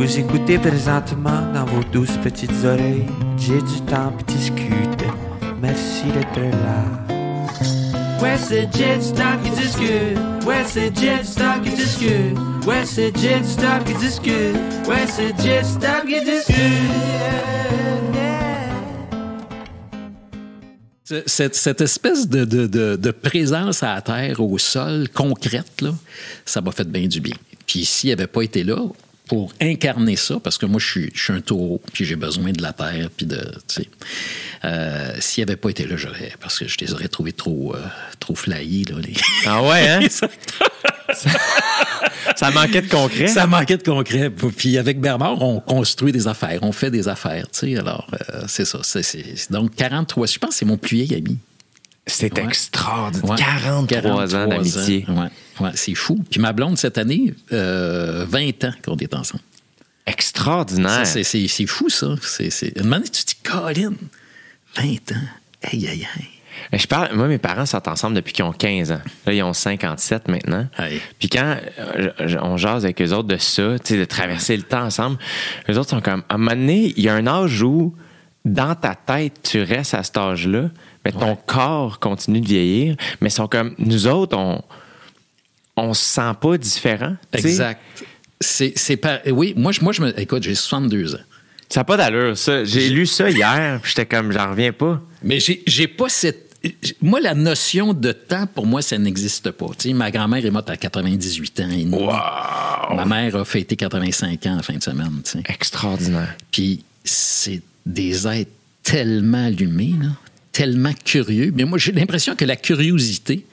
Vous écoutez présentement dans vos douces petites oreilles. J'ai du temps pour discuter. Merci d'être là. Ouais, c'est Jet Stop qui discute. Ouais, c'est Jet Stop qui discute. Ouais, c'est Jet Stop qui discute. Ouais, c'est Jet Stop qui discute. Cette, cette espèce de, de, de, de présence à la terre, au sol, concrète, là, ça m'a fait bien du bien. Puis s'il n'avait pas été là, pour incarner ça, parce que moi, je suis, je suis un taureau, puis j'ai besoin de la terre, puis de, tu sais. Euh, S'il n'avait pas été là, j'aurais, parce que je les aurais trouvés trop, euh, trop flyés, là. Les... Ah ouais, hein? ça manquait de concret. Ça manquait de concret. Puis avec Bernard, on construit des affaires, on fait des affaires, tu sais. Alors, euh, c'est ça. C'est, c'est, donc, 43, je pense que c'est mon plus vieil ami. C'est Ouais. extraordinaire. Ouais. 43, ans d'amitié. Ouais, ouais, c'est fou. Puis ma blonde, cette année, euh, 20 ans qu'on est ensemble. Extraordinaire. Ça, c'est, c'est, c'est fou, ça. C'est, c'est... Une année, tu te dis, Colin, 20 ans. Aïe, aïe, aïe. Je parle, moi, mes parents sont ensemble depuis qu'ils ont 15 ans. Là, ils ont 57 maintenant. Puis quand euh, on jase avec eux autres de ça, de traverser le temps ensemble, eux autres sont comme, à un moment donné, il y a un âge où, dans ta tête, tu restes à cet âge-là, mais ton corps continue de vieillir, mais sont comme, nous autres, on, on se sent pas différent. Exact. C'est, c'est. Oui, moi, je, moi, je me... Écoute, j'ai 62 ans. Ça n'a pas d'allure, ça. J'ai lu ça hier, puis j'étais comme, j'en reviens pas. Mais j'ai, j'ai pas cette. Moi, la notion de temps, pour moi, ça n'existe pas. Ma grand-mère est morte à 98 ans et demi. Ma mère a fêté 85 ans en fin de semaine. Extraordinaire. Puis c'est des êtres tellement allumés, là, tellement curieux. Mais moi, j'ai l'impression que la curiosité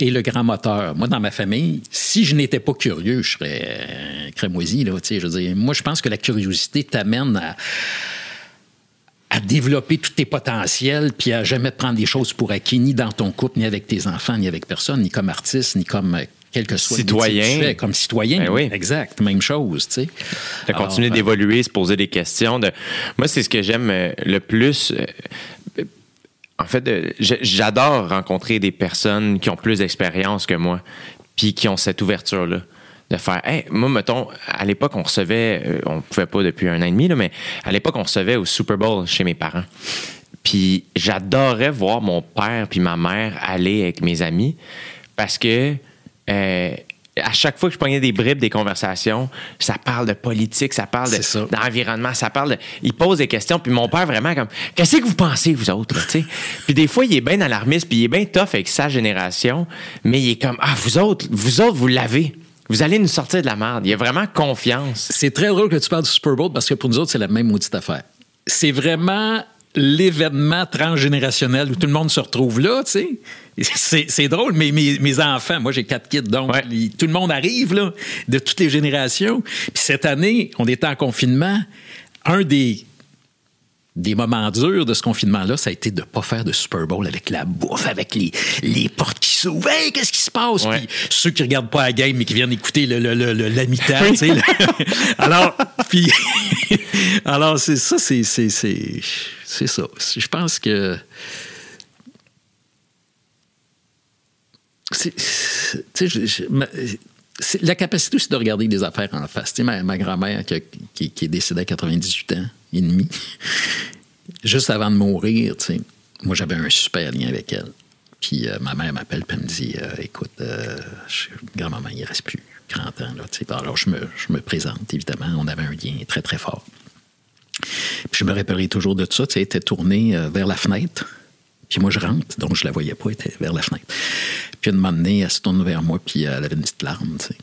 est le grand moteur. Moi, dans ma famille, si je n'étais pas curieux, je serais euh, crémoisi. Là, je veux dire, moi, je pense que la curiosité t'amène à, à développer tous tes potentiels, puis à jamais prendre des choses pour acquis, ni dans ton couple, ni avec tes enfants, ni avec personne, ni comme artiste, ni comme euh, quel que soit le Citoyen. que tu fais, comme citoyen. Ben oui. Exact, même chose, tu sais. de continuer Alors, d'évoluer, se poser des questions. De... Moi, c'est ce que j'aime euh, le plus. En fait, euh, j'adore rencontrer des personnes qui ont plus d'expérience que moi, puis qui ont cette ouverture-là. De faire, hey, moi, mettons, à l'époque, on recevait, euh, on pouvait pas depuis un an et demi, là, mais à l'époque, on recevait au Super Bowl chez mes parents. Puis j'adorais voir mon père puis ma mère aller avec mes amis parce que euh, à chaque fois que je pognais des bribes des conversations, ça parle de politique, ça parle de- C'est ça. d'environnement, ça parle de. Il pose des questions, puis mon père vraiment comme Qu'est-ce que vous pensez, vous autres, là, tu sais? Puis des fois, il est bien alarmiste, puis il est bien tough avec sa génération, mais il est comme Ah, vous autres, vous autres, vous l'avez. Vous allez nous sortir de la merde. Il a vraiment confiance. C'est très drôle que tu parles du Super Bowl parce que pour nous autres, c'est la même maudite affaire. C'est vraiment l'événement transgénérationnel où tout le monde se retrouve là, tu sais. C'est, c'est drôle, mais mes, mes enfants, moi j'ai quatre kids, donc Ouais. les- tout le monde arrive là, de toutes les générations. Puis cette année, on était en confinement. Un des des moments durs de ce confinement-là, ça a été de ne pas faire de Super Bowl avec la bouffe, avec les, les portes qui s'ouvrent. Hey, qu'est-ce qui se passe? Ouais. Puis ceux qui regardent pas la game, mais qui viennent écouter le, le, le- le- la mi-temps, tu sais. alors, puis, alors, c'est ça, c'est, c'est, c'est, c'est ça. Je pense que. c'est- c'est- je- je- ma- c'est la capacité aussi de regarder des affaires en face. Tu sais, ma, ma grand-mère qui- qui est décédée à 98 ans juste avant de mourir, tu sais, moi j'avais un super lien avec elle. Puis euh, ma mère m'appelle et me dit euh, Écoute, euh, grand-maman, il ne reste plus grand temps. Là. Alors je me, je me présente, évidemment. On avait un lien très, très fort. Puis je me rappellerai toujours de ça. Tu sais, elle était tournée vers la fenêtre. Puis moi, je rentre, donc je la voyais pas, elle était vers la fenêtre. Puis une moment donné, elle se tourne vers moi, puis elle avait une petite larme, tu.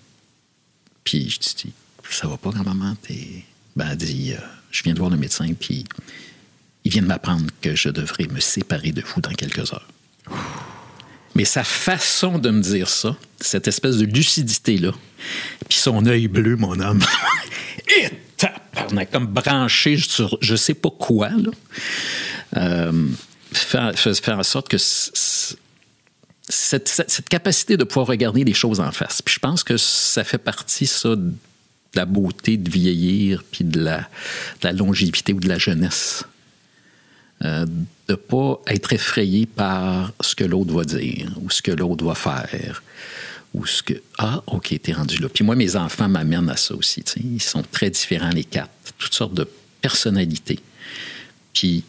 Puis je dis, ça va pas, grand-maman? Ben, elle dit, je viens de voir le médecin, puis il vient de m'apprendre que je devrais me séparer de vous dans quelques heures. Mais sa façon de me dire ça, cette espèce de lucidité-là, puis son œil bleu, mon homme, et tabarnak, comme branché sur je sais pas quoi, là, euh, fait, en sorte que cette- cette capacité de pouvoir regarder les choses en face. Puis je pense que ça fait partie, ça, de la beauté de vieillir, puis de la, longévité ou de la jeunesse. Euh, de ne pas être effrayé par ce que l'autre va dire ou ce que l'autre va faire Ou ce que. Ah, OK, t'es rendu là. Puis moi, mes enfants m'amènent à ça aussi. Ils sont très différents, les quatre. Toutes sortes de personnalités. Puis,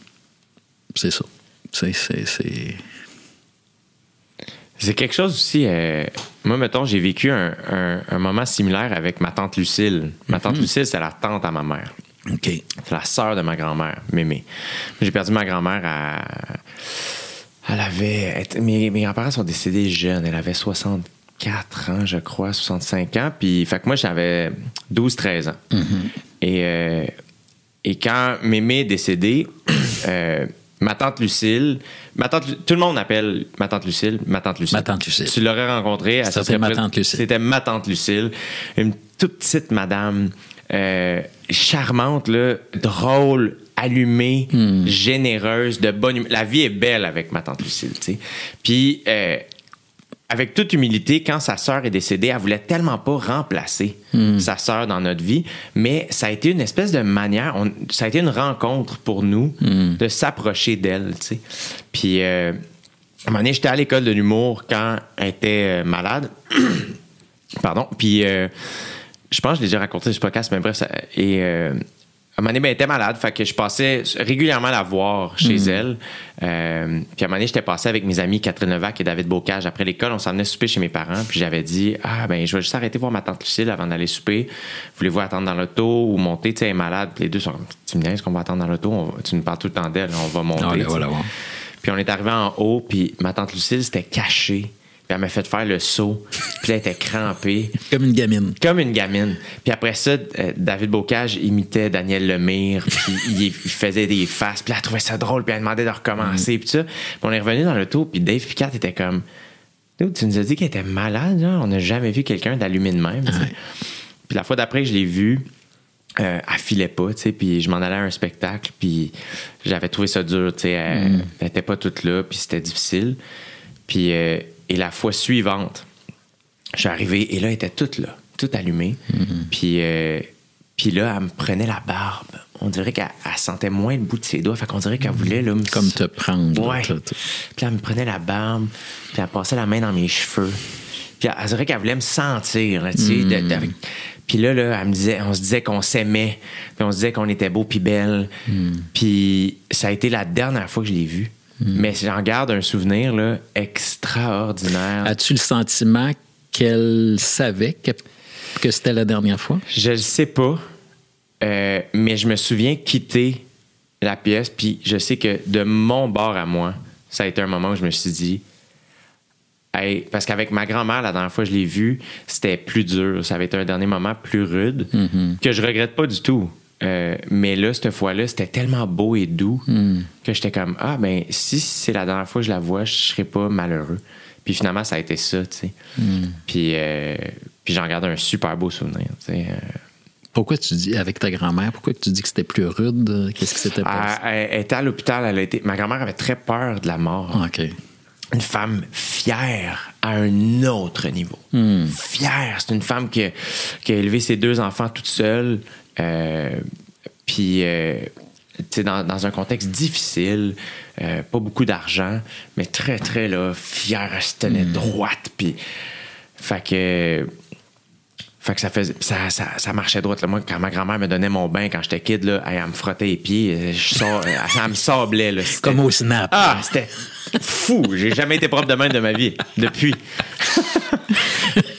c'est ça. C'est- c'est. Quelque chose aussi. euh, moi, mettons, j'ai vécu un, un- un moment similaire avec ma tante Lucille. Ma tante Lucille, c'est la tante à ma mère. OK. C'est la sœur de ma grand-mère, Mémé. J'ai perdu ma grand-mère à. Elle avait. Mes, mes grands-parents sont décédés jeunes. Elle avait 64 ans, je crois, 65 ans. Puis, fait que moi, j'avais 12-13 ans. Et, euh, et quand Mémé est décédée, euh, ma tante Lucille. Ma tante, tout le monde appelle ma tante Lucille, ma tante Lucille. Ma tante Lucille. Tu l'aurais rencontrée. C'était ma tante Lucille. C'était ma tante Lucille. Une toute petite madame, euh, charmante, là, drôle, allumée, Hmm. généreuse, de bonne humeur. La vie est belle avec ma tante Lucille, tu sais. Puis, euh, avec toute humilité, quand sa sœur est décédée, elle voulait tellement pas remplacer Hmm. sa sœur dans notre vie, mais ça a été une espèce de manière, on- ça a été une rencontre pour nous Hmm. de s'approcher d'elle, tu sais. Puis, euh, à un moment donné, j'étais à l'école de l'humour quand elle était euh, malade. Pardon. Puis, euh, je pense que je l'ai déjà raconté sur ce podcast, mais bref, ça- et euh, à un moment donné, ben, elle était malade, fait que je passais régulièrement la voir chez elle. Euh, puis à un moment donné, j'étais passé avec mes amis Catherine Levac et David Bocage. Après l'école, on s'en venait souper chez mes parents, puis j'avais dit Ah, ben, je vais juste arrêter voir ma tante Lucille avant d'aller souper. Voulez-vous attendre dans l'auto ou monter? Tu sais, elle est malade. Puis les deux sont Tu me dis, est-ce qu'on va attendre dans l'auto? Tu nous parles tout le temps d'elle, on va monter. Ah, là, voilà, ouais. Puis on est arrivé en haut, puis ma tante Lucille s'était cachée. Puis elle m'a fait faire le saut. Puis là, elle était crampée. Comme une gamine. Comme une gamine. Puis après ça, euh, David Bocage imitait Daniel Lemire, puis il, faisait des faces, puis là, elle trouvait ça drôle, puis elle demandait de recommencer, puis ça. Puis on est revenu dans l'auto, puis Dave Picat était comme... Tu nous as dit qu'elle était malade, genre? On n'a jamais vu quelqu'un d'allumer de même. Ouais. Puis la fois d'après je l'ai vue, euh, elle filait pas, tu sais, puis je m'en allais à un spectacle, puis j'avais trouvé ça dur, tu sais, elle, elle était pas toute là, puis c'était difficile. Puis, euh, et la fois suivante, je suis arrivé, et là, elle était toute là, toute allumée. Puis, euh, puis là, elle me prenait la barbe. On dirait qu'elle elle sentait moins le bout de ses doigts, fait qu'on dirait qu'elle voulait, là, me- Comme te prendre. là, Ouais. tout. Puis elle me prenait la barbe, puis elle passait la main dans mes cheveux. Puis elle, elle dirait qu'elle voulait me sentir, là, tu sais. de- de- Puis là, là, elle me disait, on se disait qu'on s'aimait, puis on se disait qu'on était beau puis belle. Puis ça a été la dernière fois que je l'ai vue. Mais j'en garde un souvenir là, extraordinaire. As-tu le sentiment qu'elle savait que, que c'était la dernière fois? Je le sais pas, euh, mais je me souviens quitter la pièce, puis je sais que de mon bord à moi, ça a été un moment où je me suis dit, Hey, parce qu'avec ma grand-mère, la dernière fois que je l'ai vue, c'était plus dur. Ça avait été un dernier moment plus rude, que je regrette pas du tout. Euh, mais là, cette fois-là, c'était tellement beau et doux que j'étais comme, ah, ben, si c'est la dernière fois que je la vois, je serais pas malheureux. Puis finalement, ça a été ça, tu sais. Puis, euh, puis j'en garde un super beau souvenir, tu sais. Euh, Pourquoi tu dis, avec ta grand-mère, pourquoi tu dis que c'était plus rude? Qu'est-ce qui s'était passé? Elle, elle était à l'hôpital, elle a été. Ma grand-mère avait très peur de la mort. OK. Une femme fière à un autre niveau. Fière. C'est une femme qui a, qui a élevé ses deux enfants toute seule. Euh, puis, euh, tu sais, dans, dans un contexte difficile, euh, pas beaucoup d'argent, mais très, très là, fière. Elle se tenait droite. Puis, fait que. Fait que ça faisait ça, ça, ça marchait droit. Là. Moi, quand ma grand-mère me donnait mon bain quand j'étais kid, là, elle, elle me frottait les pieds. euh, Je sors, elle me sablait. Là. Comme au snap. Ah, c'était fou. J'ai jamais été propre de main de ma vie. Depuis.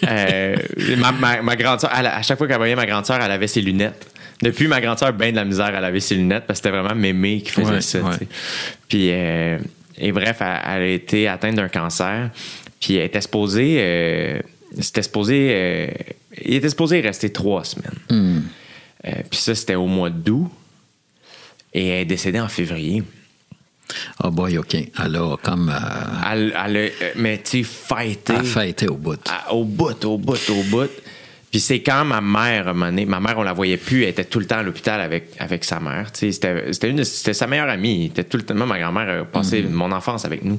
Euh, ma, ma, ma grande elle- à chaque fois qu'elle voyait ma grande sœur, elle avait ses lunettes. Depuis, ma grande sœur, ben de la misère, elle avait ses lunettes parce que c'était vraiment mémé qui faisait Ouais, ça. ouais. Puis, euh, et bref, elle, elle a été atteinte d'un cancer. Puis, elle était supposée. euh, c'était supposé. euh, il était supposé rester trois semaines. Euh, puis ça, c'était au mois d'août. Et elle est décédée en février. Ah boy, OK. Alors, comme euh, Elle, elle a, euh, mais tu sais, fighté. elle fêtait au bout. à- au bout, au bout, au bout. Puis c'est quand ma mère, à un moment donné, ma mère, on la voyait plus, elle était tout le temps à l'hôpital avec, avec sa mère. C'était c'était une de- c'était sa meilleure amie. Elle était tout le temps, moi, ma grand-mère a passé mon enfance avec nous.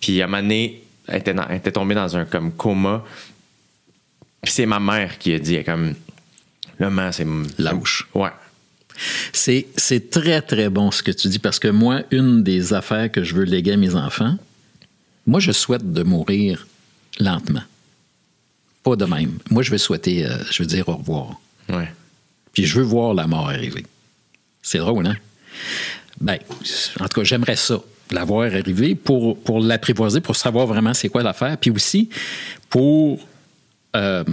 Puis à un moment donné, elle était, dans- elle était tombée dans un comme coma. Puis c'est ma mère qui a dit, elle comme, là, man, c'est... Lâche. Ouais. C'est, c'est très, très bon ce que tu dis parce que moi, une des affaires que je veux léguer à mes enfants, moi, je souhaite de mourir lentement. Pas de même. Moi, je vais souhaiter, euh, je veux dire au revoir. Ouais. Puis je veux voir la mort arriver. C'est drôle, hein? Ben, en tout cas, j'aimerais ça, la voir arriver pour, pour l'apprivoiser, pour savoir vraiment c'est quoi l'affaire. Puis aussi pour euh,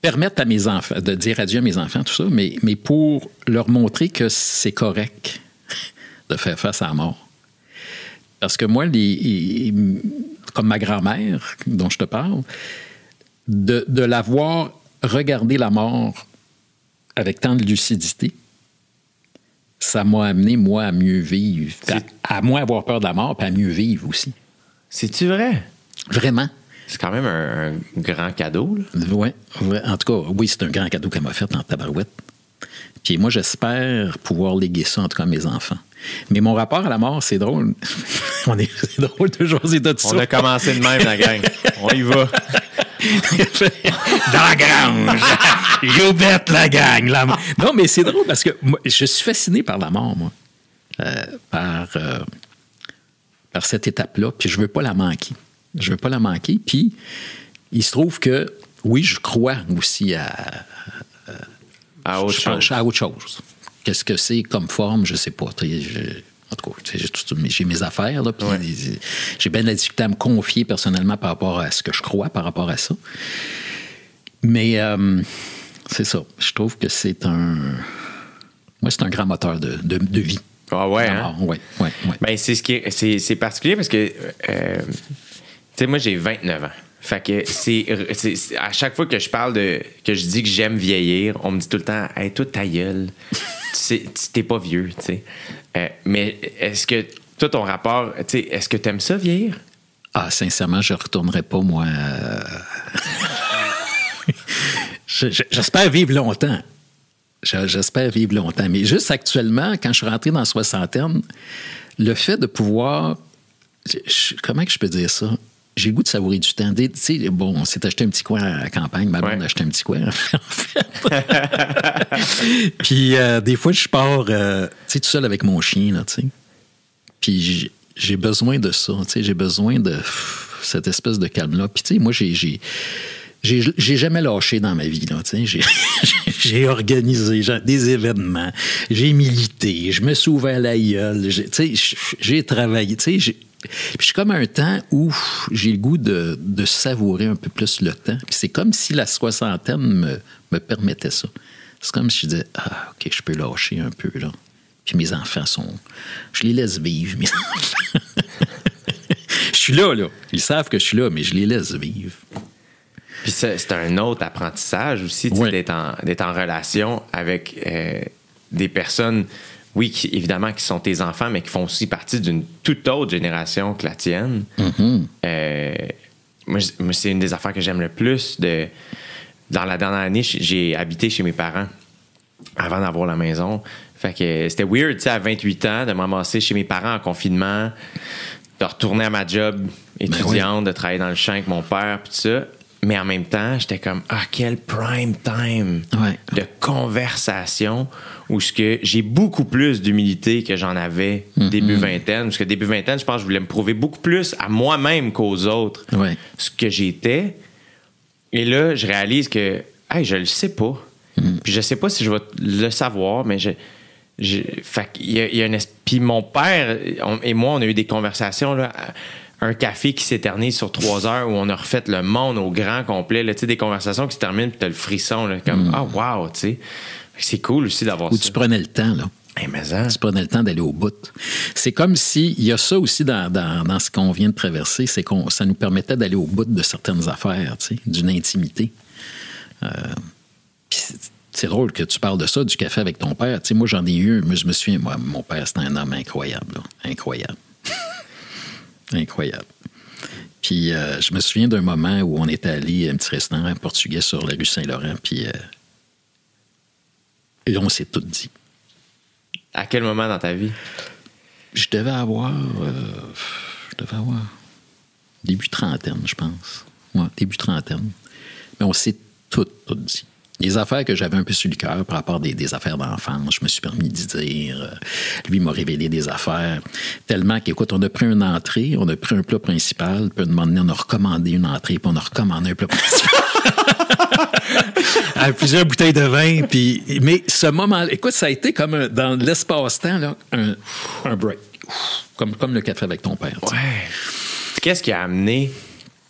permettre à mes enfants, de dire adieu à mes enfants, tout ça, mais, mais pour leur montrer que c'est correct de faire face à la mort. Parce que moi, les, comme ma grand-mère, dont je te parle, de, de la voir regarder la mort avec tant de lucidité, ça m'a amené, moi, à mieux vivre. À, à, moins avoir peur de la mort, puis à mieux vivre aussi. C'est-tu vrai? Vraiment. C'est quand même un, un grand cadeau. Oui. Ouais. En tout cas, oui, c'est un grand cadeau qu'elle m'a fait en tabarouette. Puis moi, j'espère pouvoir léguer ça, en tout cas, à mes enfants. Mais mon rapport à la mort, c'est drôle. On est, c'est drôle de jaser de ça. On a commencé de même, la gang. On y va. Dans la grange. Joubette, la gang. La... Non, mais c'est drôle parce que moi, je suis fasciné par la mort, moi. Euh, par, euh, par cette étape-là. Puis je veux pas la manquer. Je veux pas la manquer. Puis il se trouve que, oui, je crois aussi à. à, à autre je, chose. À autre chose. Qu'est-ce que c'est comme forme, je sais pas. Je, en tout cas, j'ai mes affaires, là, Ouais. j'ai bien de la difficulté à me confier personnellement par rapport à ce que je crois par rapport à ça. Mais euh, c'est ça. Je trouve que c'est un. Moi, c'est un grand moteur de, de, de vie. Ah ouais, hein? ouais, ouais, ouais. Ben, c'est ce qui est, c'est, c'est particulier parce que, euh, sais, moi, j'ai 29 ans. Fait que c'est, à chaque fois que je parle de, que je dis que j'aime vieillir, on me dit tout le temps, hey, toi, ta gueule, tu t'es pas vieux, tu sais. Euh, mais est-ce que, toi, ton rapport, tu sais, est-ce que t'aimes ça vieillir? Ah, sincèrement, je ne retournerai pas, moi. euh, je- je- J'espère vivre longtemps. Je- J'espère vivre longtemps. Mais juste actuellement, quand je suis rentré dans la soixantaine, le fait de pouvoir. comment que je peux dire ça? J'ai goût de savourer du temps. Des- Tu sais, bon, on s'est acheté un petit coin à la campagne. Ma Ouais. a acheté un petit coin, en fait. Puis euh, des fois, je pars, euh, tu sais, tout seul avec mon chien, là, tu sais. Puis j'ai- besoin de ça, tu sais, j'ai besoin de pff, cette espèce de calme-là. Puis tu sais, moi, j'ai- j'ai jamais lâché dans ma vie. J'ai- organisé des événements, j'ai milité, je me suis ouvert la gueule, j'ai- travaillé, puis je suis comme à un temps où j'ai le goût de, de savourer un peu plus le temps. Puis c'est comme si la soixantaine me, me permettait ça. C'est comme si je disais, ah, OK, je peux lâcher un peu, là. Puis mes enfants sont. Je les laisse vivre, mes enfants. je suis là, là. Ils savent que je suis là, mais je les laisse vivre. Puis c'est un autre apprentissage aussi, en, d'être en relation avec euh, des personnes, oui, qui, évidemment, qui sont tes enfants, mais qui font aussi partie d'une toute autre génération que la tienne. Euh, moi, c'est une des affaires que j'aime le plus. De, dans la dernière année, j'ai habité chez mes parents avant d'avoir la maison. Fait que c'était weird, tu sais, à 28 ans, de m'amasser chez mes parents en confinement, de retourner à ma job étudiante, de travailler dans le champ avec mon père, puis tout ça. Mais en même temps, j'étais comme, ah, quel prime time Ouais. de conversation où ce que j'ai beaucoup plus d'humilité que j'en avais début vingtaine. Parce que début vingtaine, je pense que je voulais me prouver beaucoup plus à moi-même qu'aux autres Ouais. ce que j'étais. Et là, je réalise que, hey, je le sais pas. Puis je sais pas si je vais le savoir, mais je. je fait qu'il y a, il y a une Puis mon père on- et moi, on a eu des conversations, là, un café qui s'éternise sur trois heures où on a refait le monde au grand complet. Là, des conversations qui se terminent, puis t'as le frisson, là, comme, ah, wow, tu sais. Fait que C'est cool aussi d'avoir Où ça. tu prenais le temps, là. Hey, mais hein. Tu prenais le temps d'aller au bout. C'est comme si, il y a ça aussi dans, dans- dans ce qu'on vient de traverser, c'est qu'on ça nous permettait d'aller au bout de certaines affaires, tu sais, d'une intimité. Euh, c'est- c'est drôle que tu parles de ça, du café avec ton père. Tu sais, moi, j'en ai eu, mais je me souviens, moi, mon père, c'était un homme incroyable, là. incroyable. incroyable. Puis euh, je me souviens d'un moment où on était allé à un petit restaurant portugais sur la rue Saint-Laurent, puis euh, et on s'est tout dit. À quel moment dans ta vie? Je devais avoir. euh, je devais avoir. Début trentaine, je pense. Ouais, début trentaine. Mais on s'est tout, tout dit. Les affaires que j'avais un peu sur le cœur par rapport à des, des affaires d'enfance, je me suis permis d'y dire. Euh, lui m'a révélé des affaires tellement qu'écoute, on a pris une entrée, on a pris un plat principal, puis un moment donné, on a recommandé une entrée, puis on a recommandé un plat principal. Avec plusieurs bouteilles de vin, puis mais ce moment, écoute, ça a été comme un- dans l'espace-temps là, un, un break, comme comme le café avec ton père. Ouais. Qu'est-ce qui a amené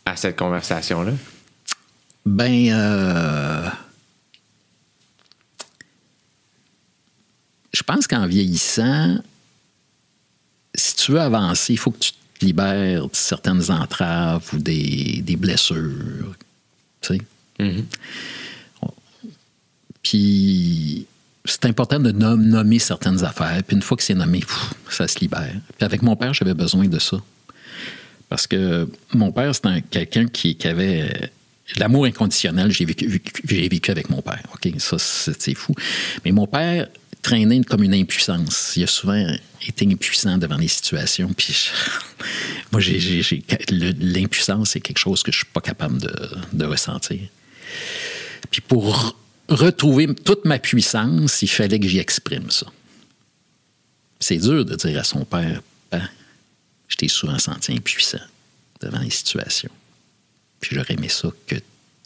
à cette conversation-là? Ben, euh, je pense qu'en vieillissant, si tu veux avancer, il faut que tu te libères de certaines entraves ou des, des blessures. Tu sais? Mhm. Puis c'est important de nom- nommer certaines affaires. Puis une fois que c'est nommé, pff, ça se libère. Puis avec mon père, j'avais besoin de ça. Parce que mon père, c'est un- quelqu'un qui, qui avait l'amour inconditionnel. J'ai vécu, vécu- avec mon père. OK, ça, c'est fou. Mais mon père traînait comme une impuissance. Il a souvent été impuissant devant les situations. Puis moi, l'impuissance, c'est quelque chose que je suis pas capable de, ressentir. Puis pour retrouver toute ma puissance, il fallait que j'y exprime ça. C'est dur de dire à son père, Papa, je t'ai souvent senti impuissant devant les situations. Puis j'aurais aimé ça que tu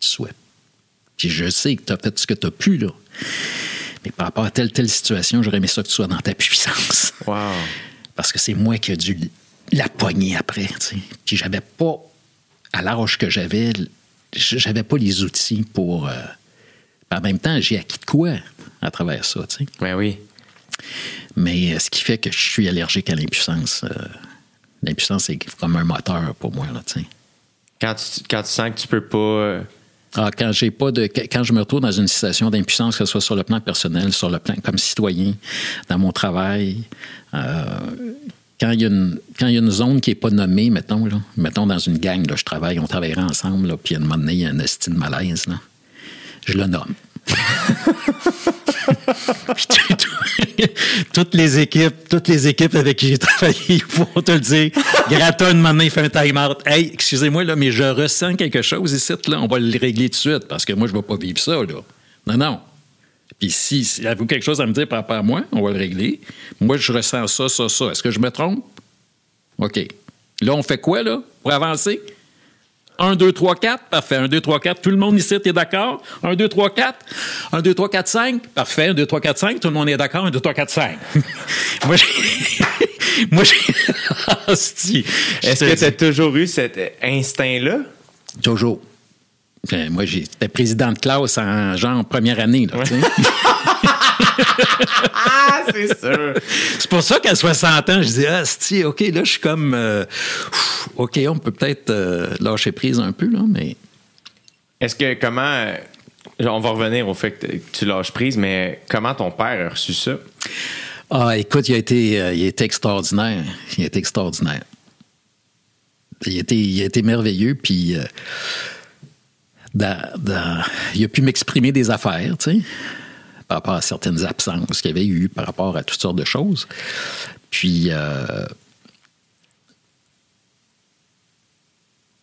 sois. Puis je sais que tu as fait ce que tu as pu, là. Mais par rapport à telle, telle situation, j'aurais aimé ça que tu sois dans ta puissance. Wow. Parce que c'est moi qui ai dû la poigner après. tu sais. Puis j'avais pas, à l'âge que j'avais, j'avais pas les outils pour. euh, en même temps, j'ai acquis de quoi à travers ça. tu sais. Ben oui. Mais euh, ce qui fait que je suis allergique à l'impuissance. euh, l'impuissance, c'est comme un moteur pour moi. Là, tu sais. Quand tu, quand tu sens que tu peux pas. Ah, quand j'ai pas de quand je me retrouve dans une situation d'impuissance, que ce soit sur le plan personnel, sur le plan comme citoyen, dans mon travail, euh, quand il y a une quand il y a une zone qui est pas nommée, mettons là, mettons dans une gang là, je travaille, on travaillerait ensemble, puis à un moment donné, il y a un estime malaise là, je le nomme. Toutes les équipes, toutes les équipes avec qui j'ai travaillé, ils vont te le dire. Grata, une main, il fait un time-out. Hey, excusez-moi, là, mais je ressens quelque chose ici, là. On va le régler tout de suite parce que moi, je ne vais pas vivre ça, là. Non, non. Puis si, si avez-vous quelque chose à me dire par rapport à moi, on va le régler. Moi, je ressens ça, ça, ça. Est-ce que je me trompe? OK. Là, on fait quoi, là, pour avancer? 1, 2, 3, 4, parfait. 1, 2, 3, 4, tout le monde ici est d'accord? 1, 2, 3, 4. 1, 2, 3, 4, 5, parfait. 1, 2, 3, 4, 5, tout le monde est d'accord? 1, 2, 3, 4, 5. Moi, j'ai. Moi, j'ai. Est-ce que tu as toujours eu cet instinct-là? Toujours. Ben, moi, j'étais président de classe en genre première année. Là, tu sais. Ah, c'est sûr. C'est pour ça qu'à 60 ans, je dis, ah, c'ti, OK, là, je suis comme, euh, OK, on peut peut-être euh, lâcher prise un peu, là, mais Est-ce que comment. euh, On va revenir au fait que tu lâches prise, mais comment ton père a reçu ça? Ah, écoute, il a été, euh, il a été extraordinaire. Il a été extraordinaire. Il a été, il a été merveilleux, puis dans- dans- il a pu m'exprimer des affaires, tu sais, par rapport à certaines absences qu'il y avait eu, par rapport à toutes sortes de choses. Puis, euh,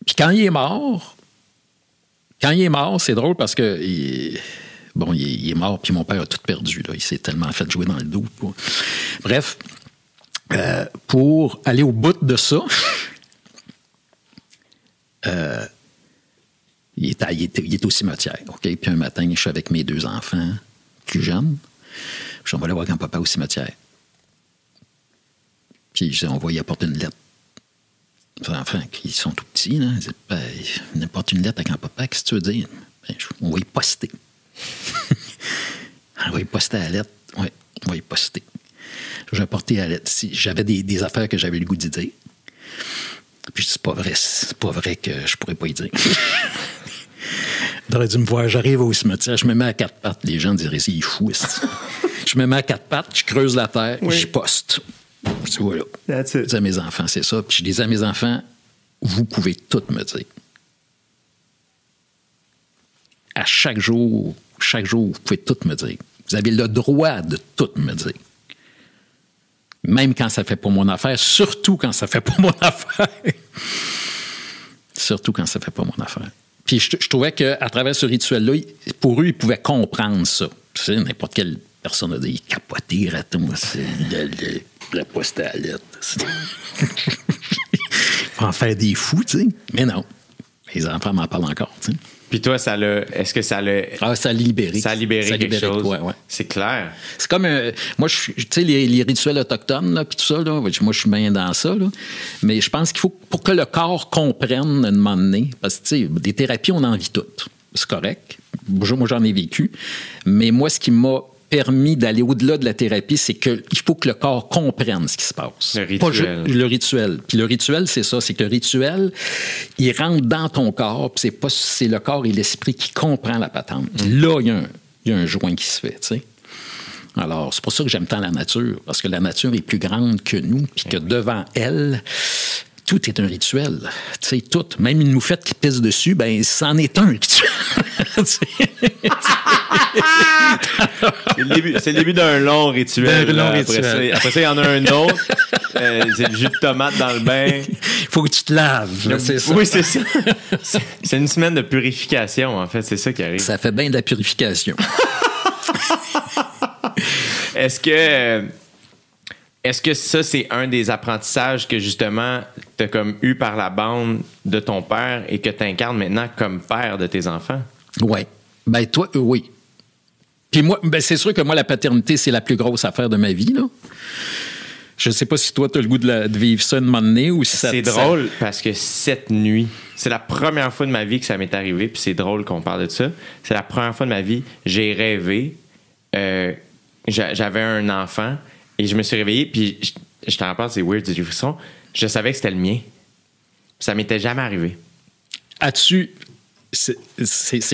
puis quand il est mort, quand il est mort, c'est drôle parce que bon, il est, mort, puis mon père a tout perdu. Là. Il s'est tellement fait jouer dans le dos. Bref, euh, pour aller au bout de ça, euh, il, est, il est- il est au cimetière. OK? Puis un matin, je suis avec mes deux enfants plus jeunes. Puis on va voir grand-papa au cimetière. Puis on va y apporter une lettre. Enfants qui sont tout petits, là, ils disent, ben, n'importe une lettre à grand-papa, qu'est-ce que tu veux dire? Ben, on va y poster. on va y poster la lettre. Oui, on va y poster. J'ai apporté la lettre. Si J'avais des, affaires que j'avais le goût d'y dire. Puis je dis, c'est pas vrai, c'est pas vrai que je pourrais pas y dire. T'aurais dû me voir, j'arrive au cimetière, je me mets à quatre pattes. Les gens diraient, c'est fou. je me mets à quatre pattes, je creuse la terre, je poste. Tu vois là. That's it. Je dis à mes enfants, c'est ça. Puis je dis à mes enfants, vous pouvez tout me dire. À chaque jour, chaque jour, vous pouvez tout me dire. Vous avez le droit de tout me dire. Même quand ça fait pas mon affaire, surtout quand ça fait pas mon affaire. surtout quand ça fait pas mon affaire. Puis je, je trouvais qu'à travers ce rituel-là, pour eux, ils pouvaient comprendre ça. Tu sais, n'importe quelle personne a dit capoter, raton, c'est de, de, la poste à la lettre. Faut en faire des fous, tu sais. Mais non. Les enfants m'en parlent encore, tu sais. Puis toi, ça l'a. Est-ce que ça l'a. Ah, ça a libéré. Ça a libéré quelque libéré chose? ouais. C'est clair. C'est comme, euh, moi, je tu sais, les, les rituels autochtones, là, puis tout ça, là, moi, je suis bien dans ça, là. Mais je pense qu'il faut, pour que le corps comprenne à un moment donné, parce que, tu sais, des thérapies, on en vit toutes. C'est correct. Moi, j'en ai vécu. Mais moi, ce qui m'a permis d'aller au-delà de la thérapie, c'est qu'il faut que le corps comprenne ce qui se passe. Le Pas rituel. ju- le rituel. Puis le rituel, c'est ça, c'est que le rituel, il rentre dans ton corps, puis c'est pas c'est le corps et l'esprit qui comprend la patente. Puis Là, il y, a un- il y a un joint qui se fait, tu sais. Alors, c'est pour ça que j'aime tant la nature, parce que la nature est plus grande que nous, puis que devant elle, tout est un rituel. Tu sais, tout. Même une moufette qui pisse dessus, ben, c'en est un rituel. C'est le début, d'un long rituel. D'un long là. Après, rituel. Ça, après ça, il y en a un autre. Euh, c'est le jus de tomate dans le bain. Il faut que tu te laves. là, c'est ça. Oui, c'est ça. C'est- une semaine de purification, en fait. C'est ça qui arrive. Ça fait bien de la purification. Est-ce que. euh, Est-ce que ça, c'est un des apprentissages que justement tu as comme eu par la bande de ton père et que tu incarnes maintenant comme père de tes enfants? Oui. Ben, toi, euh, oui. Puis moi, ben, c'est sûr que moi, la paternité, c'est la plus grosse affaire de ma vie, là. Je sais pas si toi, tu as le goût de, la- de vivre ça une moment donné ou si ça C'est te- drôle parce que cette nuit, c'est la première fois de ma vie que ça m'est arrivé, puis c'est drôle qu'on parle de ça. C'est la première fois de ma vie, j'ai rêvé, euh, j'a- j'avais un enfant et je me suis réveillé, puis je, je t'en parle, c'est weird, du frisson. Je savais que c'était le mien. Ça m'était jamais arrivé. As-tu. C'est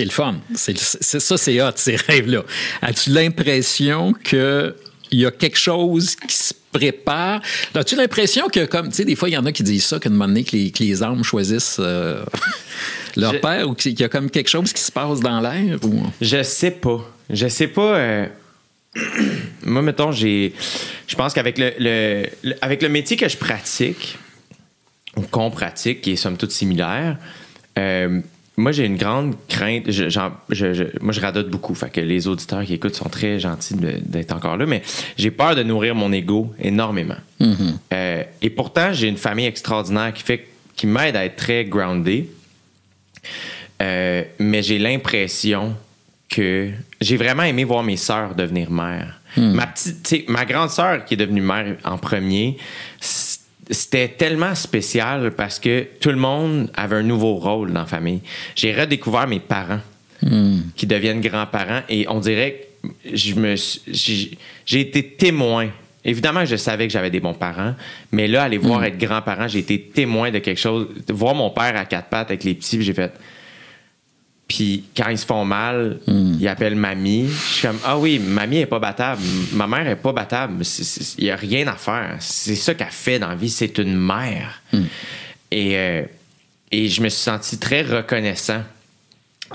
le fun. C'est c'est- ça, c'est hot, ces rêves-là. As-tu l'impression qu'il y a quelque chose qui se prépare? As-tu l'impression que, comme, tu sais, des fois, il y en a qui disent ça, qu'à un moment donné, que les, que les âmes choisissent euh, leur Je- père ou qu'il y a comme quelque chose qui se passe dans l'air? Ou... Je sais pas. Je sais pas. euh, Moi, mettons, j'ai. Je pense qu'avec le, le- le- avec le métier que je pratique, ou qu'on pratique, qui est somme toute similaire, euh, moi, j'ai une grande crainte. Je- j'en- je- je- moi, je radote beaucoup. Fait que les auditeurs qui écoutent sont très gentils d'être encore là, mais j'ai peur de nourrir mon ego énormément. Euh, et pourtant, j'ai une famille extraordinaire qui fait qui m'aide à être très groundé. Euh, mais j'ai l'impression que j'ai vraiment aimé voir mes sœurs devenir mères. Ma petite, ma grande sœur qui est devenue mère en premier, c'était tellement spécial parce que tout le monde avait un nouveau rôle dans la famille. J'ai redécouvert mes parents qui deviennent grands-parents et on dirait que je me suis- j'ai été témoin. Évidemment, je savais que j'avais des bons parents, mais là, aller voir être grand-parent, j'ai été témoin de quelque chose. De voir mon père à quatre pattes avec les petits, j'ai fait. Puis quand ils se font mal, ils appellent mamie. Je suis comme, ah oui, mamie est pas battable. Ma mère est pas battable. Il n'y a rien à faire. C'est ça qu'elle fait dans la vie. C'est une mère. Et, euh, et je me suis senti très reconnaissant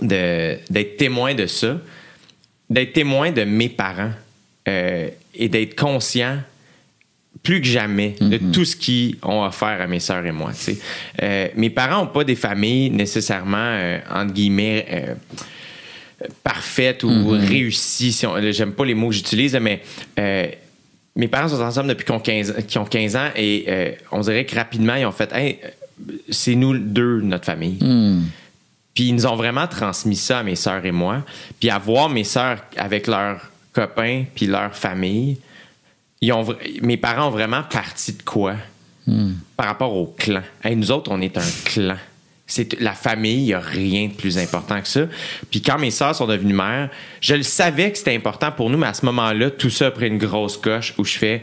de- d'être témoin de ça, d'être témoin de mes parents euh, et d'être conscient plus que jamais de tout ce qu'ils ont offert à mes sœurs et moi. Euh, mes parents n'ont pas des familles nécessairement, euh, entre guillemets, euh, parfaites ou réussies. Si on- J'aime pas les mots que j'utilise, mais mes parents sont ensemble depuis qu'ils ont 15, qu'ils ont 15 ans et on dirait que rapidement, ils ont fait Hey, c'est nous deux, notre famille. Puis ils nous ont vraiment transmis ça à mes sœurs et moi. Puis à voir mes sœurs avec leurs copains puis leur famille, ils ont, vra- mes parents ont vraiment parti de quoi? Par rapport au clan. Hey, nous autres, on est un clan. C'est la famille, il n'y a rien de plus important que ça. Puis quand mes sœurs sont devenues mères, je le savais que c'était important pour nous, mais à ce moment-là, tout ça a pris une grosse coche où je fais,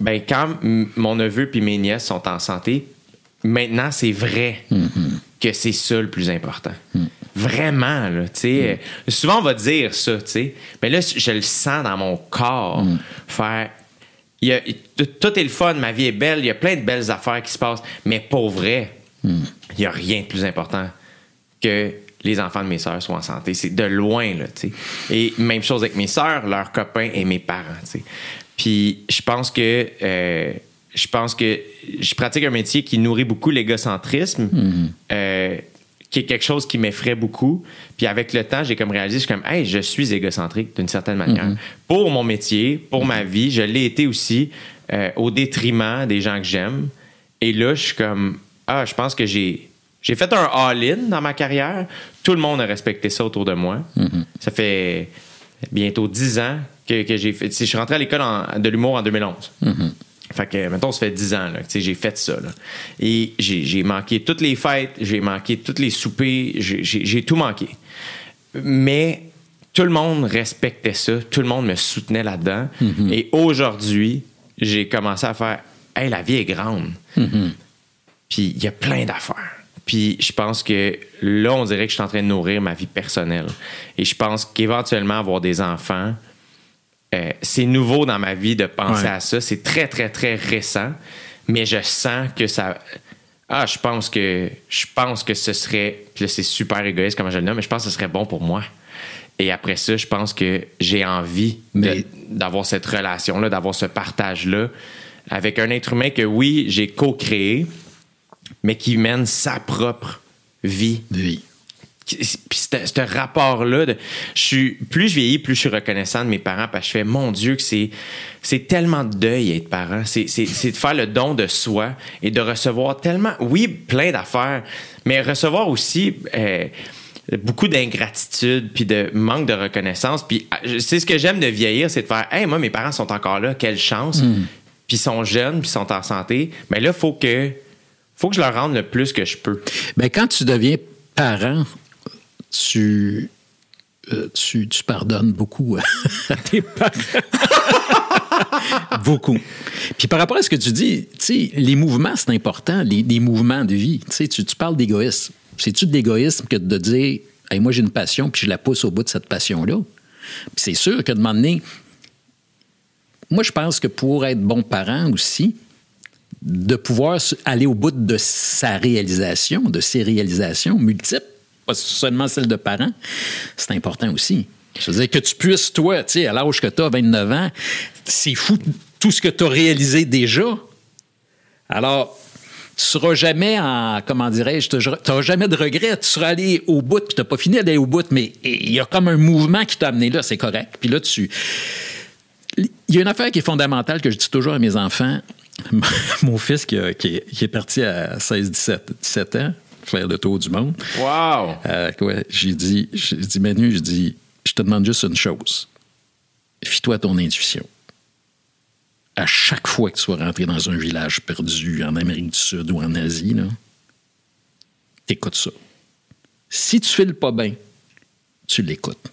ben quand mon neveu puis mes nièces sont en santé, maintenant c'est vrai que c'est ça le plus important. Vraiment, là, tu sais. euh, Souvent, on va dire ça, tu sais. Mais là, je le sens dans mon corps. Faire. Il y a- tout- est le fun, ma vie est belle, il y a plein de belles affaires qui se passent, mais pour vrai, il n'y a rien de plus important que les enfants de mes sœurs soient en santé. C'est de loin, là, tu sais. Et même chose avec mes sœurs, leurs copains et mes parents, tu sais. Puis je pense que euh, je pense que je pratique un métier qui nourrit beaucoup l'égocentrisme, euh, qui est quelque chose qui m'effraie beaucoup. Puis avec le temps, j'ai comme réalisé, je suis comme, hey, je suis égocentrique d'une certaine manière. Mm-hmm. Pour mon métier, pour ma vie, je l'ai été aussi euh, au détriment des gens que j'aime. Et là, je suis comme, ah, je pense que j'ai. J'ai fait un all-in dans ma carrière. Tout le monde a respecté ça autour de moi. Ça fait bientôt dix ans que, que j'ai fait. Je suis rentré à l'école de l'humour en 2011. Fait que, mettons, ça fait 10 ans, là, j'ai fait ça, là. Et j'ai manqué toutes les fêtes, j'ai manqué tous les soupers, j'ai- tout manqué. Mais tout le monde respectait ça, tout le monde me soutenait là-dedans. Et aujourd'hui, j'ai commencé à faire, hey, la vie est grande. Puis il y a plein d'affaires. Puis je pense que là, on dirait que je suis en train de nourrir ma vie personnelle. Et je pense qu'éventuellement, avoir des enfants, euh, c'est nouveau dans ma vie de penser Ouais. à ça. C'est très, très, très récent. Mais je sens que ça. Ah, je pense que je pense que ce serait. Puis là, c'est super égoïste comme je le nomme, mais je pense que ce serait bon pour moi. Et après ça, je pense que j'ai envie Mais- d'avoir cette relation-là, d'avoir ce partage-là avec un être humain que oui, j'ai co-créé, mais qui mène sa propre vie. Oui. Puis ce rapport-là, de- je suis, plus je vieillis, plus je suis reconnaissant de mes parents parce que je fais, mon Dieu, que c'est, c'est tellement de deuil être parent. C'est, c'est, c'est de faire le don de soi et de recevoir tellement, oui, plein d'affaires, mais recevoir aussi euh, beaucoup d'ingratitude puis de manque de reconnaissance. Puis euh, c'est ce que j'aime de vieillir, c'est de faire, hey, moi, mes parents sont encore là, quelle chance. Puis ils sont jeunes, puis ils sont en santé. Mais là, il faut que, faut que je leur rende le plus que je peux. Ben, quand tu deviens parent, tu, euh, tu, tu pardonnes beaucoup à tes parents. beaucoup. Puis par rapport à ce que tu dis, les mouvements, c'est important, les, les mouvements de vie. Tu tu, parles d'égoïsme. C'est-tu de l'égoïsme que de dire, Hey, moi j'ai une passion, puis je la pousse au bout de cette passion-là? Puis c'est sûr que de donné, moi je pense que pour être bon parent aussi, de pouvoir aller au bout de sa réalisation, de ses réalisations multiples, pas seulement celles de parents, c'est important aussi. Je veux dire, que tu puisses, toi, tu à l'âge que tu as, 29 ans, c'est fou tout ce que tu as réalisé déjà. Alors, tu seras jamais en, comment dirais-je, tu n'auras jamais de regrets. Tu seras allé au bout, puis tu n'as pas fini d'aller au bout, mais il y a comme un mouvement qui t'a amené là, c'est correct. Puis là, tu, il y a une affaire qui est fondamentale que je dis toujours à mes enfants. Mon fils qui, est, qui est parti à 16-17 17 ans, faire le tour du monde. Wow! Euh, ouais, j'ai dit, j'ai dit, Manu, je dis, je te demande juste une chose. Fie-toi à ton intuition. À chaque fois que tu vas rentrer dans un village perdu en Amérique du Sud ou en Asie, là, écoute ça. Si tu files pas bien, tu l'écoutes.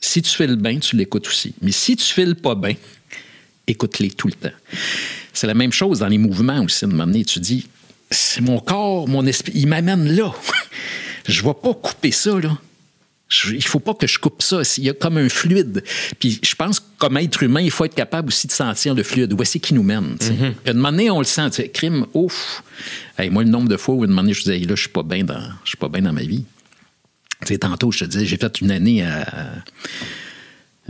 Si tu files bien, tu l'écoutes aussi. Mais si tu files pas bien, écoute-les tout le temps. C'est la même chose dans les mouvements aussi. De un moment donné, tu dis, c'est mon corps, mon esprit, il m'amène là. je ne vais pas couper ça, là. Je- il faut pas que je coupe ça. Il y a comme un fluide. Puis je pense que comme être humain, il faut être capable aussi de sentir le fluide. Où est-ce qui nous mène? tu sais. Puis à un moment donné, on le sent. Crime, ouf. Hey, moi, le nombre de fois où à un moment donné, je disais, Hey, là, je suis pas bien dans, je suis pas bien dans ma vie. Tantôt, je te disais, j'ai fait une année à-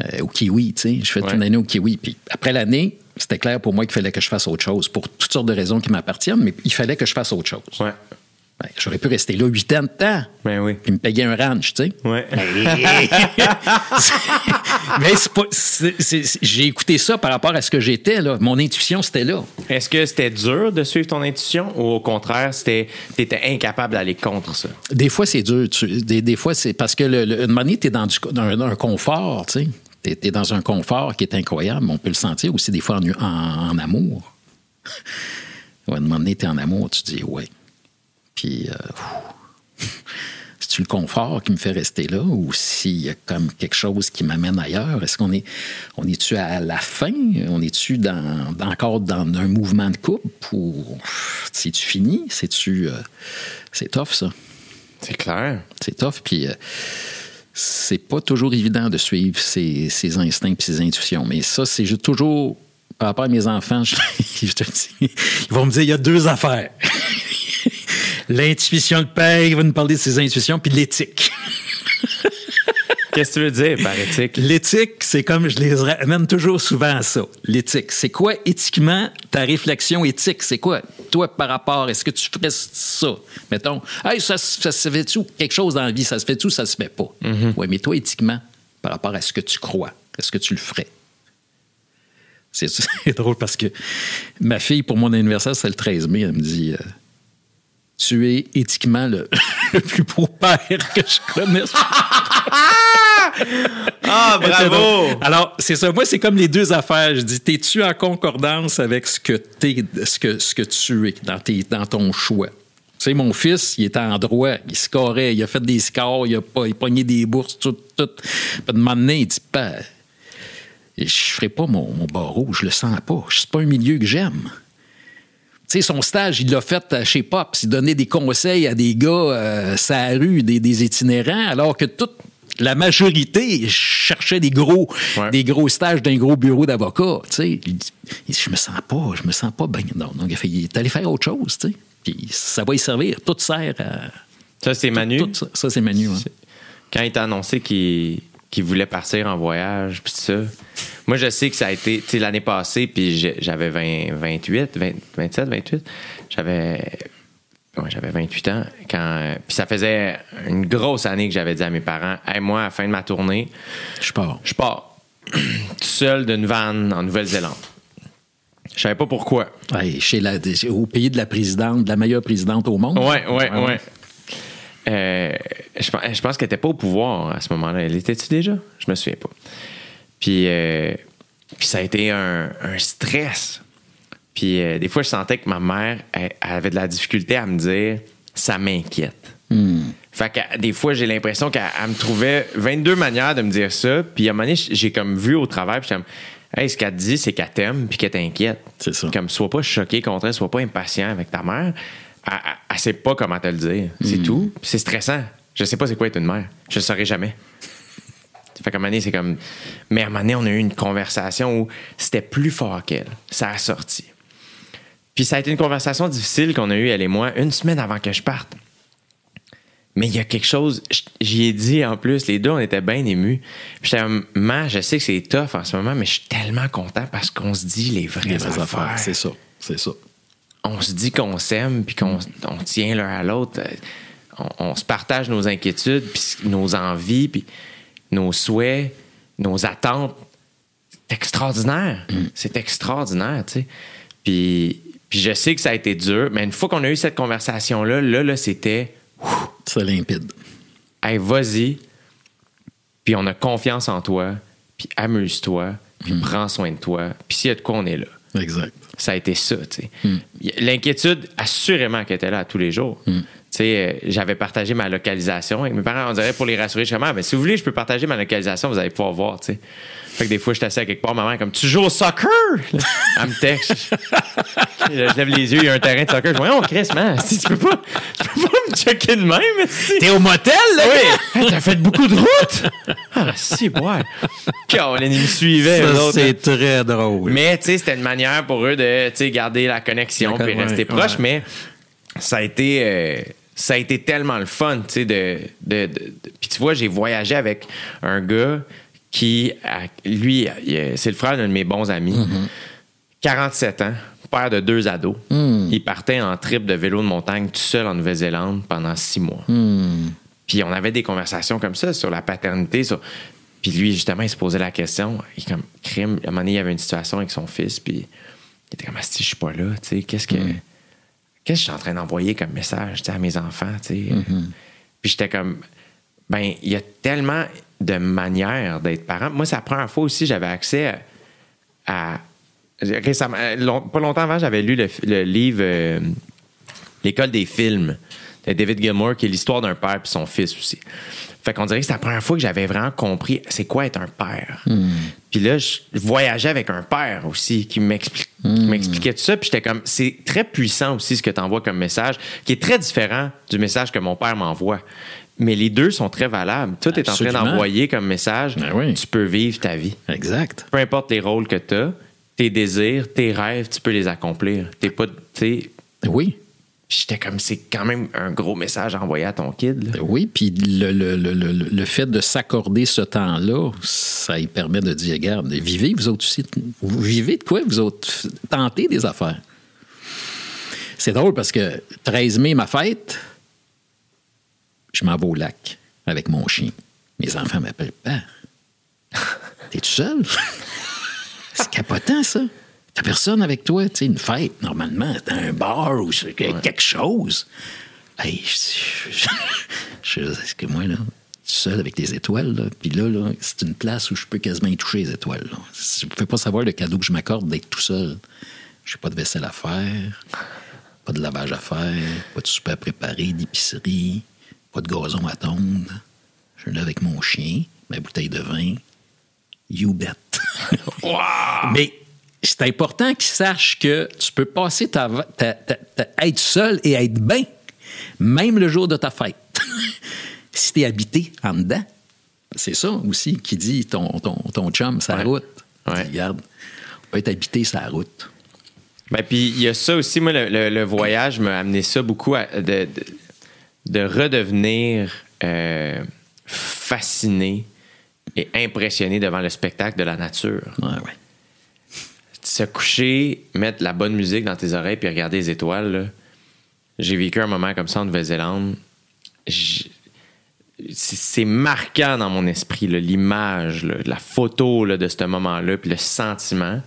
euh, au Kiwi. J'ai fait Ouais. une année au Kiwi. Puis après l'année, c'était clair pour moi qu'il fallait que je fasse autre chose pour toutes sortes de raisons qui m'appartiennent, mais il fallait que je fasse autre chose. Ouais. Ben, J'aurais pu rester là huit ans de temps. Ben oui. Puis me payer un ranch, tu sais. Ouais. Mais c'est J'ai écouté ça par rapport à ce que j'étais, là. Mon intuition, c'était là. Est-ce que c'était dur de suivre ton intuition ou au contraire, c'était étais incapable d'aller contre ça? Des fois, c'est dur. Tu- des, des fois, c'est parce que le, le, une manière, tu es dans, du, dans un, un confort, tu sais. Tu es, dans un confort qui est incroyable. On peut le sentir aussi des fois en, en- en amour. Ouais, à un moment donné, tu es en amour, tu dis ouais. Puis, euh, c'est-tu le confort qui me fait rester là ou s'il y a comme quelque chose qui m'amène ailleurs? Est-ce qu'on est, on est-tu à la fin? On est-tu dans, dans- encore dans un mouvement de couple ou c'est-tu fini? C'est-tu. euh, c'est tough, ça. C'est clair. C'est tough. Puis euh, c'est pas toujours évident de suivre ses, ses instincts et ses intuitions. Mais ça, c'est juste toujours. Par rapport à mes enfants, je, je te dis, ils vont me dire il y a deux affaires. L'intuition de père, il va nous parler de ses intuitions, puis l'éthique. Qu'est-ce que tu veux dire par éthique? L'éthique, c'est comme je les ramène toujours souvent à ça. L'éthique, c'est quoi éthiquement ta réflexion éthique? C'est quoi, toi, par rapport, est-ce que tu ferais ça? Mettons, hey, ça, ça se fait-tu? Quelque chose dans la vie? Ça se fait-tu ou ça se fait pas? Oui, mais toi, éthiquement, par rapport à ce que tu crois, est-ce que tu le ferais? C'est c'est drôle parce que ma fille, pour mon anniversaire, c'est le 13 mai, elle me dit euh, Tu es éthiquement le, le plus beau père que je connaisse. Ah, C'est bravo! Alors, c'est ça. Moi, c'est comme les deux affaires. Je dis, t'es-tu en concordance avec ce que, t'es, ce que, ce que tu es dans, tes, dans ton choix? Tu sais, mon fils, il était en droit, il scorait, il a fait des scores, il a, pas, il pognait des bourses, tout, tout. Puis, de donné, il dit, ben, je ferai pas mon, mon barreau, je le sens pas. C'est pas un milieu que j'aime. Tu sais, son stage, il l'a fait euh, chez Pops. Il donnait des conseils à des gars euh, sa rue, des, des itinérants, alors que toute la majorité cherchait des gros, Ouais. des gros stages d'un gros bureau d'avocat. Tu sais, il dit, il dit, je me sens pas, je me sens pas bien. Donc il a fait- il est allé faire autre chose. Tu sais, puis ça va y servir. Tout sert à. Ça, c'est Manu? Tout ça, ça, c'est Manu. hein. Quand il t'a annoncé qu'il voulait partir en voyage, puis ça. Moi, je sais que ça a été, tu sais, l'année passée, puis j'avais 20 28, 20 27, 28. J'avais. Ouais, j'avais 28 ans. Quand, puis ça faisait une grosse année que j'avais dit à mes parents Hey, moi, à la fin de ma tournée, Je pars. je pars tout seul d'une vanne en Nouvelle-Zélande. Je savais pas pourquoi. Ouais, chez la, au pays de la présidente, de la meilleure présidente au monde. Ouais, ouais. Euh, je, pense- je pense qu'elle n'était pas au pouvoir à ce moment-là. Elle était-tu déjà? Je me souviens pas. Puis, euh, puis ça a été un, un stress. Puis euh, des fois, je sentais que ma mère elle, elle avait de la difficulté à me dire ça m'inquiète. Fait que des fois, j'ai l'impression qu'elle elle me trouvait 22 manières de me dire ça. Puis à un moment donné, j'ai comme vu au travers. Puis j'étais comme, hey, ce qu'elle te dit, c'est qu'elle t'aime puis qu'elle t'inquiète. C'est ça. Comme, sois pas choqué contre elle, sois pas impatient avec ta mère. Elle, elle, elle sait pas comment te le dire. C'est tout? Puis c'est stressant. Je sais pas c'est quoi être une mère. Je le saurais jamais. Fait qu'à un moment donné, c'est comme. Mais à un moment donné, on a eu une conversation où c'était plus fort qu'elle. Ça a sorti. Puis ça a été une conversation difficile qu'on a eue, elle et moi, une semaine avant que je parte. Mais il y a quelque chose, j'y ai dit en plus, les deux, on était bien émus. Puis J'étais je sais que c'est tough en ce moment, mais je suis tellement content parce qu'on se dit les vraies, Les vraies affaires. affaires. C'est ça. C'est ça. On se dit qu'on s'aime, puis qu'on on tient l'un à l'autre. On, on se partage nos inquiétudes, puis nos envies, puis nos souhaits, nos attentes. C'est extraordinaire. C'est extraordinaire, tu sais. Puis, puis je sais que ça a été dur, mais une fois qu'on a eu cette conversation-là, là, là, c'était C'est limpide. Hey, vas-y, puis on a confiance en toi, puis amuse-toi, puis prends soin de toi, puis s'il y a de quoi, on est là. Exact. Ça a été ça, tu sais. Y- L'inquiétude, assurément qu'elle était là à tous les jours. Tu sais, euh, j'avais partagé ma localisation avec mes parents. On dirait pour les rassurer, je comme, Ah, ben, si vous voulez, je peux partager ma localisation, vous allez pouvoir voir, tu sais. Fait que des fois, je suis assis à quelque part, ma mère est comme, tu joues au soccer? Elle me texte. je lève les yeux, il y a un terrain de soccer. Je dis, oh, Chris, man, si tu peux pas, tu peux pas me checker de même, si. T'es au motel, là? Oui! Hey, T'as fait beaucoup de route! Ah, si, ouais. Caroline, ils me suivaient, c'est très drôle. mais tu sais, c'était une manière pour eux de tu sais, garder la connexion puis rester ouais, proche. ouais. Mais ça a été euh, ça a été tellement le fun, tu sais, de, de, de- de- Puis tu vois, j'ai voyagé avec un gars qui, a- lui, c'est le frère d'un de mes bons amis, 47 ans, père de deux ados. Il partait en trip de vélo de montagne tout seul en Nouvelle-Zélande pendant six mois. Puis on avait des conversations comme ça sur la paternité. Sur... Puis lui, justement, il se posait la question. Il, comme, crime, à un moment donné, il y avait une situation avec son fils. Puis il était comme, si je suis pas là, tu sais, qu'est-ce que. Qu'est-ce que je suis en train d'envoyer comme message à mes enfants, sais? Puis j'étais comme, ben, il y a tellement de manières d'être parent. Moi, c'est la première fois aussi j'avais accès à. à- récemment, euh, long- pas longtemps avant, j'avais lu le, le livre euh, L'école des films de David Gilmour, qui est l'histoire d'un père et son fils aussi. Fait qu'on dirait que c'est la première fois que j'avais vraiment compris c'est quoi être un père. Puis là, je voyageais avec un père aussi qui qui m'expliquait tout ça. Puis j'étais comme, c'est très puissant aussi ce que tu envoies comme message, qui est très différent du message que mon père m'envoie. Mais les deux sont très valables. Tout est en train Absolument. d'envoyer comme message. Ben oui. Tu peux vivre ta vie. Exact. Peu importe les rôles que tu as, tes désirs, tes rêves, tu peux les accomplir. T'es pas, sais, Oui. J'étais comme, c'est quand même un gros message envoyé à ton kid. Oui, puis le, le- le- le- le fait de s'accorder ce temps-là, ça lui permet de dire, regarde, vivez vous autres aussi. Vous vivez de quoi, vous autres? Tentez des affaires. C'est drôle parce que 13 mai, ma fête, je m'en vais au lac avec mon chien. Mes enfants m'appellent père. T'es tout seul? C'est capotant, ça. T'as personne avec toi, tu sais, une fête, normalement, t'as un bar ou quelque chose. Hey, je, je, je, est-ce que moi, là, seul avec les étoiles, là, puis là, là, c'est une place où je peux quasiment y toucher les étoiles. Là. Je ne pouvez pas savoir le cadeau que je m'accorde d'être tout seul. Je n'ai pas de vaisselle à faire, pas de lavage à faire, pas de souper à préparer, d'épicerie, pas de gazon à tondre. Je suis là avec mon chien, ma bouteille de vin. You bet. Mais c'est important qu'ils sachent que tu peux passer ta, va- ta- ta- ta- être seul et être bien, même le jour de ta fête. si tu es habité en dedans, c'est ça aussi qui dit ton, ton, ton chum, sa Ouais. route. Ouais. Regarde, on peut être habité sa route. Ben, puis il y a ça aussi, moi, le, le- le voyage m'a amené ça beaucoup à- de, de, de redevenir euh, fasciné et impressionné devant le spectacle de la nature. Ouais, ouais. Se coucher, mettre la bonne musique dans tes oreilles puis regarder les étoiles, j'ai vécu un moment comme ça en Nouvelle-Zélande. C'est marquant dans mon esprit, l'image, la photo de ce moment-là, puis le sentiment.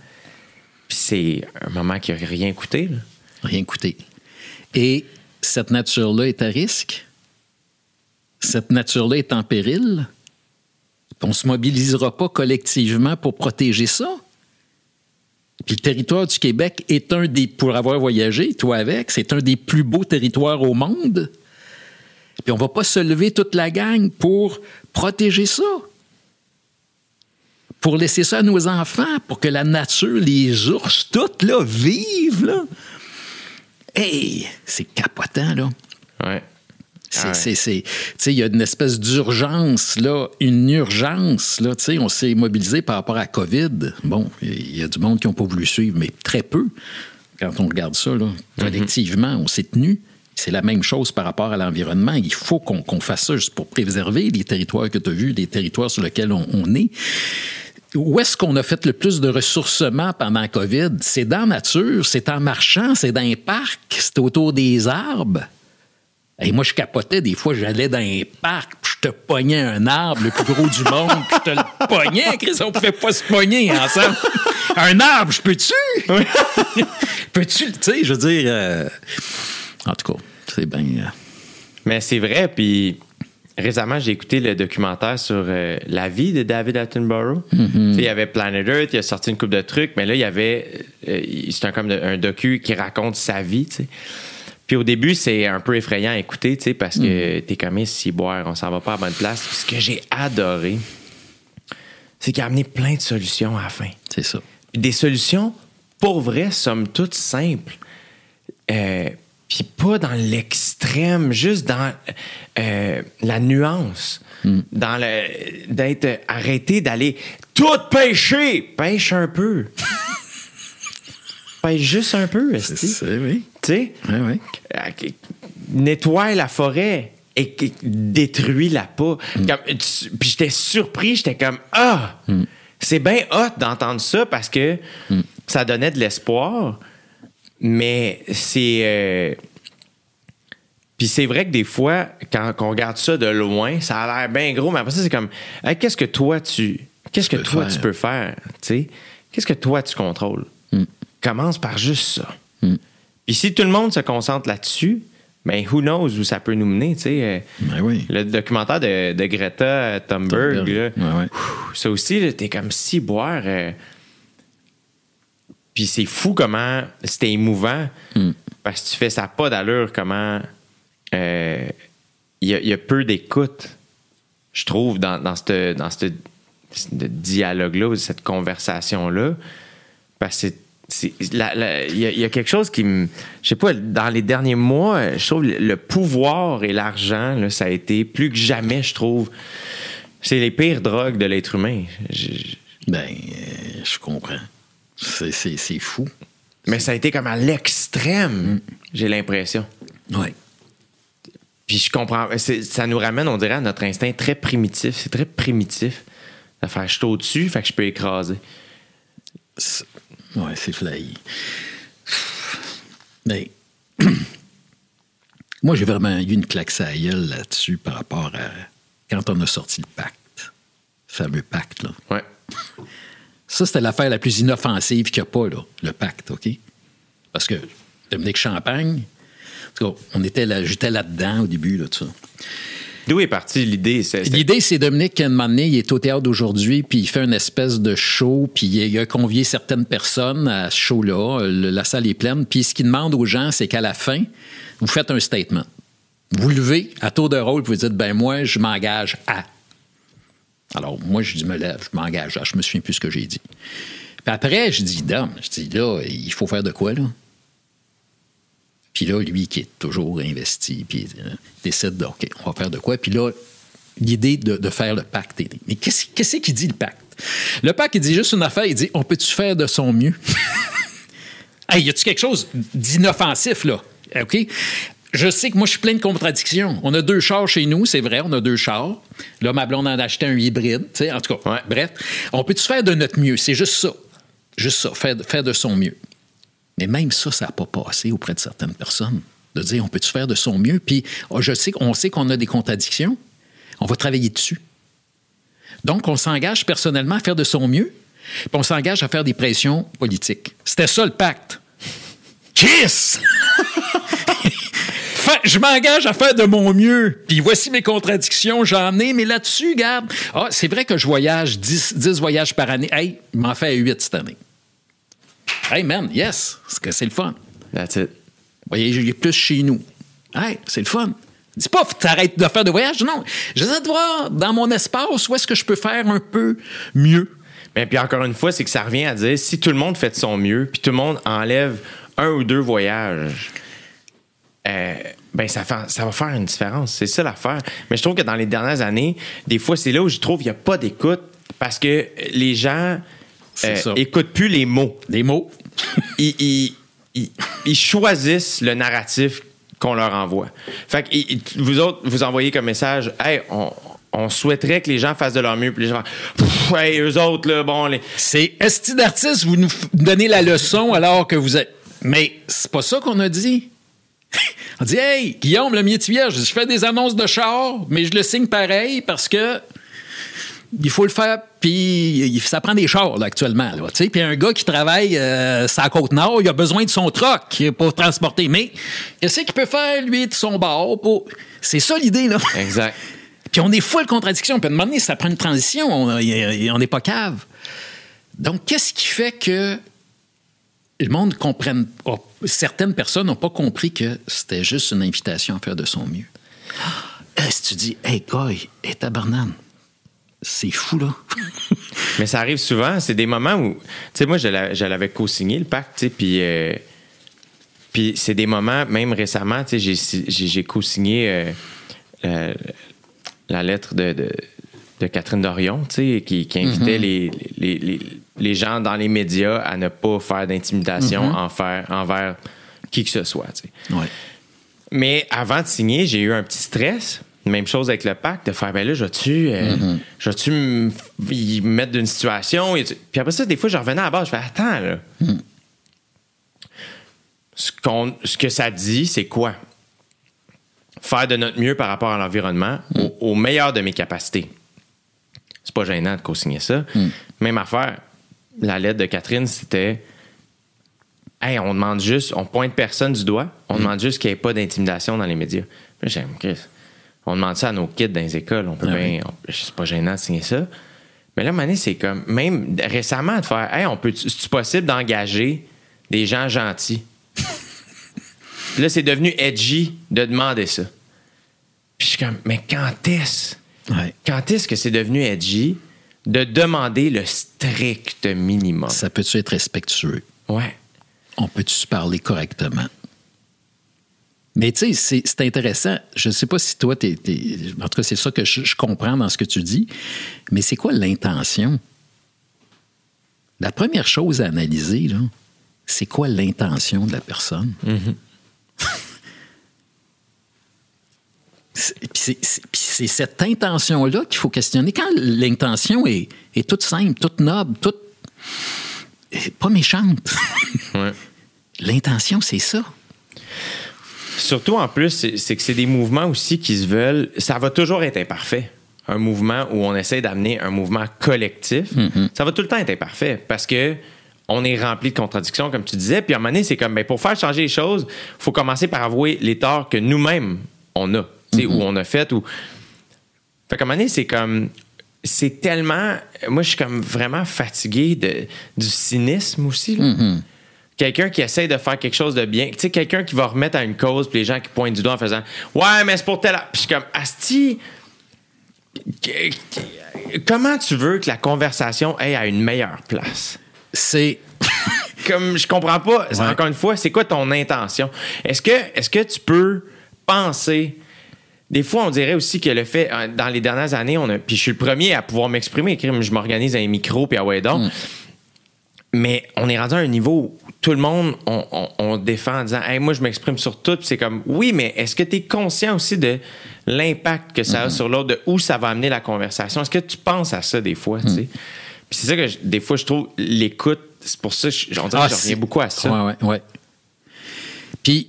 C'est un moment qui n'a rien coûté. Rien coûté. Et cette nature-là est à risque? Cette nature-là est en péril? On ne se mobilisera pas collectivement pour protéger ça? Puis le territoire du Québec est un des, pour avoir voyagé, toi avec, c'est un des plus beaux territoires au monde. Puis on va pas se lever toute la gang pour protéger ça. Pour laisser ça à nos enfants, pour que la nature, les ours, toutes, là, vivent, là. Hey, c'est capotant, là. Ouais. C'est, il y a une espèce d'urgence, là, une urgence, là, on s'est mobilisé par rapport à COVID. Bon, il y a du monde qui n'ont pas voulu suivre, mais très peu. Quand on regarde ça, là, collectivement, on s'est tenu. C'est la même chose par rapport à l'environnement. Il faut qu'on, fasse ça juste pour préserver les territoires que tu as vus, les territoires sur lesquels on, on est. Où est-ce qu'on a fait le plus de ressourcement pendant COVID? C'est dans la nature, c'est en marchant, c'est dans les parcs, c'est autour des arbres. Et moi, je capotais. Des fois, j'allais dans un parc, puis je te pognais un arbre le plus gros du monde, puis je te le pognais. Chris, on pouvait pas se pogner ensemble. Un arbre, je peux-tu? peux-tu? Tu sais, je veux dire... euh, En tout cas, c'est bien... euh, Mais c'est vrai, puis récemment, j'ai écouté le documentaire sur euh, la vie de David Attenborough. Sais, Il y avait Planet Earth, il a sorti une coupe de trucs, mais là, il y avait. c'est un, comme de- un docu qui raconte sa vie, tu sais. Puis au début, c'est un peu effrayant à écouter, tu sais, parce que t'es comme si boire, on s'en va pas à bonne place. Puis ce que j'ai adoré, c'est qu'il a amené plein de solutions à la fin. C'est ça. Des solutions, pour vrai, somme toute simples. Euh, puis pas dans l'extrême, juste dans euh, la nuance. Dans le d'être arrêté d'aller tout pêcher. Pêche un peu. Pêche juste un peu, esti. C'est, oui. Tu sais? Oui, oui. Euh, nettoie la forêt et détruis la pas. Comme, tu- Puis j'étais surpris, j'étais comme ah, c'est bien hot d'entendre ça parce que ça donnait de l'espoir, mais c'est euh, puis c'est vrai que des fois quand on regarde ça de loin, ça a l'air bien gros, mais après ça c'est comme Hey, qu'est-ce que toi tu qu'est-ce que peux toi faire. tu peux faire, Qu'est-ce que toi tu contrôles? Commence par juste ça. Puis si tout le monde se concentre là-dessus, ben who knows où ça peut nous mener, tu sais. euh, Ben oui. Le documentaire de, de Greta Thunberg, Thunberg, là, ouais. ça aussi, t'es comme si boire. euh, Puis c'est fou comment c'était émouvant Hmm. parce que tu fais ça pas d'allure, comment euh, il y, a- il y a peu d'écoute, je trouve, dans, dans ce dans dialogue-là, ou cette conversation-là. Parce que c'est- il y, a- il y a quelque chose qui me. Je sais pas, dans les derniers mois, je trouve le, le pouvoir et l'argent, ça a été plus que jamais, je trouve. C'est les pires drogues de l'être humain. Je- je- Ben, euh, je comprends. C'est, c'est, c'est fou. mais ça a été comme à l'extrême, j'ai l'impression. Oui. Puis je comprends. Ça nous ramène, on dirait, à notre instinct très primitif. C'est très primitif de faire je suis au-dessus, fait que je peux écraser. Oui, c'est flaillis. Mais moi, j'ai vraiment eu une claque à gueule là-dessus par rapport à quand on a sorti le pacte. Le fameux pacte, là. Ouais. Ça, c'était l'affaire la plus inoffensive qu'il n'y a pas, là, le pacte, OK? Parce que Dominique Champagne, en tout cas, on était là, j'étais là-dedans au début, là, tout ça. D'où est partie l'idée? L'idée, c'est Dominique, donné, il est au théâtre d'aujourd'hui, puis il fait une espèce de show, puis il a convié certaines personnes à ce show-là. La salle est pleine. Puis ce qu'il demande aux gens, c'est qu'à la fin, vous faites un statement. Vous levez à tour de rôle, puis vous dites, ben moi, je m'engage à. Alors, moi, je dis, me lève, je m'engage à. Je me souviens plus ce que j'ai dit. Puis après, je dis, Dom, je dis, là, il faut faire de quoi, là? Puis là, lui qui est toujours investi, puis euh, décide de, OK, on va faire de quoi? Puis là, l'idée de, de faire le pacte. Mais qu'est-ce qu'est-ce qu'il dit, le pacte? Le pacte, il dit juste une affaire, il dit, on peut-tu faire de son mieux? hey, y a-tu quelque chose d'inoffensif, là? OK? Je sais que moi, je suis plein de contradictions. On a deux chars chez nous, c'est vrai, on a deux chars. Là, ma blonde en a acheté un hybride, tu sais, en tout cas. Ouais. Bref, on peut-tu faire de notre mieux? C'est juste ça. Juste ça, faire, faire de son mieux. Mais même ça, ça n'a pas passé auprès de certaines personnes. De dire, on peut-tu faire de son mieux? Puis, oh, je sais qu'on sait qu'on a des contradictions. On va travailler dessus. Donc, on s'engage personnellement à faire de son mieux, puis on s'engage à faire des pressions politiques. C'était ça le pacte. Kiss! Je m'engage à faire de mon mieux. Puis voici mes contradictions, j'en ai, mais là-dessus, garde. Ah, c'est vrai que je voyage 10, 10 voyages par année. Hey, il m'en fait 8 cette année. Hey, man, yes, c'est que c'est le fun. That's it. Voyager plus chez nous. Hey, c'est le fun. Dis pas, t'arrêtes de faire de voyage. Non. J'essaie de voir dans mon espace où est-ce que je peux faire un peu mieux. Mais puis encore une fois, c'est que ça revient à dire si tout le monde fait de son mieux, puis tout le monde enlève un ou deux voyages, euh, ben ça, fait- ça va faire une différence. C'est ça l'affaire. Mais je trouve que dans les dernières années, des fois, c'est là où je trouve qu'il n'y a pas d'écoute parce que les gens C'est euh, ça. écoutent plus les mots. Des mots. ils, ils- ils- ils choisissent le narratif qu'on leur envoie. Fait que vous autres, vous envoyez comme message, hey, on, on souhaiterait que les gens fassent de leur mieux, puis les gens Pff, hey, eux autres, là, bon, les... C'est esti d'artiste, vous nous donnez la leçon alors que vous êtes. Mais c'est pas ça qu'on a dit. On dit, hey, Guillaume, le métier, je fais des annonces de char, mais je le signe pareil parce que il faut le faire, puis ça prend des chars là, actuellement. Là, puis un gars qui travaille euh, sur la Côte-Nord, il a besoin de son troc pour transporter. Mais qu'est-ce qu'il peut faire, lui, de son bord? Pour... C'est ça l'idée, là. Exact. Puis on est full de contradictions. Puis à un moment donné, ça prend une transition. On n'est pas cave. Donc, qu'est-ce qui fait que le monde comprenne? Certaines personnes n'ont pas compris que c'était juste une invitation à faire de son mieux? Ah, si tu dis, hey, guy, hey, tabarnane, c'est fou, là. Mais ça arrive souvent, c'est des moments où, tu sais, moi, je l'a- je l'avais co-signé, le pacte, tu sais, puis... euh, puis c'est des moments, même récemment, tu sais, j'ai si- j'ai j'ai co-signé euh, euh, la lettre de, de, de Catherine Dorion, tu sais, qui, qui invitait les, les, les, les gens dans les médias à ne pas faire d'intimidation envers, envers qui que ce soit, tu sais. Ouais. Mais avant de signer, j'ai eu un petit stress. Même chose avec le pacte, de faire, ben là, je vais-tu euh, je vais-tu me y mettre d'une situation? Et tu- Puis après ça, des fois, je revenais à la base, je fais, attends, là. Ce, qu'on- ce que ça dit, c'est quoi? Faire de notre mieux par rapport à l'environnement au, au meilleur de mes capacités. C'est pas gênant de co-signer ça. Même affaire. La lettre de Catherine, c'était Hey, on demande juste, on pointe personne du doigt, on demande juste qu'il n'y ait pas d'intimidation dans les médias. J'aime, Chris, on demande ça à nos kids dans les écoles, on peut Ah bien, on- c'est pas gênant de signer ça. Mais là, Mané, c'est comme, même récemment, de faire, hey, on peut, c'est possible d'engager des gens gentils? Puis là, c'est devenu edgy de demander ça. Puis je suis comme, mais quand est-ce? Ouais. Quand est-ce que c'est devenu edgy de demander le strict minimum? Ça peut-tu être respectueux? Ouais. on peut-tu se parler correctement? Mais tu sais, c'est- intéressant. Je ne sais pas si toi, t'es, t'es- en tout cas, c'est ça que je, je comprends dans ce que tu dis, mais c'est quoi l'intention? La première chose à analyser, c'est quoi l'intention de la personne? c'est cette intention-là qu'il faut questionner. Quand l'intention est, est, toute simple, toute noble, toute. pas méchante. L'intention, c'est ça. Surtout en plus, c'est que c'est des mouvements aussi qui se veulent. Ça va toujours être imparfait. Un mouvement où on essaie d'amener un mouvement collectif, mm-hmm. ça va tout le temps être imparfait parce que on est rempli de contradictions, comme tu disais. Puis à un moment donné, c'est comme, ben, pour faire changer les choses, il faut commencer par avouer les torts que nous-mêmes, on a, mm-hmm. ou on a fait. Ou... Fait qu'à un moment donné, c'est comme, c'est tellement, moi, je suis comme vraiment fatigué de, du cynisme aussi. Mm-hmm. Quelqu'un qui essaie de faire quelque chose de bien, tu sais, quelqu'un qui va remettre à une cause, puis les gens qui pointent du doigt en faisant, ouais, mais c'est pour tel. Puis je suis comme, Asti, comment tu veux que la conversation aille à une meilleure place? c'est. Comme je comprends pas, encore une fois, c'est quoi ton intention? Est-ce que, est que tu peux penser. Des fois, on dirait aussi que le fait, euh, dans les dernières années, on a, puis je suis le premier à pouvoir m'exprimer, je m'organise à un micro, puis à ouais mm. Mais on est rendu à un niveau tout le monde, on, défend en disant Moi, je m'exprime sur tout. c'est comme Oui, mais est-ce que tu es conscient aussi de l'impact que ça a mm-hmm. sur l'autre, de où ça va amener la conversation? Est-ce que tu penses à ça des fois? Mm c'est ça que des fois, je trouve l'écoute, c'est pour ça que on ah, je reviens beaucoup à ça. Oui, oui, ouais. Puis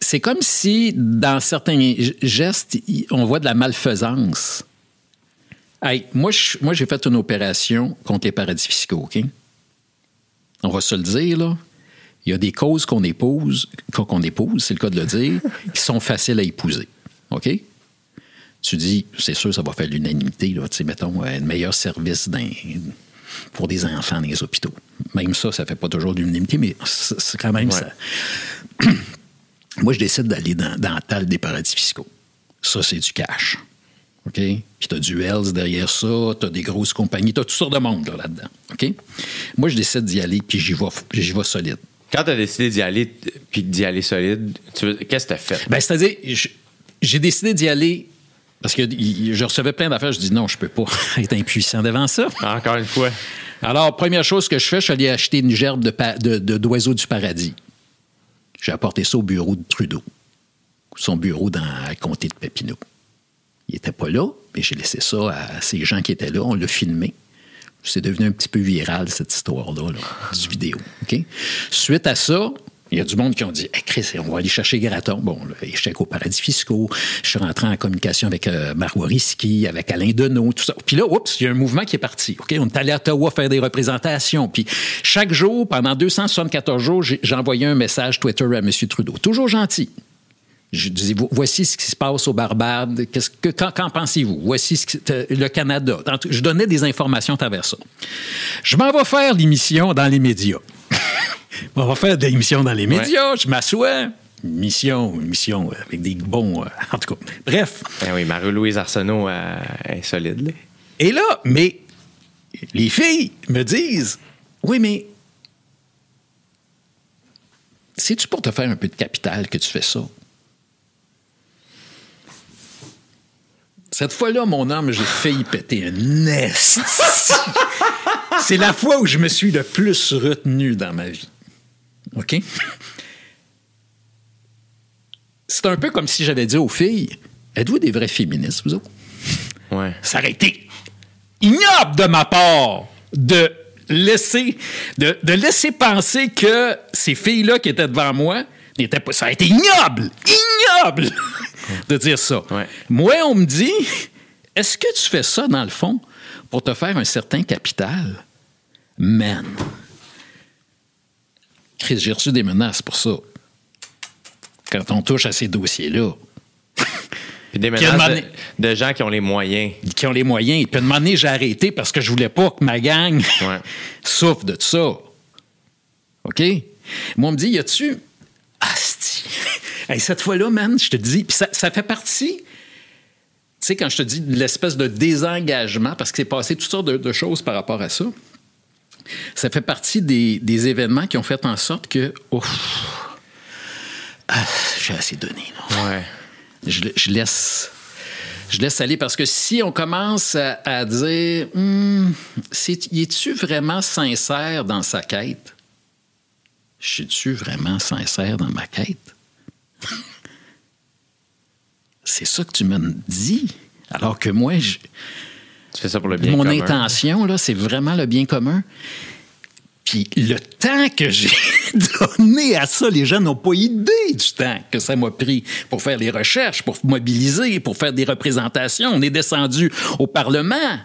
c'est comme si dans certains gestes, on voit de la malfaisance. Hey, moi, moi, j'ai fait une opération contre les paradis fiscaux, OK? On va se le dire, là. Il y a des causes qu'on épouse, qu'on épouse, c'est le cas de le dire, qui sont faciles à épouser. OK? Tu dis, c'est sûr, ça va faire l'unanimité, là. Tu sais, mettons, un meilleur service d'un pour des enfants dans les hôpitaux. Même ça, ça ne fait pas toujours l'unanimité, mais c'est quand même ça. Moi, je décide d'aller dans, dans la table des paradis fiscaux. Ça, c'est du cash. OK? Puis tu as du Hells derrière ça, tu as des grosses compagnies, tu as toutes sortes de monde là-dedans. OK? Moi, je décide d'y aller, puis j'y vais, j'y vais solide. Quand tu as décidé d'y aller, puis d'y aller solide, qu'est-ce que tu as fait? Ben, c'est-à-dire, j'ai décidé d'y aller parce que je recevais plein d'affaires, je dis non, je peux pas être impuissant devant ça. Encore une fois. Alors, première chose que je fais, je suis allé acheter une gerbe d'oiseaux du paradis. J'ai apporté ça au bureau de Trudeau, son bureau dans le comté de Papineau. Il n'était pas là, mais j'ai laissé ça à ces gens qui étaient là. On l'a filmé. C'est devenu un petit peu viral, cette histoire-là, là, du vidéo. Suite à ça, il y a du monde qui ont dit Chris, on va aller chercher Graton. Bon, échec au paradis fiscaux. Je suis rentré en communication avec euh, avec Alain Deneau, tout ça. Puis là, oups, il y a un mouvement qui est parti. On est allé à Ottawa faire des représentations. Puis chaque jour, pendant 274 jours, envoyé un message Twitter à M. Trudeau. Toujours gentil. Je disais, voici ce qui se passe au Barbade. Qu'est-ce que, qu'en, pensez-vous? Voici ce le Canada. Je donnais des informations à travers ça. Je m'en vais faire l'émission dans les médias. on va faire des émissions dans les médias, je m'assois. Mission, mission avec des bons. Euh, en tout cas, bref. Ben oui, Marie-Louise Arsenault euh, est solide. Et là, mais les filles me disent Oui, mais c'est-tu pour te faire un peu de capital que tu fais ça? Cette fois-là, mon homme, j'ai failli péter un nest. C'est la fois où je me suis le plus retenu dans ma vie. OK? C'est un peu comme si j'avais dit aux filles Êtes-vous des vrais féministes, vous autres? Ouais. Été ignoble de ma part de laisser, de, laisser penser que ces filles-là qui étaient devant moi pas. Ça a été ignoble! Ignoble! de dire ça. Moi, on me dit Est-ce que tu fais ça, dans le fond, pour te faire un certain capital? Man, Chris, j'ai reçu des menaces pour ça. Quand on touche à ces dossiers-là. des menaces de, gens qui ont les moyens. Qui ont les moyens. Puis, à un moment donné, j'ai arrêté parce que je voulais pas que ma gang souffre de ça. OK? Moi, on me dit, y a-tu. Asti! cette fois-là, man, je te dis, puis ça, fait partie. Tu sais, quand je te dis l'espèce de désengagement, parce que c'est passé toutes sortes de choses par rapport à ça ça fait partie des, événements qui ont fait en sorte que, ah, j'ai assez donné. Ouais. Je, laisse. Je laisse aller parce que si on commence à, dire hum, es-tu vraiment sincère dans sa quête? Suis-tu vraiment sincère dans ma quête? c'est ça que tu me dis. Alors que moi, je- Tu fais ça pour le bien mon commun. intention, là, c'est vraiment le bien commun. Puis le temps que j'ai donné à ça, les gens n'ont pas idée du temps que ça m'a pris pour faire les recherches, pour mobiliser, pour faire des représentations. On est descendu au Parlement.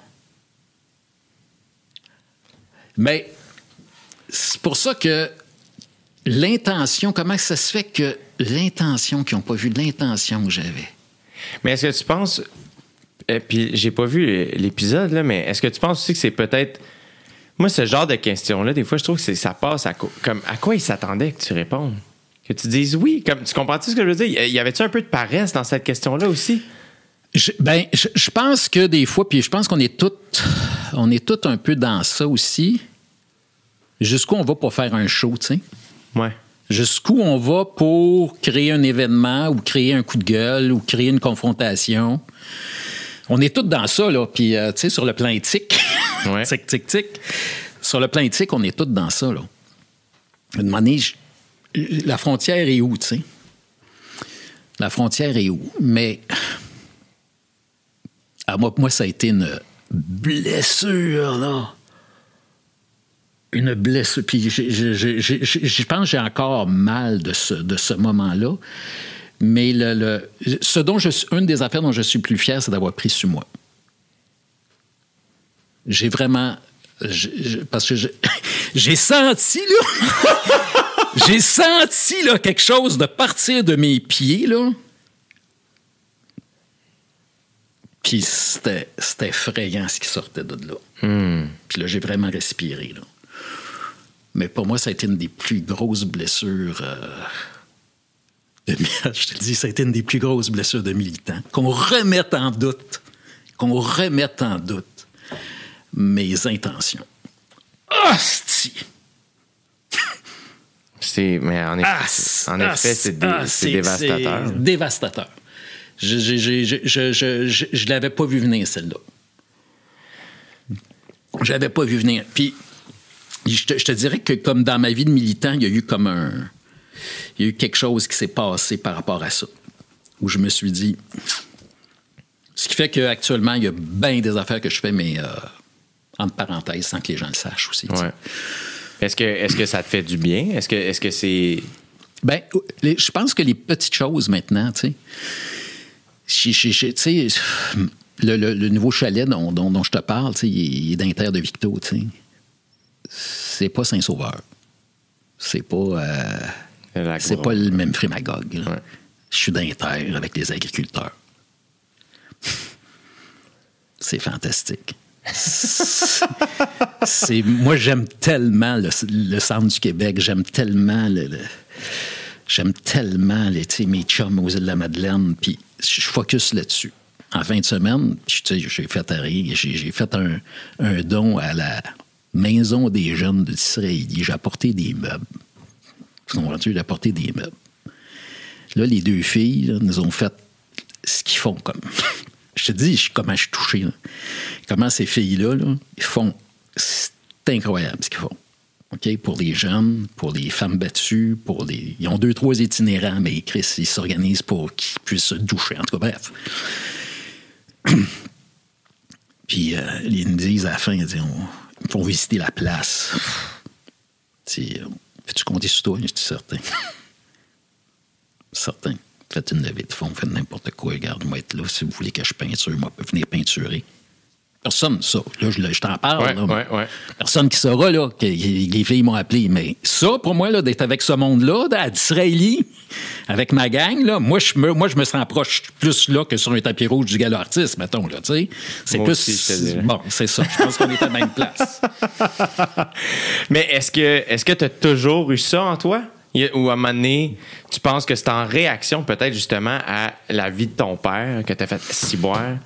Mais c'est pour ça que l'intention, comment ça se fait que l'intention, qu'ils n'ont pas vu l'intention que j'avais? Mais est-ce que tu penses. Et puis, j'ai pas vu l'épisode, là, mais est-ce que tu penses aussi que c'est peut-être. Moi, ce genre de questions-là, des fois, je trouve que ça passe à, co- comme, à quoi ils s'attendaient que tu répondes? Que tu dises oui. Comme, tu comprends-tu ce que je veux dire? Y avait-tu un peu de paresse dans cette question-là aussi? Je, ben, je, je pense que des fois, puis je pense qu'on est toutes, on est toutes un peu dans ça aussi. Jusqu'où on va pour faire un show, tu sais? Ouais. Jusqu'où on va pour créer un événement ou créer un coup de gueule ou créer une confrontation? On est tous dans ça, là. Puis, euh, tu sais, sur le plan éthique, Ouais. tic, tic, tic. Sur le plan éthique, on est tous dans ça, là. À un moment donné, je- la frontière est où, tu sais? La frontière est où? Mais ah, moi, moi, ça a été une blessure, là. Une blessure. Puis je pense que j'ai encore mal de ce, de ce moment-là. Mais le, le- ce dont je suis, une des affaires dont je suis plus fier, c'est d'avoir pris sur moi. J'ai vraiment. je- je- parce que j'ai senti, là. j'ai senti, là, quelque chose de partir de mes pieds, là. Puis c'était c'était effrayant ce qui sortait de là. Puis là, j'ai vraiment respiré. Là. Mais pour moi, ça a été une des plus grosses blessures. euh, de, je te dis, ça a été une des plus grosses blessures de militant. Qu'on remette en doute, qu'on remette en doute mes intentions. Hostie! C'est, mais en effet, Ah, c'est- en ah, effet c'est, dé- ah, c'est dévastateur. dévastateur. Je je, je, je, je, je, je- je l'avais pas vu venir, celle-là. Je l'avais pas vu venir. Puis, je te, je te dirais que comme dans ma vie de militant, il y a eu comme un... Il y a eu quelque chose qui s'est passé par rapport à ça. Où je me suis dit... Ce qui fait qu'actuellement, il y a bien des affaires que je fais, mais euh, entre parenthèses, sans que les gens le sachent aussi. Ouais. Est-ce que, est-ce que ça te fait du bien? Est-ce que, c'est. Ben, les- je pense que les petites choses maintenant, tu sais. Le, le- le nouveau chalet dont, dont- dont je te parle, tu sais, il est- il est d'Inter de Victo, tu sais. C'est pas Saint-Sauveur. C'est pas. euh, c'est pas le même frémagogue. là. Ouais. Je suis d'Inter avec les agriculteurs. C'est fantastique. C'est, moi, j'aime tellement le, le centre du Québec. J'aime tellement le, le- j'aime tellement les, mes chums aux îles de la Madeleine. Puis je focus là-dessus. En fin de semaine, j'ai fait, j'ai fait un, un don à la maison des jeunes de Disraeli. J'ai apporté des meubles. Tu comprends-tu? J'ai des meubles. Là, les deux filles nous ont fait ce qu'ils font comme. je te dis je- comment je suis touché. Comment ces filles-là, font. C'est incroyable ce qu'ils font. Pour les jeunes, pour les femmes battues, pour les. Ils ont deux, trois itinérants, mais Chris, ils s'organisent pour qu'ils puissent se doucher. En tout cas, bref. Puis, euh, ils nous disent à la fin, ils disent, on, ils font visiter la place. Fais-tu compter sur toi? Je suis certain. certain. Faites une levée de fond, faites n'importe quoi. Regarde, moi être là. Si vous voulez que je peinture, moi, je peux venir peinturer. Personne, ça. Là, je, je t'en parle. Ouais, là. ouais, ouais. Personne qui saura, là, que les filles m'ont appelé. Mais ça, pour moi, là, d'être avec ce monde-là, à Disraeli, avec ma gang, là, moi, je me, moi, je me sens proche plus là que sur un tapis rouge du gala artiste, mettons, là, tu sais. C'est plus. aussi, bon, c'est ça. Je pense qu'on est à la même place. Mais est-ce que est-ce que tu as toujours eu ça en toi? Ou à un moment donné, tu penses que c'est en réaction peut-être justement à la vie de ton père que tu as fait ciboire?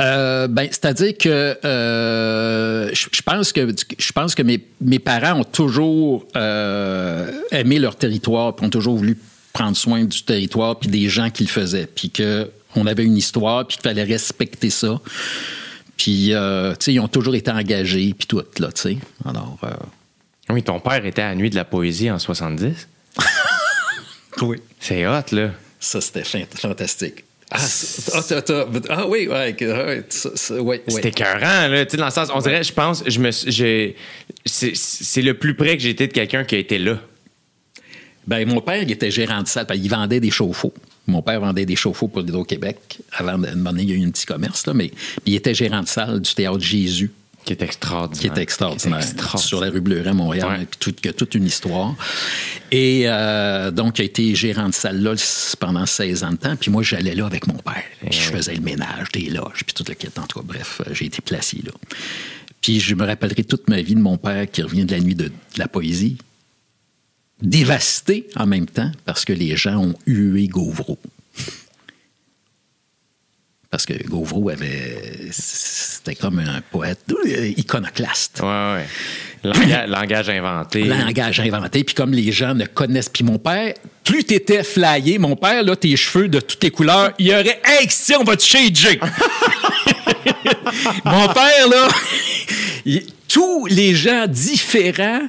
Euh, ben, c'est-à-dire que euh, je je pense que je pense que mes, mes parents ont toujours euh, aimé leur territoire, ont toujours voulu prendre soin du territoire puis des gens qui le faisaient, puis que on avait une histoire, puis qu'il fallait respecter ça. Puis, euh, tu sais, ils ont toujours été engagés, puis tout, là, tu sais. Alors, euh, Oui, ton père était à la nuit de la poésie en 70. oui. C'est hot, là. Ça, c'était fan- fantastique. Ah, ah, ah oui, ouais, que- ouais. C'était écœurant, là. Tu sais, dans le sens, on dirait, je pense, je me, c'est le plus près que j'ai été de quelqu'un qui a été là. Ben, mon père, il était gérant de salle, qu'il vendait des chauffe-eau. Mon père vendait des chauffe-eau pour l'Hydro-Québec. Avant de demander, il y a eu un petit commerce, là, mais il était gérant de salle du théâtre Jésus, Qui est extraordinaire. qui était extraordinaire, Qui extraordinaire. sur la rue Bleuret Montréal, Ouais. puis tout- toute une histoire. Et euh, donc, il a été gérant de salle là pendant 16 ans de temps. Puis moi, j'allais là avec mon père. Puis je faisais le ménage des loges, puis tout le kit. En tout cas, bref, euh, j'ai été placé là. Puis je me rappellerai toute ma vie de mon père qui revient de la nuit de, de la poésie, dévasté en même temps parce que les gens ont hué Gauvreau. Parce que Gauvreau avait. C'était comme un poète euh, iconoclaste. Ouais, ouais. Langage, langage inventé. Langage inventé. Puis comme les gens ne connaissent. Puis mon père, plus t'étais flyé, mon père, là, tes cheveux de toutes les couleurs, il y aurait Hey, si on va te shader! mon père, là, il- tous les gens différents,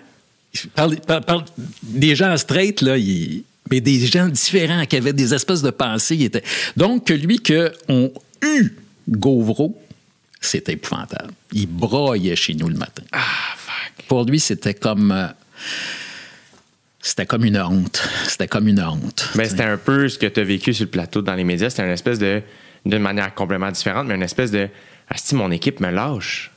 parle, parle- parle des gens straight, là, il- mais des gens différents qui avaient des espèces de pensées. Donc, que lui, qu'on eu Gauvreau, c'était épouvantable. Il broyait chez nous le matin. Ah, fuck. Pour lui, c'était comme. euh, c'était comme une honte. C'était comme une honte. Ben, c'était un peu ce que tu as vécu sur le plateau dans les médias. C'était une espèce de. d'une manière complètement différente, mais une espèce de. Ah, si mon équipe me lâche.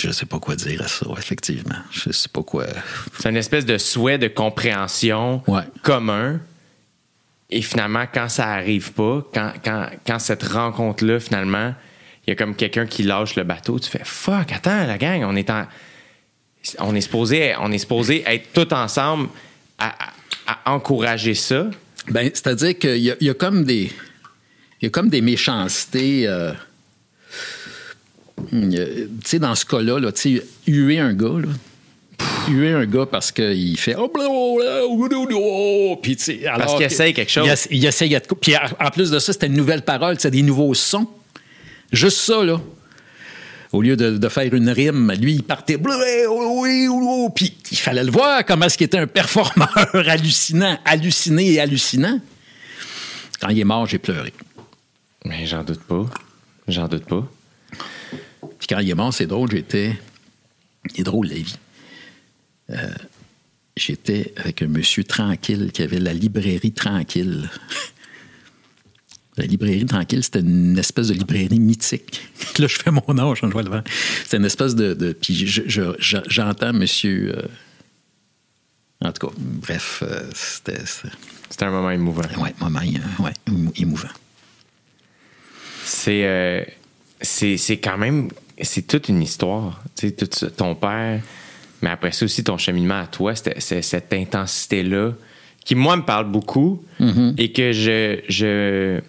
Je sais pas quoi dire à ça, effectivement. Je sais pas quoi. C'est une espèce de souhait de compréhension Ouais. commun. Et finalement, quand ça arrive pas, quand, quand, quand cette rencontre-là, finalement, il y a comme quelqu'un qui lâche le bateau, tu fais fuck, attends, la gang, on est en. On est supposé, on est supposé être tous ensemble à, à- à encourager ça. Ben, c'est-à-dire qu'il y, y a comme des. Il y a comme des méchancetés. euh, Tu sais, dans ce cas-là, là, tu sais, huer un gars, là. Huer un gars parce qu'il fait. oh, Puis, alors qu'il que- essaye quelque chose. Il, essa- il essaye de- Puis, en en plus de ça, c'était une nouvelle parole, c'est des nouveaux sons. Juste ça, là. Au lieu de, de faire une rime, lui, il partait. Puis il fallait le voir comment est-ce qu'il était un performeur hallucinant, halluciné et hallucinant. Quand il est mort, j'ai pleuré. Mais j'en doute pas. J'en doute pas. Quand il est mort, c'est drôle, j'étais. Il est drôle, la vie. Euh, j'étais avec un monsieur tranquille qui avait la librairie tranquille. La librairie tranquille, c'était une espèce de librairie mythique. Là, je fais mon âge, je vois le vent. C'était une espèce de. de- puis je- je- je- j'entends monsieur. euh, en tout cas, bref, euh, c'était. c'était- un moment émouvant. Ouais, moment, ouais, émou- émouvant. C'est euh, c'est c'est quand même c'est toute une histoire. Tu sais, ton père, mais après ça aussi ton cheminement à toi, c'est cette intensité là qui moi me parle beaucoup et que je je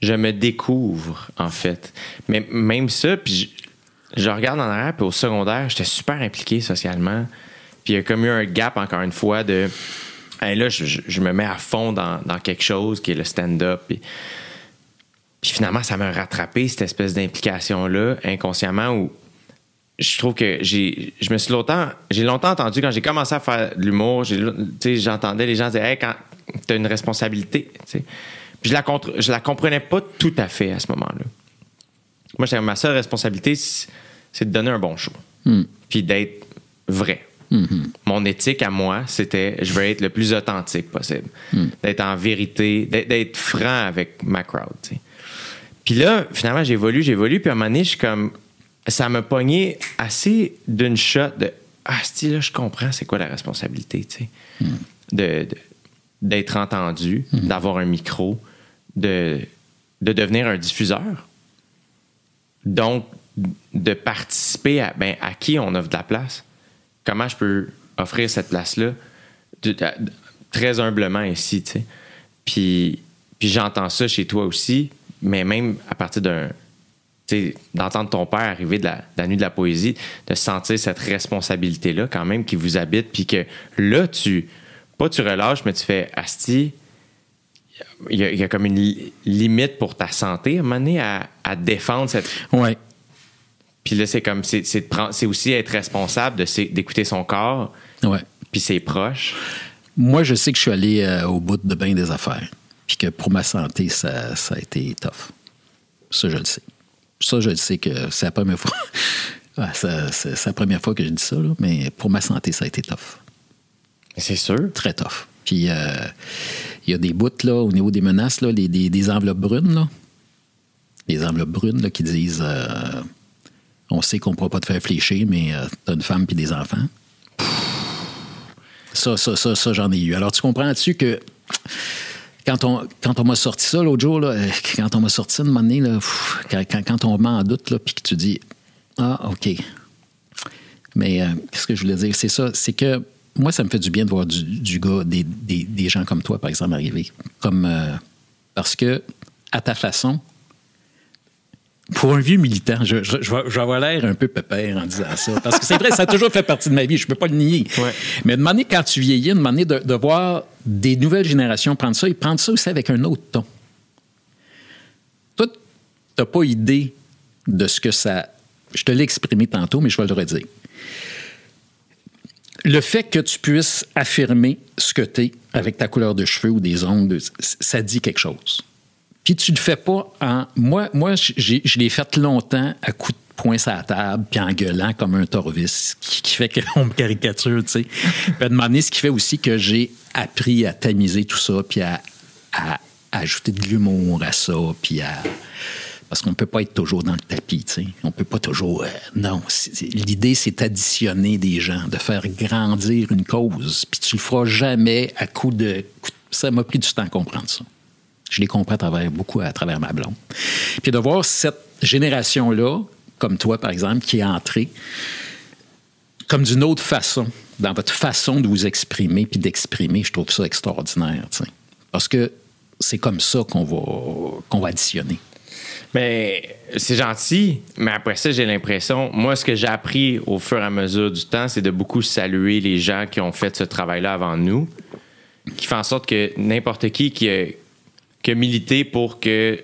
je me découvre en fait. Mais même ça, puis je, je regarde en arrière, puis au secondaire, j'étais super impliqué socialement. Puis il y a comme eu un gap encore une fois de Hey, là, je, je- je me mets à fond dans, dans quelque chose qui est le stand-up. Puis, puis finalement, ça m'a rattrapé, cette espèce d'implication-là, inconsciemment, où je trouve que j'ai je me suis longtemps j'ai longtemps entendu quand j'ai commencé à faire de l'humour j'entendais les gens dire hey, quand t'as une responsabilité. Puis je la contre- je la comprenais pas tout à fait à ce moment-là. Moi j'avais ma seule responsabilité c'est de donner un bon show. Puis d'être vrai. Mon éthique à moi c'était je veux être le plus authentique possible. D'être en vérité d'être- franc avec ma crowd. Puis là, finalement, j'évolue, j'évolue, puis à un moment donné, je suis comme. Ça m'a pogné assez d'une shot de. Ah, si là, je comprends c'est quoi la responsabilité, tu sais. De- de- D'être entendu, d'avoir un micro, de, de devenir un diffuseur. Donc, de participer à, ben, à qui on offre de la place. Comment je peux offrir cette place-là très humblement ici, tu sais. Puis, puis j'entends ça chez toi aussi, mais même à partir d'un. d'entendre ton père arriver de la, de la nuit de la poésie, de sentir cette responsabilité-là quand même qui vous habite, puis que là, tu. Pas tu relâches, mais tu fais Asti. Il y, a, il y a comme une li- limite pour ta santé à un moment donné à, à défendre cette. Ouais. Puis là, c'est comme. C'est aussi être responsable d'écouter son corps, Ouais. puis ses proches. moi, je sais que je suis allé euh, au bout de bien des affaires. Puis que pour ma santé, ça, ça a été tough. Ça, je le sais. Ça, je le sais que c'est la première fois. Ah, c'est la première fois que je dis ça, là, mais pour ma santé, ça a été tough. C'est sûr. Très tough. Puis euh, il y a des bouts là, au niveau des menaces, là, les- des, des enveloppes brunes. Là. Les enveloppes brunes là, qui disent euh, On sait qu'on ne pourra pas te faire fléchir, mais euh, t'as une femme puis des enfants. Ça, ça, ça, ça, j'en ai eu. Alors, tu comprends-tu que quand on, quand on m'a sorti ça l'autre jour, là, euh, quand on m'a sorti ça de moment donné, là, quand, quand, on met en doute, puis que tu dis Ah, OK. Mais euh, qu'est-ce que je voulais dire? C'est ça, c'est que moi, ça me fait du bien de voir du, du gars, des, des- des gens comme toi, par exemple, arriver. Comme, euh, parce que, à ta façon, pour un vieux militant, je, je, je vais, avoir l'air un peu pépère en disant ça. Parce que c'est vrai, ça a toujours fait partie de ma vie, je ne peux pas le nier. Ouais. Mais de demander quand tu vieillis, de demander de, de voir des nouvelles générations prendre ça et prendre ça aussi avec un autre ton. Toi, tu n'as pas idée de ce que ça. Je te l'ai exprimé tantôt, mais je vais le redire. Le fait que tu puisses affirmer ce que tu es avec ta couleur de cheveux ou des ongles, ça dit quelque chose. Puis tu le fais pas en. Moi, moi je l'ai fait longtemps à coups de poing sur la table, puis en gueulant comme un torvis, qui, qui fait qu'on me caricature, tu sais. Puis à demander ce qui fait aussi que j'ai appris à tamiser tout ça, puis à, ajouter de l'humour à ça, puis à. Parce qu'on ne peut pas être toujours dans le tapis, tu sais. On peut pas toujours. euh, non. L'idée, c'est d'additionner des gens, de faire grandir une cause. Puis tu le feras jamais à coup de. Ça m'a pris du temps à comprendre ça. Je l'ai compris à travers, beaucoup à travers ma blonde. Puis de voir cette génération-là, comme toi, par exemple, qui est entrée, comme d'une autre façon, dans votre façon de vous exprimer puis d'exprimer, je trouve ça extraordinaire. tu sais. Parce que c'est comme ça qu'on va, qu'on va additionner. Mais c'est gentil, mais après ça, j'ai l'impression, moi, ce que j'ai appris au fur et à mesure du temps, c'est de beaucoup saluer les gens qui ont fait ce travail-là avant nous, qui fait en sorte que n'importe qui qui qui a milité pour que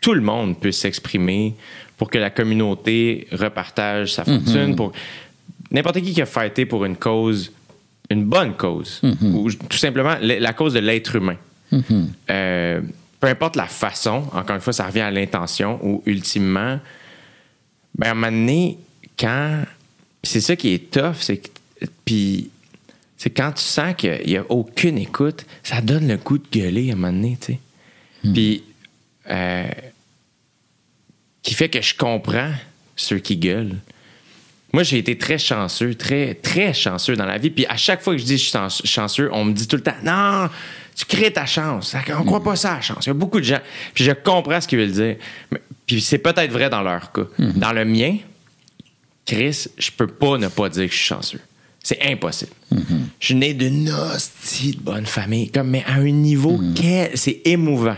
tout le monde puisse s'exprimer, pour que la communauté repartage sa fortune, pour n'importe qui qui a fighté pour une cause, une bonne cause, ou tout simplement la cause de l'être humain. Euh, peu importe la façon, encore une fois, ça revient à l'intention ou ultimement, ben, à un moment donné, quand. C'est ça qui est tough, c'est que. Puis. C'est quand tu sens qu'il n'y a aucune écoute, ça donne le goût de gueuler à un moment donné, tu sais. Puis. euh, qui fait que je comprends ceux qui gueulent. Moi, j'ai été très chanceux, très, très chanceux dans la vie. Puis à chaque fois que je dis que je suis chance- chanceux, on me dit tout le temps Non, tu crées ta chance. On ne croit pas ça, la chance. Il y a beaucoup de gens. Puis je comprends ce qu'ils veulent dire. Puis c'est peut-être vrai dans leur cas. Dans le mien, Chris, je peux pas ne pas dire que je suis chanceux. C'est impossible. Je suis né d'une hostie de bonne famille, comme, mais à un niveau, quel- c'est émouvant,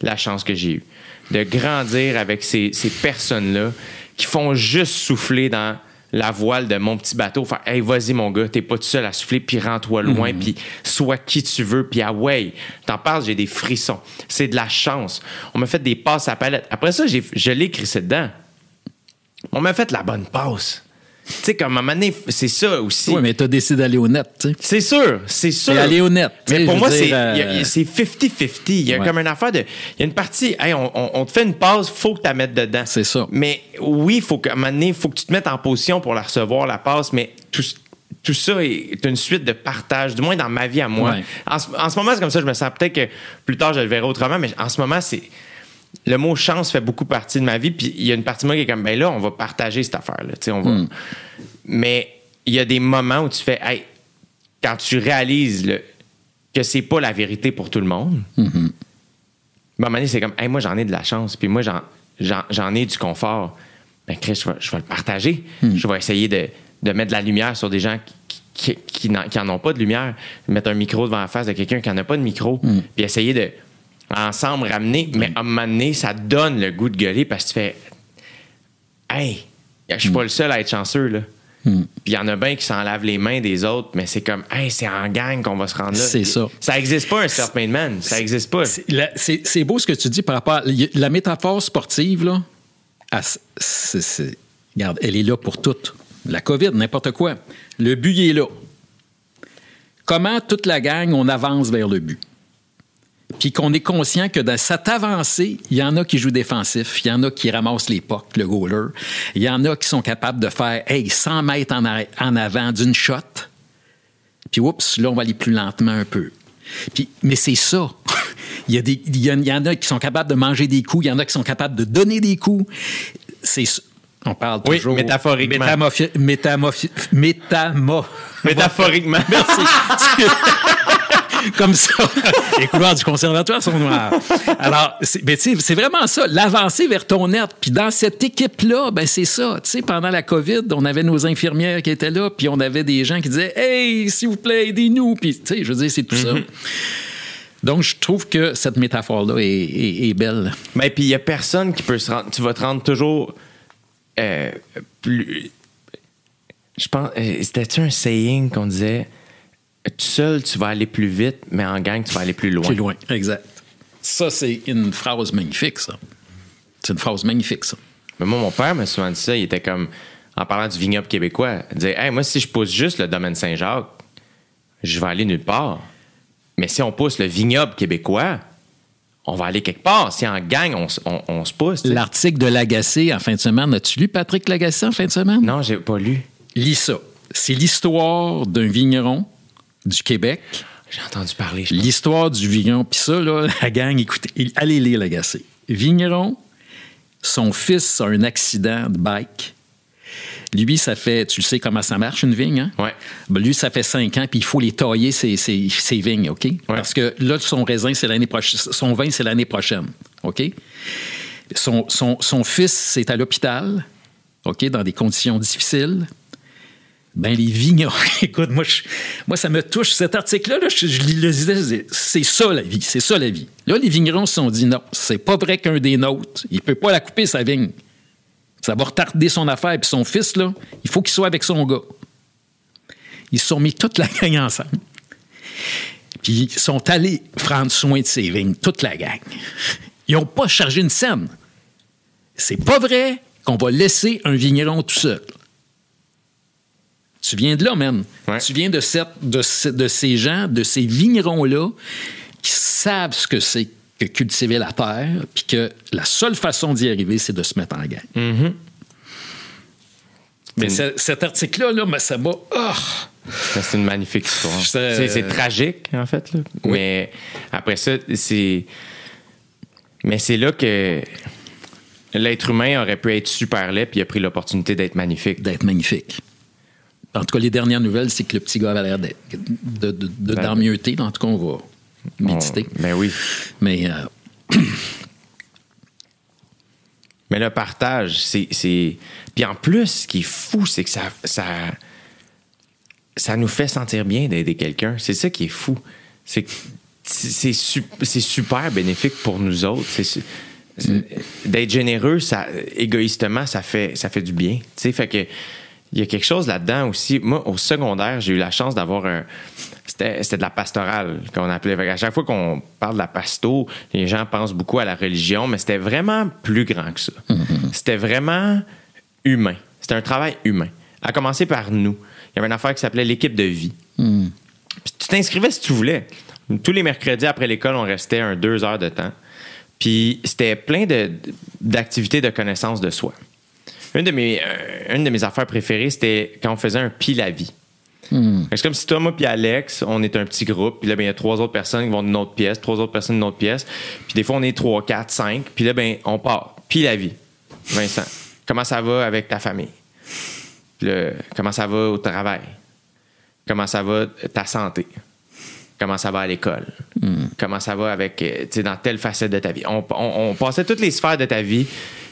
la chance que j'ai eue. De grandir avec ces, ces personnes-là qui font juste souffler dans la voile de mon petit bateau, faire Hey, vas-y, mon gars, t'es pas tout seul à souffler, puis rends-toi loin, puis sois qui tu veux, puis ah ouais, t'en parles, j'ai des frissons. C'est de la chance. On m'a fait des passes à palette. Après ça, j'ai, je l'ai crissé dedans. On m'a fait la bonne passe. Tu sais, comme à un moment donné, c'est ça aussi. Oui, mais tu as décidé d'aller au net, tu sais. C'est sûr, c'est sûr. Et aller honnête, tu sais, Mais pour moi, c'est dire, euh, il y a- 50-50. Il y Ouais. comme une affaire de. Il y a une partie, hey, on, on- on te fait une passe, faut que tu la mettes dedans. C'est ça. Mais oui, faut qu'à un moment donné, il faut que tu te mettes en position pour la recevoir, la passe, mais tout, tout ça est une suite de partage, du moins dans ma vie à moi. Ouais. En, en ce moment, c'est comme ça, je me sens peut-être que plus tard, je le verrai autrement, mais en ce moment, c'est. Le mot chance fait beaucoup partie de ma vie, puis il y a une partie de moi qui est comme, ben là, on va partager cette affaire-là. On va... Hmm. Mais il y a des moments où tu fais, hey, quand tu réalises le- que c'est pas la vérité pour tout le monde, Mm-hmm. ben, à un moment donné, c'est comme, hey, moi, j'en ai de la chance, puis moi, j'en, ai du confort. Ben, Chris, je vais, je vais le partager. Mm. Je vais essayer de, de mettre de la lumière sur des gens qui, qui, qui n'en, qui ont pas de lumière. Mettre un micro devant la face de quelqu'un qui n'en a pas de micro, Mm. puis essayer de, ensemble, ramener. Mais à un moment donné, ça donne le goût de gueuler parce que tu fais, hey, je Mm. suis pas le seul à être chanceux, là. Puis il y en a bien qui s'en lavent les mains des autres, mais c'est comme, hey, c'est en gang qu'on va se rendre là. C'est ça. Ça existe pas un self-made man. Ça existe pas. C'est- beau ce que tu dis par rapport à la métaphore sportive, là. c'est- regarde, elle est là pour tout. La COVID, n'importe quoi. Le but il est là. comment toute la gang, on avance vers le but? Puis qu'on est conscient que dans cette avancée, il y en a qui jouent défensif, il y en a qui ramassent les pucks, le goaler, il y en a qui sont capables de faire hey, 100 mètres en, en avant d'une shot, puis oups, là, on va aller plus lentement un peu. Puis, mais c'est ça. il, y a des, il, y a- il y en a qui sont capables de manger des coups, il y en a qui sont capables de donner des coups. C'est. On parle Oui, toujours. métaphoriquement. Métamorphi- métamorphi- métamo- Métaphoriquement. Merci. Comme ça. Les couleurs du conservatoire sont noires. Alors, c'est ben, tu sais, c'est vraiment ça, l'avancée vers ton net. Puis dans cette équipe-là, ben, c'est ça. Tu sais, pendant la COVID, on avait nos infirmières qui étaient là, puis on avait des gens qui disaient Hey, s'il vous plaît, aidez-nous. Puis, tu sais, je veux dire, c'est tout ça. Donc, je trouve que cette métaphore-là est, est- est belle. Mais puis il y a personne qui peut se rendre. Tu vas te rendre toujours euh, plus. Je pense. euh, C'était-tu un saying qu'on disait tout seul, tu vas aller plus vite, mais en gang, tu vas aller plus loin. Plus loin, exact. Ça, c'est une phrase magnifique, ça. C'est une phrase magnifique, ça. Mais moi, mon père m'a souvent dit ça. Il était comme, en parlant du vignoble québécois, il disait Hey, moi, si je pousse juste le domaine Saint-Jacques, je vais aller nulle part. Mais si on pousse le vignoble québécois, on va aller quelque part. Si en gang, on, on- on se pousse. L'article de Lagacé en fin de semaine, as-tu lu Patrick Lagacé en fin de semaine? Non, j'ai pas lu. Lis ça. C'est l'histoire d'un vigneron du Québec. J'ai entendu parler. L'histoire du vigneron. Puis ça, là, la gang, écoutez, allez lire Lagacé. Vigneron, son fils a un accident de bike. Lui, ça fait, tu le sais comment ça marche, une vigne, hein? Ouais. Ben, lui, ça fait cinq ans, puis il faut les tailler, ses, ses- ses vignes, OK? Parce que là, son raisin, c'est l'année prochaine. Son vin, c'est l'année prochaine, OK? Son, son- son fils, c'est à l'hôpital, OK, dans des conditions difficiles. Ben, les vignerons, écoute, moi, moi, ça me touche. Cet article-là, là, je, le disais, c'est ça la vie, c'est ça la vie. Là, les vignerons se sont dit non, c'est pas vrai qu'un des nôtres, il peut pas la couper, sa vigne. Ça va retarder son affaire. Puis son fils, il faut qu'il soit avec son gars. Ils se sont mis toute la gang ensemble. Puis ils sont allés prendre soin de ses vignes, toute la gang. Ils n'ont pas chargé une scène. C'est pas vrai qu'on va laisser un vigneron tout seul. Tu viens de là, man. Ouais. Tu viens de, cette, de, de ces gens, de ces vignerons-là qui savent ce que c'est que cultiver la terre, puis que la seule façon d'y arriver, c'est de se mettre en gang. Mais Mm. ce- cet article-là, là, mais ça m'a. Ah! C'est une magnifique histoire. C'est- tragique, en fait. là. Oui. Mais après ça, c'est. Mais c'est là que l'être humain aurait pu être super laid, puis il a pris l'opportunité d'être magnifique. d'être magnifique. En tout cas, les dernières nouvelles, c'est que le petit gars avait l'air d'être- de, de, de, Ben, d'emmieuter. En tout cas, on va méditer. On- Ben oui. Mais euh, Mais le partage, c'est. c'est- Puis en plus, ce qui est fou, c'est que ça, ça, ça nous fait sentir bien d'aider quelqu'un. C'est ça qui est fou. C'est que c'est c'est su- c'est super bénéfique pour nous autres. C'est c'est- D'être généreux, ça, égoïstement, ça fait, ça fait du bien. Tu sais, fait que il y a quelque chose là-dedans aussi. Moi, au secondaire, j'ai eu la chance d'avoir un. C'était de la pastorale qu'on appelait. Qu'à chaque fois qu'on parle de la pasto, les gens pensent beaucoup à la religion, mais c'était vraiment plus grand que ça. C'était vraiment humain. C'était un travail humain. À commencer par nous. Il y avait une affaire qui s'appelait l'équipe de vie. Puis tu t'inscrivais si tu voulais. Tous les mercredis après l'école, on restait un deux heures de temps. Puis c'était plein de- d'activités de connaissance de soi. Une de mes, euh, une de mes affaires préférées, c'était quand on faisait un pile à vie. C'est comme si toi, moi, puis Alex, on est un petit groupe, puis là, ben, il y a trois autres personnes qui vont d'une autre pièce, trois autres personnes d'une autre pièce, puis des fois, on est trois, quatre, cinq, puis là, ben, on part. Pile à vie. Vincent, comment ça va avec ta famille? Là, comment ça va au travail? Comment ça va ta santé? Comment ça va à l'école? Comment ça va avec, euh, tu sais, dans telle facette de ta vie? On, on- on passait toutes les sphères de ta vie.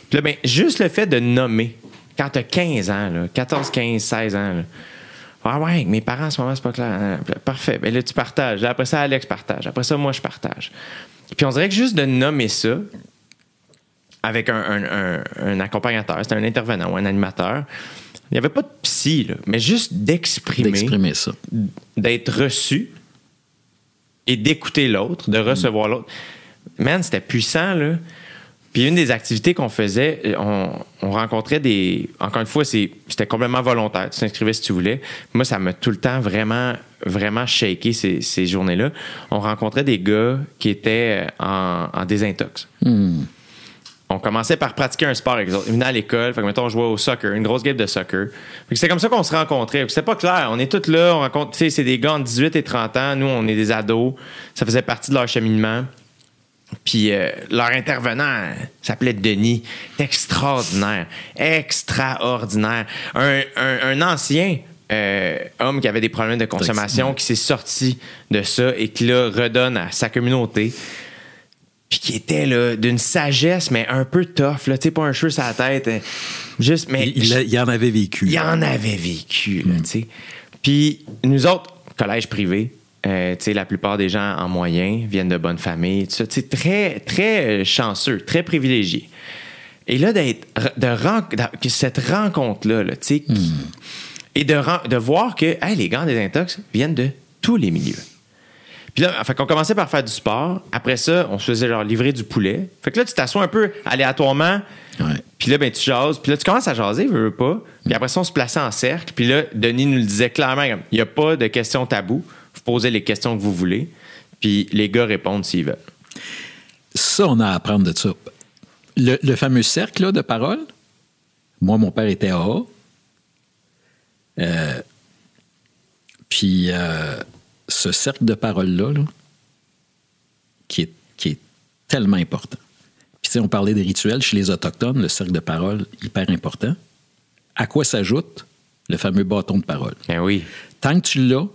Puis là, ben, juste le fait de nommer, quand tu as 15 ans, là, 14, 15, 16 ans, là, ah ouais, mes parents en ce moment, c'est pas clair. Ah, Parfait. Ben là, tu partages. Après ça, Alex partage. Après ça, moi, je partage. Puis on dirait que juste de nommer ça avec un, un- un- un accompagnateur, c'était un intervenant ou un animateur, il n'y avait pas de psy, là, mais juste d'exprimer, d'exprimer ça. d'être reçu et d'écouter l'autre, de recevoir l'autre. Man, c'était puissant, là. Puis une des activités qu'on faisait, euh, on, on rencontrait des. Encore une fois, c'était complètement volontaire. Tu t'inscrivais si tu voulais. Moi, ça m'a tout le temps vraiment, vraiment shaké ces, ces journées-là. On rencontrait des gars qui étaient euh, en, en désintox. On commençait par pratiquer un sport avec eux autres. Ils venaient à l'école, fait que mettons, on jouait au soccer, une grosse game de soccer. C'est comme ça qu'on se rencontrait. C'était pas clair. On est tous là, on rencontre, tu sais, c'est des gars entre 18 et 30 ans. Nous, on est des ados. Ça faisait partie de leur cheminement. Puis euh, leur intervenant s'appelait Denis. Extraordinaire. Extraordinaire. Un, un- un ancien euh, homme qui avait des problèmes de consommation, qui s'est sorti de ça et qui là redonne à sa communauté. Puis qui était là d'une sagesse, mais un peu tough. Là, tu sais, pas un cheveu sur la tête. euh, Juste, mais Il, il- il en avait vécu. il en avait vécu, là, tu sais. Puis nous autres, collège privé, euh, la plupart des gens en moyen viennent de bonnes familles, tout ça, très, très euh, chanceux, très privilégiés. Et là, d'être, de cette rencontre-là, là, qui- et de, voir que hey, les gars des intox viennent de tous les milieux. Puis là, fait qu'on commençait par faire du sport. Après ça, on se faisait genre livrer du poulet. Fait que là, tu t'assois un peu aléatoirement. Ouais. Puis là, ben, tu jases. Puis là, tu commences à jaser, veux, veux pas. Puis après ça, on se plaçait en cercle. Puis là, Denis nous le disait clairement, il n'y a pas de questions taboues. Posez les questions que vous voulez. Puis les gars répondent s'ils veulent. Ça, on a à apprendre de ça. Le, le fameux cercle là, de parole, moi, mon père était à A. Euh, puis euh, ce cercle de parole-là, là, qui, est, qui est tellement important. Puis, tu sais, on parlait des rituels chez les Autochtones, le cercle de parole, hyper important. À quoi s'ajoute le fameux bâton de parole? Ben oui. Tant que tu l'as,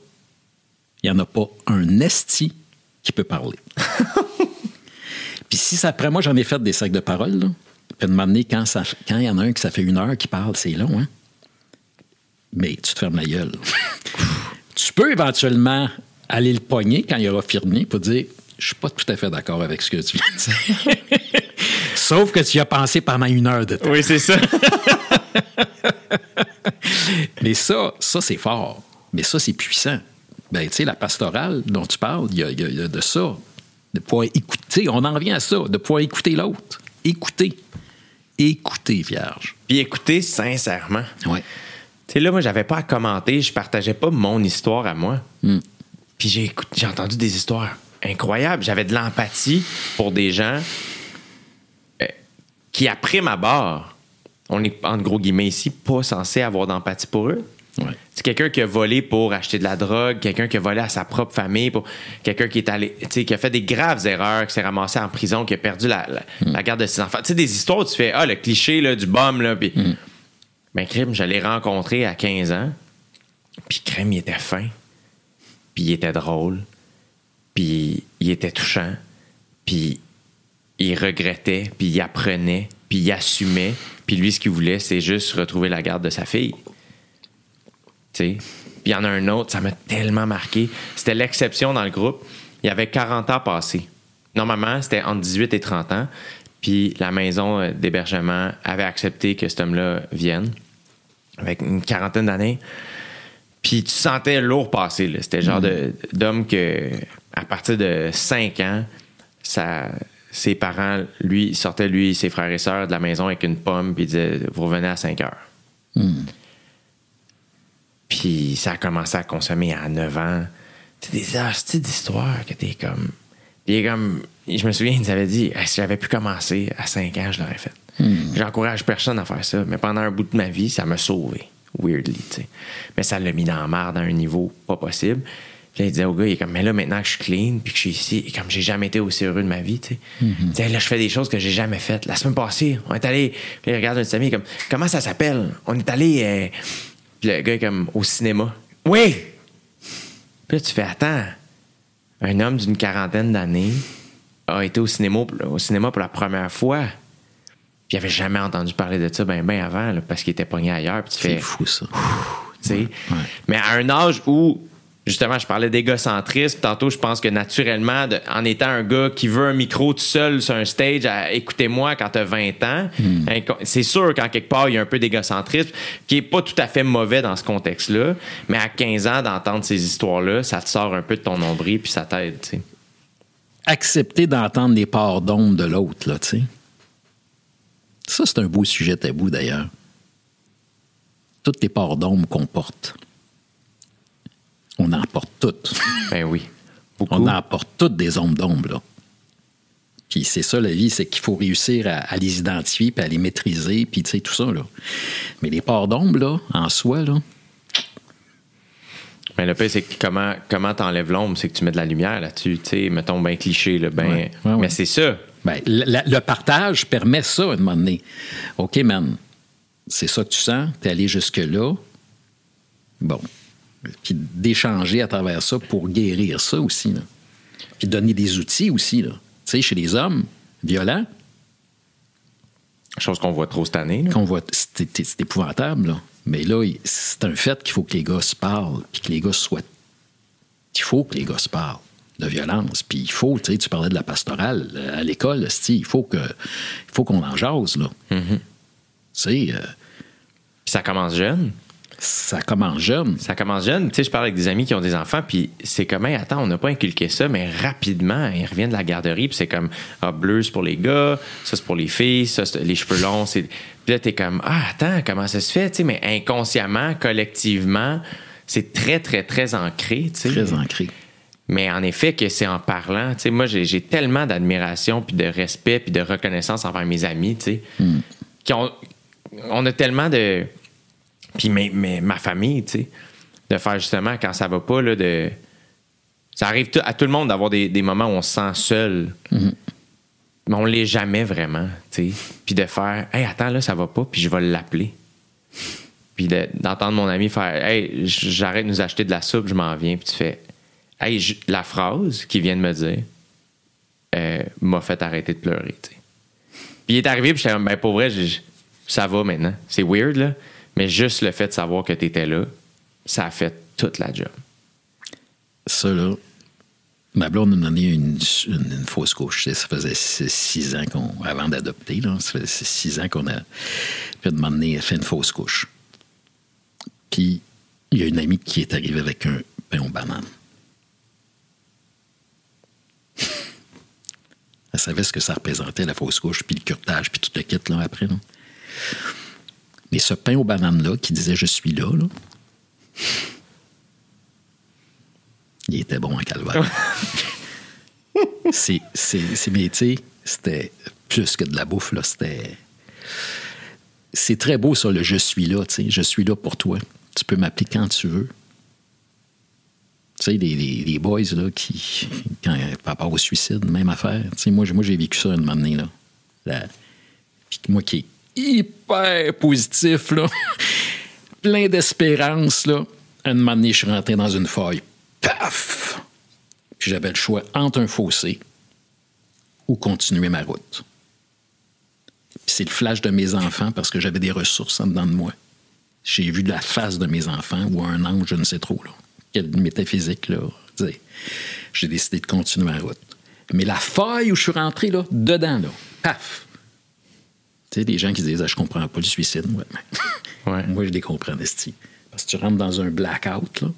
il n'y en a pas un esti qui peut parler. Puis si ça prend, moi j'en ai fait des sacs de parole, là. Puis de m'amener quand ça- quand il y en a un qui ça fait une heure qui parle, c'est long, hein? Mais tu te fermes la gueule. tu peux éventuellement aller le pogner quand il aura firmé pour dire Je suis pas tout à fait d'accord avec ce que tu viens de dire. Sauf que tu y as pensé pendant une heure de temps. Oui, c'est ça. Mais ça, ça c'est fort. Mais ça, c'est puissant. Ben, tu sais, la pastorale dont tu parles, il y a, y y de ça. De pouvoir écouter. On en revient à ça, de pouvoir écouter l'autre. Écouter. Écouter, vierge. Puis écoutez, sincèrement. Ouais. Tu sais, là, moi, j'avais pas à commenter. Je partageais pas mon histoire à moi. Puis j'ai j'ai entendu des histoires incroyables. J'avais de l'empathie pour des gens euh, qui, après ma barre, on est, en gros guillemets ici, pas censé avoir d'empathie pour eux. Ouais. C'est quelqu'un qui a volé pour acheter de la drogue, quelqu'un qui a volé à sa propre famille, pour quelqu'un qui est allé, tu sais, qui a fait des graves erreurs, qui s'est ramassé en prison, qui a perdu la, la- la garde de ses enfants. Tu sais, des histoires où tu fais, ah, le cliché là, du bum, là, puis. Ben, crime, je l'ai rencontré à 15 ans, puis crime, il était fin, puis il était drôle, puis il était touchant, puis il regrettait, puis il apprenait, puis il assumait, puis lui, ce qu'il voulait, c'est juste retrouver la garde de sa fille. Puis il y en a un autre, ça m'a tellement marqué. C'était l'exception dans le groupe. Il y avait 40 ans passés. Normalement, c'était entre 18 et 30 ans. Puis la maison euh, d'hébergement avait accepté que cet homme-là vienne avec une quarantaine d'années. Puis tu sentais lourd passer. C'était le genre de- d'homme que, à partir de 5 ans, ça, ses parents, lui, il sortait, lui, ses frères et sœurs de la maison avec une pomme, puis il disait Vous revenez à 5 heures. Puis ça a commencé à consommer à 9 ans. C'est des hosties d'histoires que t'es comme. Puis il est comme. Je me souviens, il nous avait dit Hey, si j'avais pu commencer à 5 ans, je l'aurais fait. J'encourage personne à faire ça, mais pendant un bout de ma vie, ça m'a sauvé. Weirdly, tu sais. Mais ça l'a mis dans la marde à un niveau pas possible. Puis là, il disait au gars, il est comme, mais là, maintenant que je suis clean, puis que je suis ici, et comme j'ai jamais été aussi heureux de ma vie, tu sais. Il disait, là, je fais des choses que j'ai jamais faites. La semaine passée, on est allé, puis il regarde un de ses amis, comme, comment ça s'appelle? On est allé, euh, puis le gars est comme, au cinéma. Oui! Puis là, tu fais, attends, un homme d'une quarantaine d'années a été au cinéma, au cinéma pour la première fois. Puis il avait jamais entendu parler de ça ben, ben avant, là, parce qu'il était pogné ailleurs. Puis tu C'est fou, ça. Mais à un âge où, justement, je parlais d'égocentrisme, tantôt, je pense que naturellement, de- en étant un gars qui veut un micro tout seul sur un stage, à écoutez-moi quand t'as 20 ans, hein, c'est sûr qu'en quelque part, il y a un peu d'égocentrisme, qui est pas tout à fait mauvais dans ce contexte-là, mais à 15 ans, d'entendre ces histoires-là, ça te sort un peu de ton nombril, puis ça t'aide, tu sais. Accepter d'entendre les parts d'ombre de l'autre, là, tu sais. Ça, c'est un beau sujet tabou d'ailleurs. Toutes les parts d'ombre qu'on porte, on en porte toutes. Ben oui. Beaucoup. On en porte toutes des ombres d'ombre, là. Puis c'est ça la vie, c'est qu'il faut réussir à, à les identifier, puis à les maîtriser, puis tu sais, tout ça, là. Mais les parts d'ombre, là, en soi, là, Mais le pire, c'est que comment comment t'enlèves l'ombre, c'est que tu mets de la lumière là-dessus. Tu sais, mettons ben cliché, là, ben. Ouais, ouais, ouais. Mais c'est ça. Ben, la- le partage permet ça à un moment donné. OK, man, c'est ça que tu sens, t'es allé jusque-là. Bon. Puis d'échanger à travers ça pour guérir ça aussi. Là. Puis donner des outils aussi. Là. Tu sais, chez les hommes violents, Chose qu'on voit trop cette année. qu'on voit, c'est épouvantable. Là. Mais là, c'est un fait qu'il faut que les gars se parlent, puis que les gars soient. Il faut que les gars se parlent de violence. Puis il faut, tu sais, tu parlais de la pastorale euh, à l'école, il faut que, il faut qu'on en jase, là. Tu sais, euh, Puis ça commence jeune. Ça commence jeune. Ça commence jeune. Tu sais, je parle avec des amis qui ont des enfants, puis c'est comme, Hey, attends, on n'a pas inculqué ça, mais rapidement, ils reviennent de la garderie, puis c'est comme, ah, bleu, c'est pour les gars, ça, c'est pour les filles, ça, c'est les cheveux longs, c'est. Puis là, t'es comme, ah, attends, comment ça se fait, tu sais, mais inconsciemment, collectivement, c'est très, très, très ancré, tu sais. Très ancré. Mais en effet, que c'est en parlant, tu sais, moi, j'ai j'ai tellement d'admiration, puis de respect, puis de reconnaissance envers mes amis, tu sais, qui ont, on a tellement de. Puis mes- mes- ma famille, tu sais, de faire justement quand ça va pas, là, de. Ça arrive à tout le monde d'avoir des, des moments où on se sent seul. Mais on l'est jamais vraiment, tu sais. Puis de faire, hey, attends, là, ça va pas, puis je vais l'appeler. Puis de- d'entendre mon ami faire, hey, j'arrête de nous acheter de la soupe, je m'en viens. Puis tu fais, hey, la phrase qu'il vient de me dire euh, m'a fait arrêter de pleurer, tu sais. Puis il est arrivé, puis j'étais ben, pour vrai, ça va maintenant. C'est weird, là. Mais juste le fait de savoir que tu étais là, ça a fait toute la job. Ça, là, ma blonde nous a donné une, fausse couche. Ça faisait six, ans qu'on, avant d'adopter, là, ça faisait six ans qu'on a, puis moment donné, elle fait une fausse couche. Puis, il y a une amie qui est arrivée avec un pain aux bananes. Elle savait ce que ça représentait, la fausse couche, puis le curtage, puis tout le kit, là, après, là. Mais ce pain aux bananes-là, qui disait « je suis là », là, il était bon en calvaire. c'est, c'est, c'est, mais tu sais, c'était plus que de la bouffe, là. C'était. C'est très beau, ça, le je suis là, tu sais. Je suis là pour toi. Tu peux m'appeler quand tu veux. Tu sais, les, les- les boys, là, qui. Quand, par rapport au suicide, même affaire. Tu sais, moi, j'ai- moi, j'ai vécu ça une moment donné, là. La- Puis moi qui hyper positif, là. Plein d'espérance, là. Un moment donné, je suis rentré dans une faille. Paf! Puis j'avais le choix entre un fossé ou continuer ma route. Puis c'est le flash de mes enfants parce que j'avais des ressources en dedans de moi. J'ai vu la face de mes enfants ou un ange, je ne sais trop. Quelle métaphysique, là. J'ai décidé de continuer ma route. Mais la faille où je suis rentré, là, dedans, là, paf! Tu sais, des gens qui se disent, ah, je comprends pas le suicide. Ouais, mais Ouais. moi, je les comprends, Esti. Parce que tu rentres dans un blackout, là.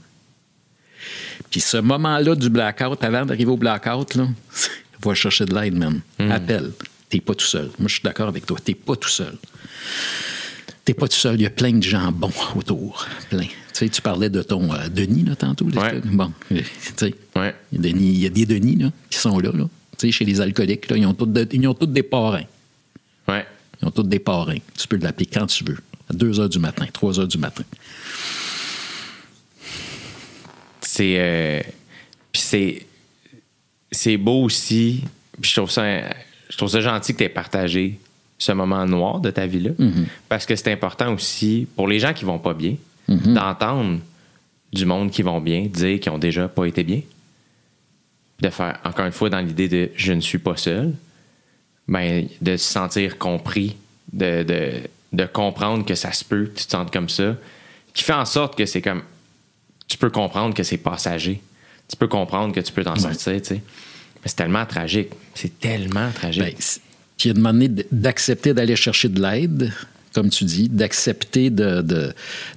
Puis ce moment-là du blackout, avant d'arriver au blackout, là, va chercher de l'aide, man. Appelle. T'es pas tout seul. Moi, je suis d'accord avec toi. T'es pas tout seul. T'es pas tout seul. Il y a plein de gens bons autour. Plein. Tu sais, tu parlais de ton euh, Denis, là, tantôt. là, Ouais. Bon, euh, tu sais. Ouais. Il y a Denis- il y a des Denis, là, qui sont là, là. Tu sais, chez les alcooliques, là, ils ont tous de- ils ont tous des parrains. Ils ont tous des parrains. Tu peux l'appeler quand tu veux. À 2 heures du matin, 3 heures du matin. C'est. euh, Puis c'est. C'est beau aussi. Je trouve ça. Je trouve ça gentil que tu aies partagé ce moment noir de ta vie-là. Parce que c'est important aussi pour les gens qui vont pas bien d'entendre du monde qui vont bien dire qu'ils ont déjà pas été bien. De faire, encore une fois, dans l'idée de je ne suis pas seul, ben, de se sentir compris, de, de, de comprendre que ça se peut, que tu te sentes comme ça, qui fait en sorte que c'est comme tu peux comprendre que c'est passager. Tu peux comprendre que tu peux t'en sortir, tu sais. Mais c'est tellement tragique. C'est tellement tragique. Ben, puis il a demandé d'accepter d'aller chercher de l'aide, comme tu dis, d'accepter de, de,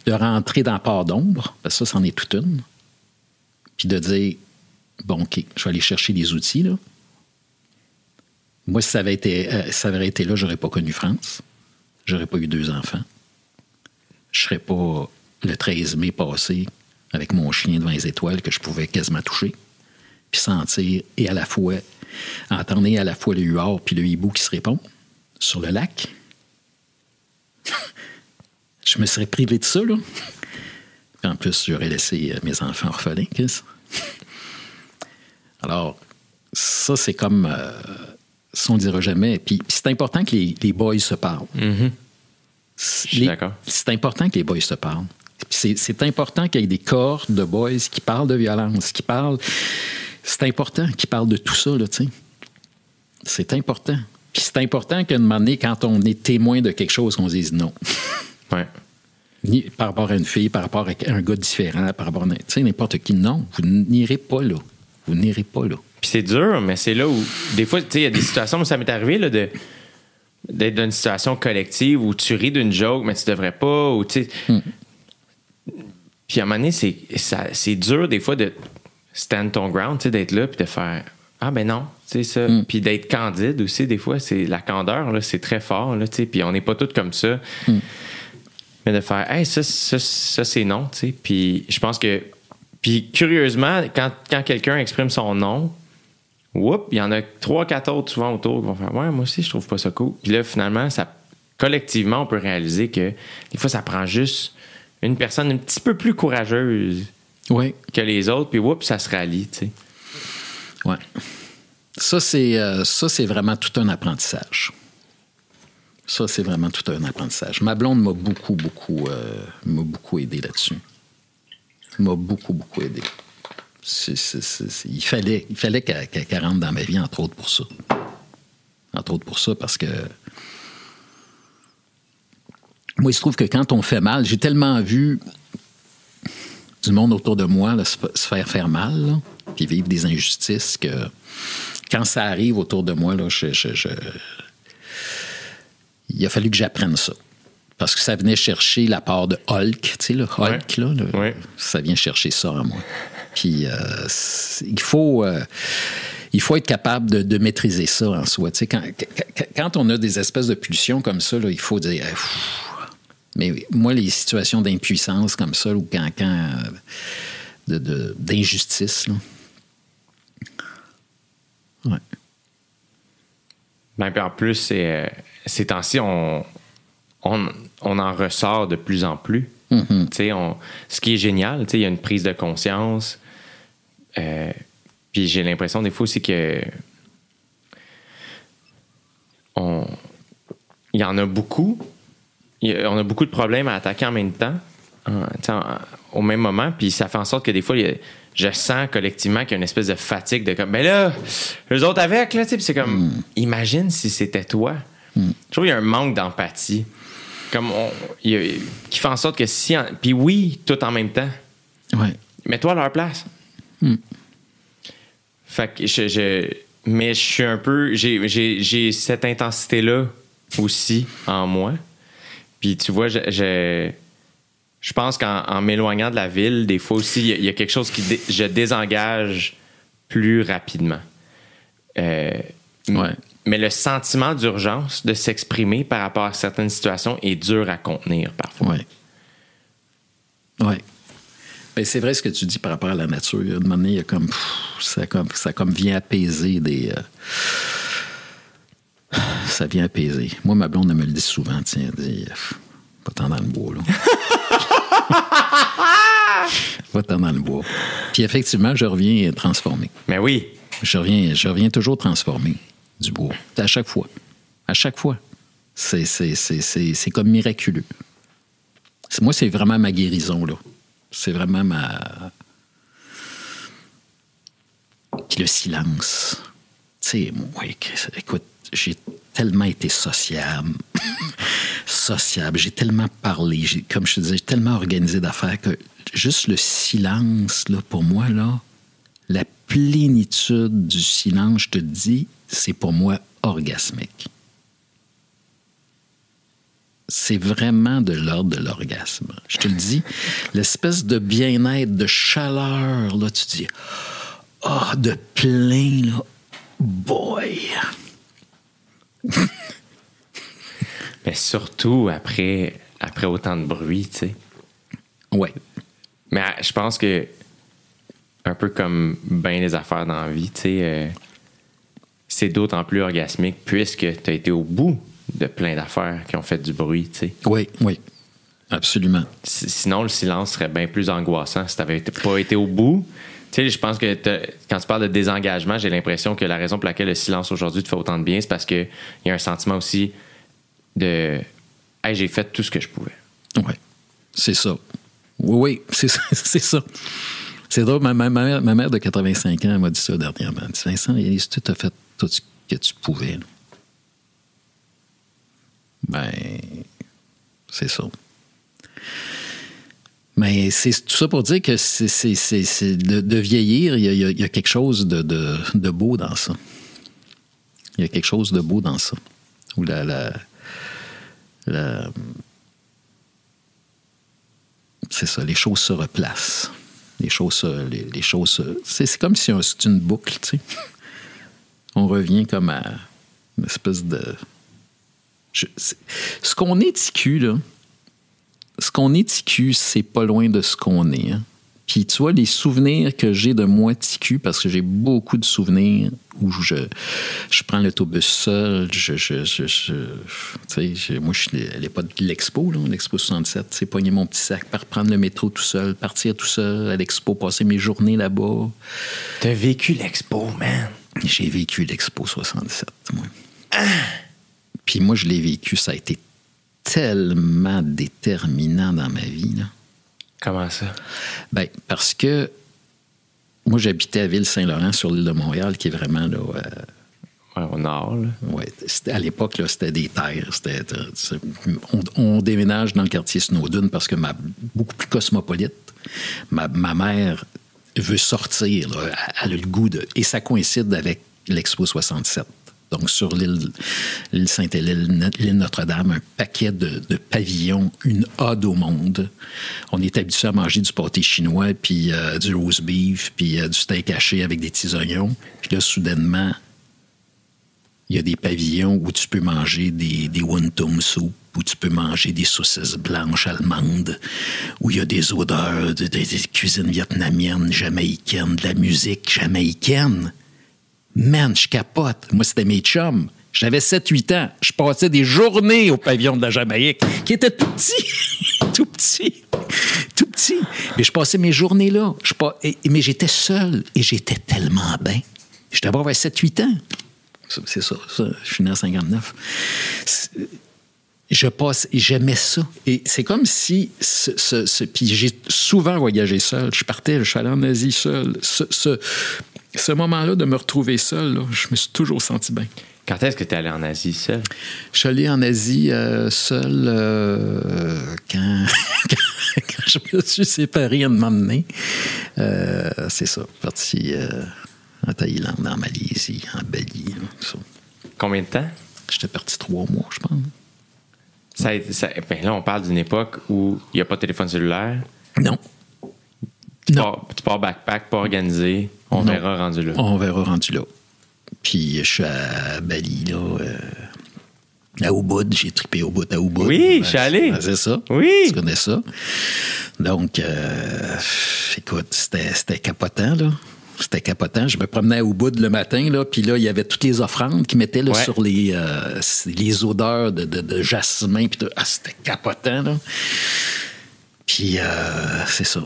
de rentrer dans part d'ombre, parce que ça, c'en est toute une. Puis de dire, bon, OK, je vais aller chercher des outils, là. Moi, si ça avait été, euh, ça avait été là, j'aurais pas connu France. j'aurais pas eu deux enfants. Je serais pas le 13 mai passé avec mon chien devant les étoiles que je pouvais quasiment toucher, puis sentir et à la fois entendre à la fois le huard puis le hibou qui se répond sur le lac. je me serais privé de ça, là. En plus, j'aurais laissé euh, mes enfants orphelins. Alors, ça, c'est comme. euh, ça, on ne dira jamais. Puis, puis c'est important que les, les boys se parlent. Mhm. Les- d'accord. C'est important que les boys se parlent. Puis C'est important qu'il y ait des corps de boys qui parlent de violence, qui parlent. C'est important qu'ils parlent de tout ça, là, tu sais. C'est important. Puis c'est important qu'à un moment donné, quand on est témoin de quelque chose, qu'on dise non. Ouais. Ni par rapport à une fille, par rapport à un gars différent, par rapport à tu sais, n'importe qui. Non, vous n'irez pas là. Vous n'irez pas là. Puis c'est dur, mais c'est là où, des fois, tu sais, il y a des situations où ça m'est arrivé là, de d'être dans une situation collective où tu ris d'une joke, mais tu devrais pas, ou tu sais. Puis à un moment donné, c'est, ça- c'est dur des fois de stand ton ground, tu sais, d'être là, puis de faire Ah ben non, tu sais ça. Puis d'être candide aussi, des fois, c'est la candeur, là, c'est très fort, là, tu sais, puis on n'est pas tous comme ça. Mais de faire Hey, ça, ça, ça, c'est non, tu sais. Puis je pense que. Puis curieusement, quand, quand quelqu'un exprime son non, Whoop, il y en a trois, quatre autres souvent autour qui vont faire Ouais, moi aussi, je trouve pas ça cool. Puis là, finalement, ça, collectivement, on peut réaliser que des fois, ça prend juste une personne un petit peu plus courageuse Oui. que les autres, puis whoop, ça se rallie, tu sais. Ouais. Ça, c'est euh, ça, c'est vraiment tout un apprentissage. Ça, c'est vraiment tout un apprentissage. Ma blonde m'a beaucoup, beaucoup, euh, beaucoup aidé là-dessus. M'a beaucoup, beaucoup aidé. Il fallait, il fallait qu'elle rentre dans ma vie, entre autres pour ça. Entre autres pour ça, parce que moi, il se trouve que quand on fait mal, j'ai tellement vu du monde autour de moi là, se, fa- se faire faire mal, puis vivre des injustices que quand ça arrive autour de moi, là, je- il a fallu que j'apprenne ça. Parce que ça venait chercher la part de Hulk, tu sais, le Hulk, Ouais. là, le- Ouais. ça vient chercher ça en moi. Puis euh, il faut... euh, il faut être capable de, de maîtriser ça en soi. Tu sais, quand, quand- on a des espèces de pulsions comme ça, là, il faut dire... eh, pff, mais moi, les situations d'impuissance comme ça, ou quand, quand euh, de- de- d'injustice, là. Ouais. Ben, puis en plus, ces temps-ci, on, on, on en ressort de plus en plus. Tu sais, on- ce qui est génial, il y a une prise de conscience. Euh, puis j'ai l'impression des fois aussi que on, il y en a beaucoup. A- on a beaucoup de problèmes à attaquer en même temps, au même moment. Puis ça fait en sorte que des fois, a- je sens collectivement qu'il y a une espèce de fatigue de comme, ben là, eux autres avec, là, tu sais, puis c'est comme, imagine si c'était toi. Je trouve qu'il y a un manque d'empathie. Comme on, il y a- qui fait en sorte que si. Puis oui, tout en même temps. Ouais. Mets-toi à leur place. Fait que je, je- mais je suis un peu. J'ai, cette intensité-là aussi en moi. Puis tu vois, je, je, je pense qu'en en m'éloignant de la ville, des fois aussi, il y a- il y, a quelque chose qui. dé- je désengage plus rapidement. Euh, Ouais. Mais le sentiment d'urgence de s'exprimer par rapport à certaines situations est dur à contenir parfois. Oui. Oui. Ben, c'est vrai ce que tu dis par rapport à la nature. À un moment donné, il y a comme, pff, ça, comme, ça comme vient apaiser des. euh, ça vient apaiser. Moi, ma blonde, elle me le dit souvent. Tiens, elle dit, pas tant dans le bois, là. pas tant dans le bois. Puis effectivement, je reviens transformé. Mais oui, Je reviens, je reviens toujours transformé du bois. À chaque fois. À chaque fois. C'est, comme miraculeux. Moi, c'est vraiment ma guérison, là. C'est vraiment ma. Puis le silence. Tu sais, moi, écoute, j'ai tellement été sociable. sociable. J'ai tellement parlé. Comme je te disais, j'ai tellement organisé d'affaires que juste le silence, là, pour moi, là, la plénitude du silence, je te dis, c'est pour moi orgasmique. C'est vraiment de l'ordre de l'orgasme. Je te le dis, l'espèce de bien-être, de chaleur, là, tu dis, ah, de plein, là, boy. Mais surtout après, après autant de bruit, tu sais. Ouais. Mais euh, je pense que, un peu comme bien les affaires dans la vie, tu sais, euh, c'est d'autant plus orgasmique puisque tu as été au bout de plein d'affaires qui ont fait du bruit, tu sais. Oui, oui. Absolument. Si- Sinon, le silence serait bien plus angoissant si tu n'avais pas été au bout. Tu sais, je pense que quand tu parles de désengagement, j'ai l'impression que la raison pour laquelle le silence aujourd'hui te fait autant de bien, c'est parce qu'il y a un sentiment aussi de Hey, j'ai fait tout ce que je pouvais. Oui, c'est ça. Oui, oui, c'est ça. c'est drôle, ma, mère, ma mère de 85 ans m'a dit ça dernièrement. Elle dit, Vincent, tu as fait tout ce que tu pouvais. Ben, c'est ça. Mais c'est tout ça pour dire que c'est, de, de vieillir, il y, y a- quelque chose de, de- beau dans ça. Il y a quelque chose de beau dans ça. Où la, la, la- c'est ça, les choses se replacent. Les choses, se- les, se- c'est, comme si c'est une boucle, tu sais. On revient comme à une espèce de. ce qu'on est là, ce qu'on est ticu, c'est pas loin de ce qu'on est. hein. Puis tu vois, les souvenirs que j'ai de moi ticu, parce que j'ai beaucoup de souvenirs où je, je prends l'autobus seul, je, je, je, moi, je suis à l'époque de l'expo, l'expo 67, c'est pogner mon petit sac, par prendre le métro tout seul, partir tout seul à l'expo, passer mes journées là-bas. T'as vécu l'expo, man? J'ai vécu l'Expo 67, moi. Puis moi, je l'ai vécu, ça a été tellement déterminant dans ma vie. Là. Comment ça? Ben, parce que moi, j'habitais à Ville-Saint-Laurent, sur l'île de Montréal, qui est vraiment là. euh, au nord, là. ouais, à l'époque, c'était des terres. Euh, on, on déménage dans le quartier Snowdon parce que ma, beaucoup plus cosmopolite. Ma, ma mère veut sortir. là, elle a le goût de. Et ça coïncide avec l'Expo 67. Donc, sur l'île, Sainte-Hélène, l'île Notre-Dame, un paquet de, pavillons, une ode au monde. On est habitué à manger du pâté chinois, puis euh, du roast beef, puis euh, du steak haché avec des petits oignons. Puis là, soudainement, il y a des pavillons où tu peux manger des, des soup, où tu peux manger des saucisses blanches allemandes, où il y a des odeurs de, de- de cuisine vietnamienne, jamaïcaine, de la musique jamaïcaine. Man, je capote. Moi, c'était mes chums. J'avais 7-8 ans. Je passais des journées au pavillon de la Jamaïque, qui était tout petit. tout petit. Tout petit. Mais je passais mes journées là. Mais j'étais seul et j'étais tellement bien. J'étais d'abord vers 7-8 ans. C'est ça. Je suis né en 59. C'est- Je passe, j'aimais ça. Et c'est comme si, ce- puis j'ai souvent voyagé seul. Je partais, je suis allé en Asie seul. Ce, ce, moment-là de me retrouver seul, là, je me suis toujours senti bien. Quand est-ce que t'es allé en Asie seul? Je suis allé en Asie euh, seul euh, quand, quand je me suis séparé un moment donné. Euh, c'est ça, parti euh, en Thaïlande, en Malaisie, en Bali. ça. Combien de temps? J'étais parti trois mois, je pense. Ça- ben là, on parle d'une époque où il n'y a pas de téléphone cellulaire. Non. Tu, Non. pars, tu pars backpack, pas organisé. On Non. verra rendu là. On verra rendu là. Puis je suis à Bali, là. euh, à Ubud, j'ai trippé au bout à Ubud. Oui, je suis allé. c'est ça. Oui. Tu connais ça? Donc, euh, écoute, c'était capotant, là. C'était capotant. Je me promenais à Ubud le matin, là, puis là, il y avait toutes les offrandes qui mettaient là, Ouais. sur les, euh, les odeurs de, de- de jasmin. Puis ah, c'était capotant, là. Puis, euh, c'est ça.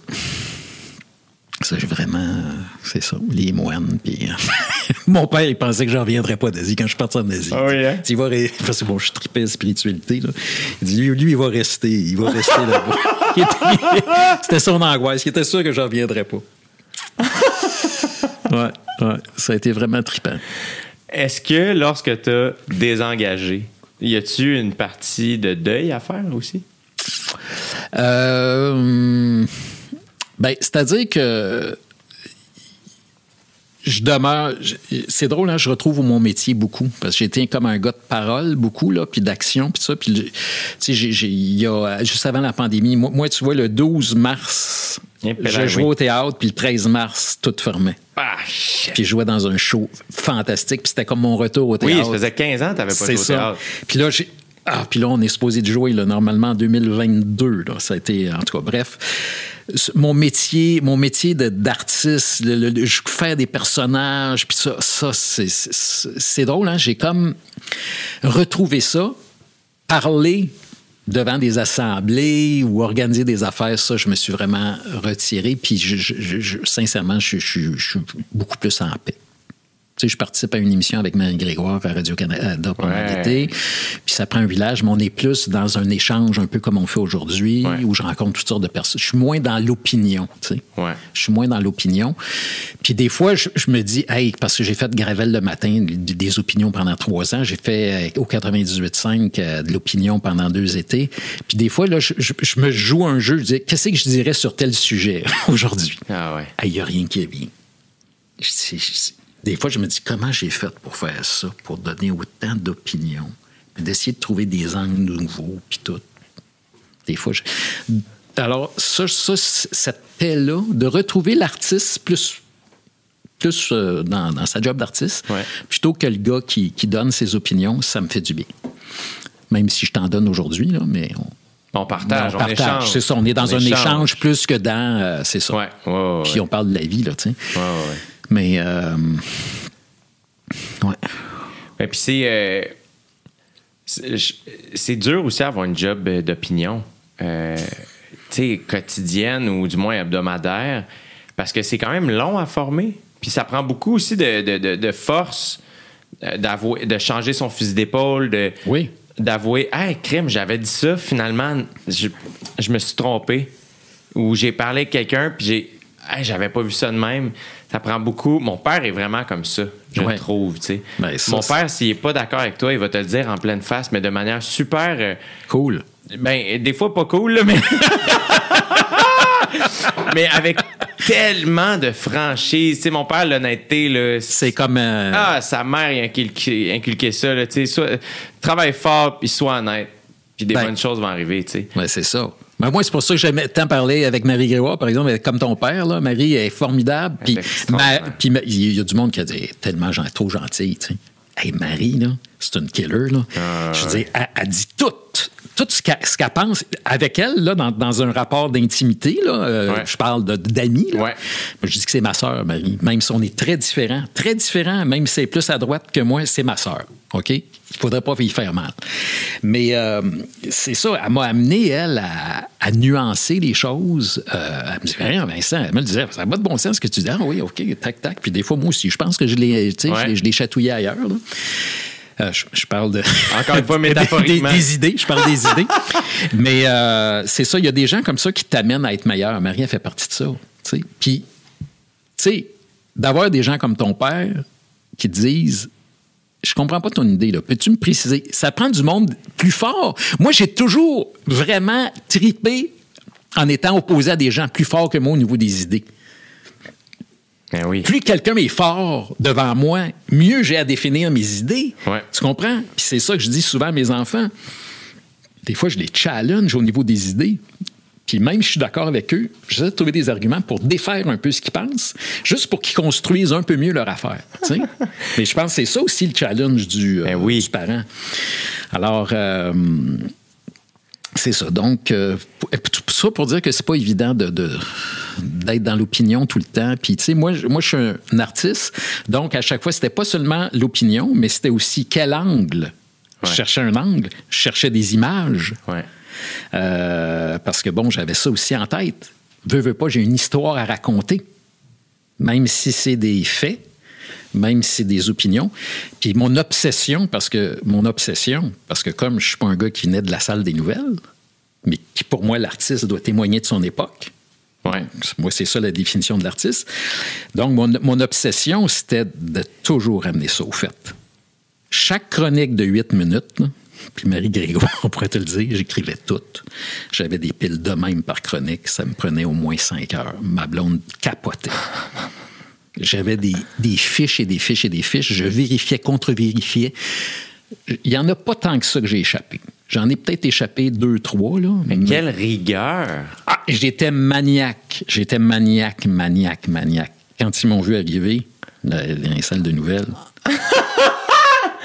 Ça, j'ai vraiment. euh, C'est ça, les moines. Puis, euh, mon père, il pensait que je reviendrais pas d'Asie quand je suis parti en Asie. Ah hein? Il va Parce que bon, je tripais spiritualité. Là. Il dit, lui, lui, il va rester. Il va rester là-bas. Était- C'était son angoisse. Il était sûr que je reviendrais pas. ouais, ouais. Ça a été vraiment trippant. Est-ce que lorsque tu as désengagé, y a-tu une partie de deuil à faire aussi? Euh, ben, c'est-à-dire que je demeure. C'est drôle, hein, je retrouve mon métier beaucoup parce que j'étais comme un gars de parole beaucoup là, puis d'action, puis ça. Puis, tu sais, il y a juste avant la pandémie, moi, moi, tu vois, le 12 mars, je jouais oui. au théâtre, puis le 13 mars, tout fermait. Ah. Puis je jouais dans un show fantastique, puis c'était comme mon retour au Oui, théâtre. ça faisait 15 ans que tu n'avais pas joué au théâtre. Puis là, j'ai- Ah, puis là, on est supposé de jouer, là, normalement, en 2022. Là. Ça a été, en tout cas, bref. Mon métier, mon métier d'artiste, je faire des personnages, puis ça, ça c'est- drôle, hein? J'ai comme retrouvé ça, parler devant des assemblées ou organiser des affaires, ça, je me suis vraiment retiré. Puis, sincèrement, je suis beaucoup plus en paix. Tu sais, je participe à une émission avec Marie Grégoire à Radio-Canada pendant Ouais. l'été. Puis ça prend un village, mais on est plus dans un échange un peu comme on fait aujourd'hui, Ouais. où je rencontre toutes sortes de personnes. Je suis moins dans l'opinion, tu sais. Ouais. Je suis moins dans l'opinion. Puis des fois, je, je me dis, hey, parce que j'ai fait de Gravel le matin, des, opinions pendant trois ans. J'ai fait euh, au 98.5 euh, de l'opinion pendant deux étés. Puis des fois, là, je, je- je me joue un jeu. Je dis, qu'est-ce que je dirais sur tel sujet aujourd'hui? Ah ouais. Il n'y a rien qui. Je- je- je- Des fois, je me dis, comment j'ai fait pour faire ça, pour donner autant d'opinions, puis d'essayer de trouver des angles nouveaux, puis tout. Des fois, je... Alors, ça, cette paix-là, de retrouver l'artiste plus, plus euh, dans, dans sa job d'artiste, Ouais. plutôt que le gars qui, qui donne ses opinions, ça me fait du bien. Même si je t'en donne aujourd'hui, là, mais on, On partage, on on, partage. échange. C'est ça, on est dans On un échange, plus que dans... euh, c'est ça. Ouais, Puis on parle de la vie, là, tu sais. Mais, euh, ouais. Mais puis c'est, euh, c'est dur aussi d'avoir une job euh, d'opinion, euh, tu sais, quotidienne ou du moins hebdomadaire, parce que c'est quand même long à former. Puis ça prend beaucoup aussi de, de, de- de force d'avouer, de changer son fusil d'épaule, de, Oui. d'avouer, hey, crime, j'avais dit ça, finalement, je, je me suis trompé. Ou j'ai parlé avec quelqu'un, puis j'ai, hey, j'avais pas vu ça de même. Ça prend beaucoup. Mon père est vraiment comme ça, je Ouais. trouve, tu. Ben, ça, Mon père, s'il est pas d'accord avec toi, il va te le dire en pleine face, mais de manière super. euh, Cool. ben, des fois pas cool, là, mais. mais avec tellement de franchise. Tu sais, mon père, l'honnêteté. C'est comme. euh, Ah, sa mère, il a inculqué, ça, là. Soit- travaille fort, puis sois honnête. Puis des Ben. bonnes choses vont arriver, tu sais. ouais, c'est ça. Mais moi, c'est pour ça que j'aime tant parler avec Marie Grégoire, par exemple, comme ton père. Là. Marie est formidable. Puis, il y a du monde qui a dit tellement gen- trop gentille. Tu sais. Hey, Marie, là, c'est une killer. Là. Ah, je veux dire, elle, elle dit tout. Tout ce qu'elle, pense. Avec elle, là, dans, dans un rapport d'intimité, euh, Ouais. je parle d'amis. Ouais. Je dis que c'est ma sœur, Marie. Même si on est très différents, très différents, même si c'est plus à droite que moi, c'est ma sœur. OK? Il ne faudrait pas y faire mal. Mais euh, c'est ça, elle m'a amené, elle, à, à nuancer les choses. Euh, elle me dit, rien, Vincent, elle me disait, ça n'a pas de bon sens ce que tu dis. Ah oui, OK, tac, tac. Puis des fois, moi aussi, je pense que je l'ai, Ouais. chatouillé ailleurs. là. Euh, je, je parle de. Encore une fois, métaphoriquement. Des, des idées, je parle des idées. Mais euh, c'est ça, il y a des gens comme ça qui t'amènent à être meilleur. Marie, elle fait partie de ça. Puis, tu sais, d'avoir des gens comme ton père qui disent je comprends pas ton idée, là. Peux-tu me préciser? Ça prend du monde plus fort. Moi, j'ai toujours vraiment tripé en étant opposé à des gens plus forts que moi au niveau des idées. Ben oui. Plus quelqu'un est fort devant moi, mieux j'ai à définir mes idées. Ouais. Tu comprends? Puis c'est ça que je dis souvent à mes enfants. Des fois, je les challenge au niveau des idées. Puis même si je suis d'accord avec eux, j'essaie de trouver des arguments pour défaire un peu ce qu'ils pensent, juste pour qu'ils construisent un peu mieux leur affaire. Mais je pense que c'est ça aussi le challenge du, euh, Ben oui. du parent. Alors, euh, c'est ça. Donc, euh, ça pour dire que c'est pas évident de, de- d'être dans l'opinion tout le temps. Puis, tu sais, moi, je- moi, je suis un artiste. Donc, à chaque fois, c'était pas seulement l'opinion, mais c'était aussi quel angle? Je cherchais un angle, je cherchais des images. Ouais. Euh, parce que, bon, j'avais ça aussi en tête. Veux, veux pas, j'ai une histoire à raconter. Même si c'est des faits, même si c'est des opinions. Puis mon obsession, parce que mon obsession, parce que comme je suis pas un gars qui venait de la salle des nouvelles, mais qui pour moi l'artiste doit témoigner de son époque. Ouais. Moi, c'est ça la définition de l'artiste. Donc, mon, mon obsession, c'était de toujours amener ça au fait. Chaque chronique de 8 minutes, puis Marie Grégoire, on pourrait te le dire, j'écrivais toutes. J'avais des piles de même par chronique. Ça me prenait au moins 5 heures. Ma blonde capotait. J'avais des, des fiches et des fiches et des fiches. Je vérifiais, contre-vérifiais. Il n'y en a pas tant que ça que j'ai échappé. J'en ai peut-être échappé deux, trois, là. Mais quelle rigueur! Ah, j'étais maniaque. J'étais maniaque, maniaque, maniaque. Quand ils m'ont vu arriver dans les salles de nouvelles,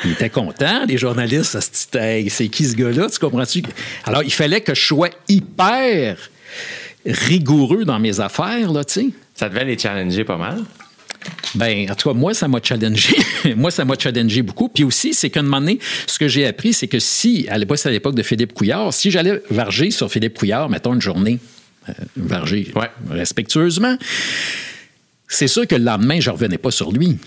Il était content, les journalistes, Hey, c'est qui ce gars-là, tu comprends-tu? Alors, il fallait que je sois hyper rigoureux dans mes affaires, là, tu sais. Ça devait les challenger pas mal. Ben, en tout cas, moi, ça m'a challengé. moi, ça m'a challengé beaucoup. Puis aussi, c'est qu'à un moment donné, ce que j'ai appris, c'est que si, à l'époque, c'est à l'époque de Philippe Couillard, si j'allais varger sur Philippe Couillard, mettons une journée, euh, varger Ouais. respectueusement, c'est sûr que le lendemain, je ne revenais pas sur lui.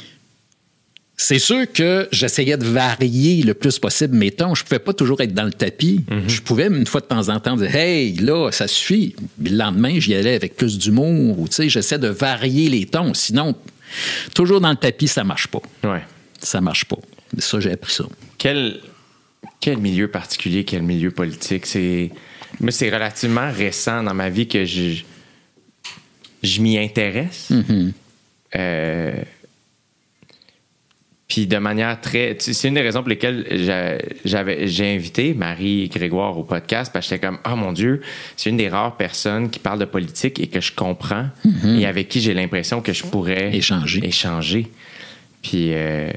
C'est sûr que j'essayais de varier le plus possible mes tons. Je ne pouvais pas toujours être dans le tapis. Je pouvais, une fois de temps en temps, dire Hey, là, ça suffit. Puis le lendemain, j'y allais avec plus d'humour. Ou, tu sais, j'essaie de varier les tons. Sinon, toujours dans le tapis, ça marche pas. Ouais. Ça marche pas. Ça, j'ai appris ça. Quel, quel milieu particulier, quel milieu politique? C'est, moi, c'est relativement récent dans ma vie que je, je m'y intéresse. Euh, puis de manière très. C'est une des raisons pour lesquelles j'a- j'avais, j'ai invité Marie Grégoire au podcast parce que j'étais comme Oh mon Dieu, c'est une des rares personnes qui parle de politique et que je comprends et avec qui j'ai l'impression que je pourrais Échanger. échanger. Puis, euh,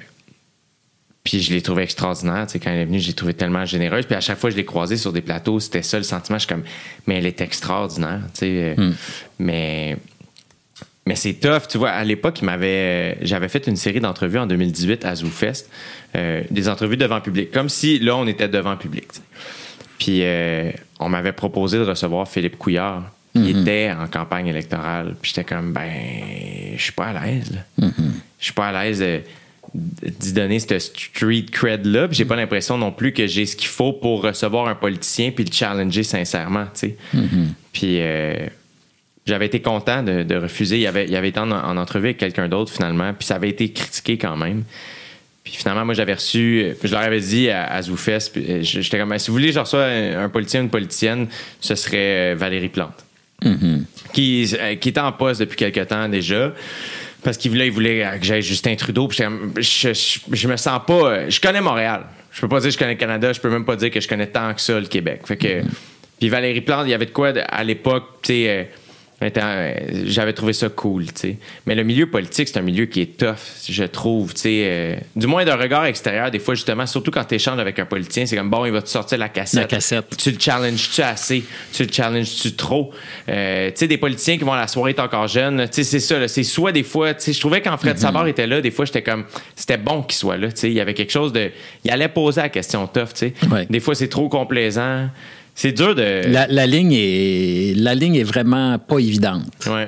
puis je l'ai trouvée extraordinaire. Tu sais, quand elle est venue, je l'ai trouvée tellement généreuse. Puis à chaque fois que je l'ai croisée sur des plateaux, c'était ça le sentiment. Je suis comme, mais elle est extraordinaire. Tu sais, euh, Mais, mais c'est tough. Tu vois, à l'époque, m'avait, j'avais fait une série d'entrevues en 2018 à ZooFest. euh, des entrevues devant public. Comme si là, on était devant public. Puis euh, on m'avait proposé de recevoir Philippe Couillard. qui était en campagne électorale. Puis j'étais comme, ben, je suis pas à l'aise. là. Je suis pas à l'aise d'y donner cette street cred-là. Puis j'ai pas l'impression non plus que j'ai ce qu'il faut pour recevoir un politicien puis le challenger sincèrement, tu sais. Puis euh, j'avais été content de, de refuser. Il avait, il avait été en, en entrevue avec quelqu'un d'autre finalement, puis ça avait été critiqué quand même. Puis finalement, moi, j'avais reçu, je leur avais dit à, à ZooFest, puis, euh, j'étais comme, si vous voulez, je reçois un, un politicien ou une politicienne, ce serait euh, Valérie Plante, qui, euh, qui était en poste depuis quelque temps déjà. Parce qu'il voulait, il voulait que j'aille Justin Trudeau. Puis j'étais comme, je, je, je me sens pas. Je connais Montréal. Je peux pas dire que je connais le Canada. Je peux même pas dire que je connais tant que ça le Québec. Fait que. Puis Valérie Plante, il y avait de quoi à l'époque, tu sais. J'avais trouvé ça cool, tu sais. Mais le milieu politique, c'est un milieu qui est tough, je trouve, tu sais. euh, du moins d'un regard extérieur, des fois, justement, surtout quand tu échanges avec un politicien, c'est comme, bon, il va te sortir la cassette. La cassette. Tu le challenges-tu assez? Tu le challenges-tu trop? Euh, tu sais, des politiciens qui vont à la soirée, t'es encore jeune. Tu sais, c'est ça. C'est soit des fois, tu sais, je trouvais quand Fred Savard était là, des fois, j'étais comme, c'était bon qu'il soit là, tu sais. Il y avait quelque chose de. Il allait poser la question tough, tu sais. Ouais. Des fois, c'est trop complaisant. C'est dur de. La, la ligne est, la ligne est vraiment pas évidente. Ouais.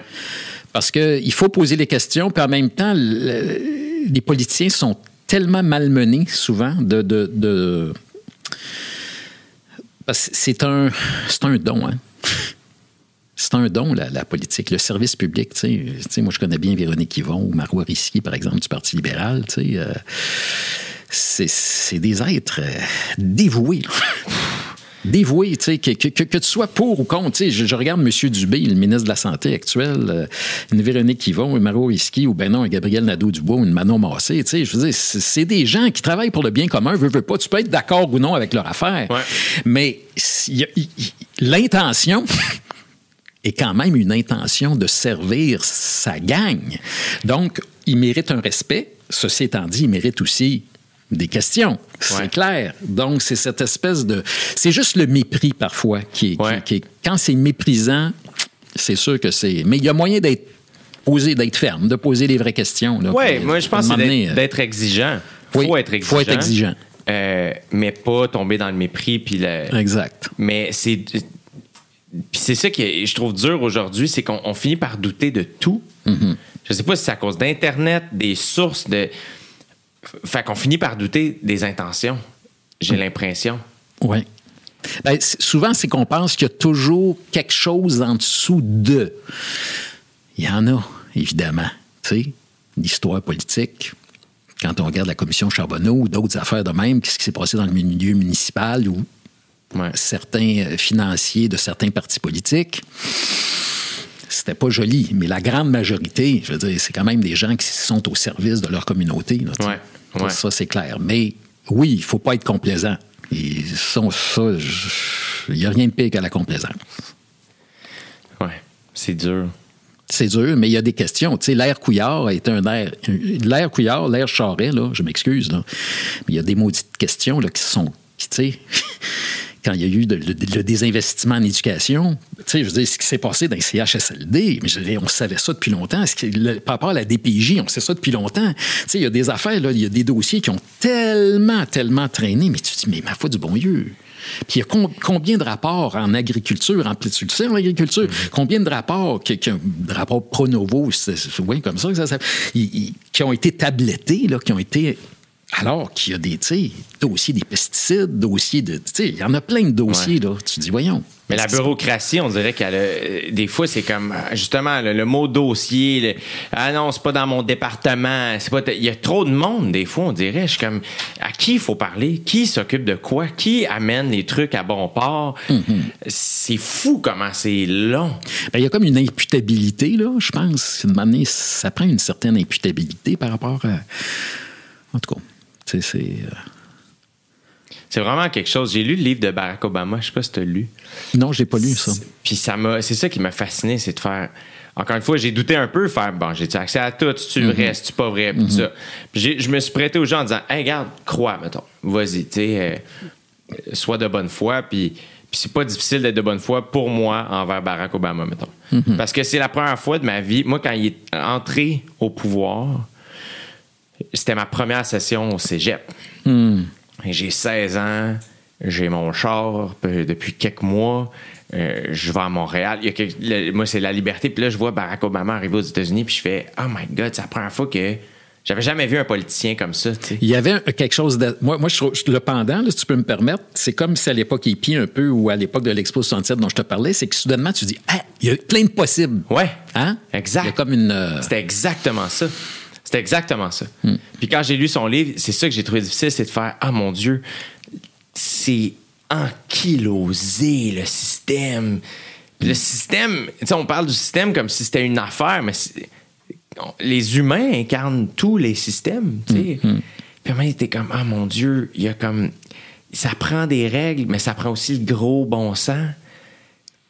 Parce qu'il faut poser les questions, puis en même temps, le- les politiciens sont tellement malmenés souvent de. de, de- parce que c'est un, c'est un don, hein. C'est un don, la, la politique, le service public. Tu sais. Tu sais, moi, je connais bien Véronique Yvon ou Marois Risky, par exemple, du Parti libéral. tu sais. Euh, c'est, c'est des êtres euh, dévoués. dévoué, tu sais, que, que, que, tu sois pour ou contre. Tu sais, je, je regarde M. Dubé, le ministre de la Santé actuel, euh, une Véronique Yvon, un Mario Whisky, ou ben non, un Gabriel Nadeau-Dubois, ou une Manon Massé. Tu sais, je veux dire, c'est des gens qui travaillent pour le bien commun, veux, veux pas. Tu peux être d'accord ou non avec leur affaire. Ouais. Mais l'intention est quand même une intention de servir sa gang. Donc, il mérite un respect. Ceci étant dit, il mérite aussi des questions. C'est Ouais. clair. Donc, c'est cette espèce de... C'est juste le mépris parfois qui est... qui- Ouais. qui est- quand c'est méprisant, c'est sûr que c'est... Mais il y a moyen d'être posé, d'être ferme, de poser les vraies questions. Puis, moi, je pense d'être euh, d'être exigeant. Faut Oui, être exigeant. faut être exigeant. Euh, mais pas tomber dans le mépris. Puis le... Exact. Mais c'est. Puis c'est ça que je trouve dur aujourd'hui, c'est qu'on on finit par douter de tout. Mm-hmm. Je sais pas si c'est à cause d'Internet, des sources, de. Fait qu'on finit par douter des intentions. J'ai l'impression. Oui. Ben, souvent, c'est qu'on pense qu'il y a toujours quelque chose en dessous de. Il y en a, évidemment. Tu sais, l'histoire politique. Quand on regarde la commission Charbonneau ou d'autres affaires de même, qu'est-ce qui s'est passé dans le milieu municipal ou Ouais. certains euh, financiers de certains partis politiques, c'était pas joli. Mais la grande majorité, je veux dire, c'est quand même des gens qui sont au service de leur communauté. là. Ouais, Ça, ouais. Ça, c'est clair. Mais oui, il faut pas être complaisant. Et ça, ça, il n'y a rien de pire que la complaisance. Ouais. C'est dur. C'est dur, mais il y a des questions. Tu sais, l'air Couillard été un air. L'air Couillard, l'air Charret, là, je m'excuse, là. Mais il y a des maudites questions là, qui sont. Tu sais, quand il y a eu de- le, le désinvestissement en éducation, tu sais, je veux dire, ce qui s'est passé dans les CHSLD, mais je on savait ça depuis longtemps. Ce qui- le- par rapport à la DPJ, on sait ça depuis longtemps. Tu sais, il y a des affaires, là, il y a des dossiers qui ont tellement, tellement traîné, mais tu te dis, mais ma foi du bon Dieu. Puis il y a com- combien de rapports en agriculture, en tu le sais, en agriculture, combien de rapports, qui, qui- de rapports Pronovo, oui, comme ça, que ça ils- qui ont été tablettés, là, qui ont été alors qu'il y a des, dossiers des pesticides, dossiers de. Il y en a plein de dossiers, là. Tu dis, voyons. Mais la bureaucratie, on dirait qu'elle euh, des fois, c'est comme euh, justement le, le mot dossier. le- ah non, c'est pas dans mon département. C'est pas. Il y a trop de monde des fois, on dirait. Je suis comme à qui il faut parler, qui s'occupe de quoi, qui amène les trucs à bon port? C'est fou comment c'est long. Ben, il y a comme une imputabilité, là, je pense. Une année, ça prend une certaine imputabilité par rapport à. En tout cas, tu sais, c'est. euh, C'est vraiment quelque chose. J'ai lu le livre de Barack Obama. Je sais pas si tu as lu. Non, je l'ai pas lu, ça. Puis ça m'a, c'est ça qui m'a fasciné, c'est de faire. Encore une fois, j'ai douté un peu, faire bon, j'ai accès à tout, c'est-tu Mhm. vrai, c'est-tu pas vrai, puis tout ça. Puis j'ai- je me suis prêté aux gens en disant, hey, regarde, crois, mettons, vas-y, tu sais, euh, sois de bonne foi, puis. Puis c'est pas difficile d'être de bonne foi pour moi envers Barack Obama, mettons. Mhm. Parce que c'est la première fois de ma vie. Moi, quand il est entré au pouvoir, c'était ma première session au cégep. Et J'ai 16 ans, j'ai mon char depuis quelques mois. euh, je vais à Montréal. Il y a quelque- le- moi, c'est la liberté. Puis là, je vois Barack Obama arriver aux États-Unis. Puis je fais Oh my God, c'est la première fois que j'avais jamais vu un politicien comme ça. Il y avait quelque chose de. Moi, moi je trouve le pendant, là, si tu peux me permettre, c'est comme si à l'époque hippie un peu ou à l'époque de l'Expo 67 dont je te parlais, c'est que soudainement tu dis Ah, il y a plein de possibles. Ouais. Hein? Exact. Il y a comme une. euh, C'était exactement ça. C'était exactement ça. Hmm. Puis quand j'ai lu son livre, c'est ça que j'ai trouvé difficile, c'est de faire Ah mon Dieu, c'est ankylosé le système. Puis Le système, tu sais, on parle du système comme si c'était une affaire, mais on- les humains incarnent tous les systèmes. tu sais. Hmm. Puis moi, était comme Ah mon Dieu, il y a comme. Ça prend des règles, mais ça prend aussi le gros bon sens.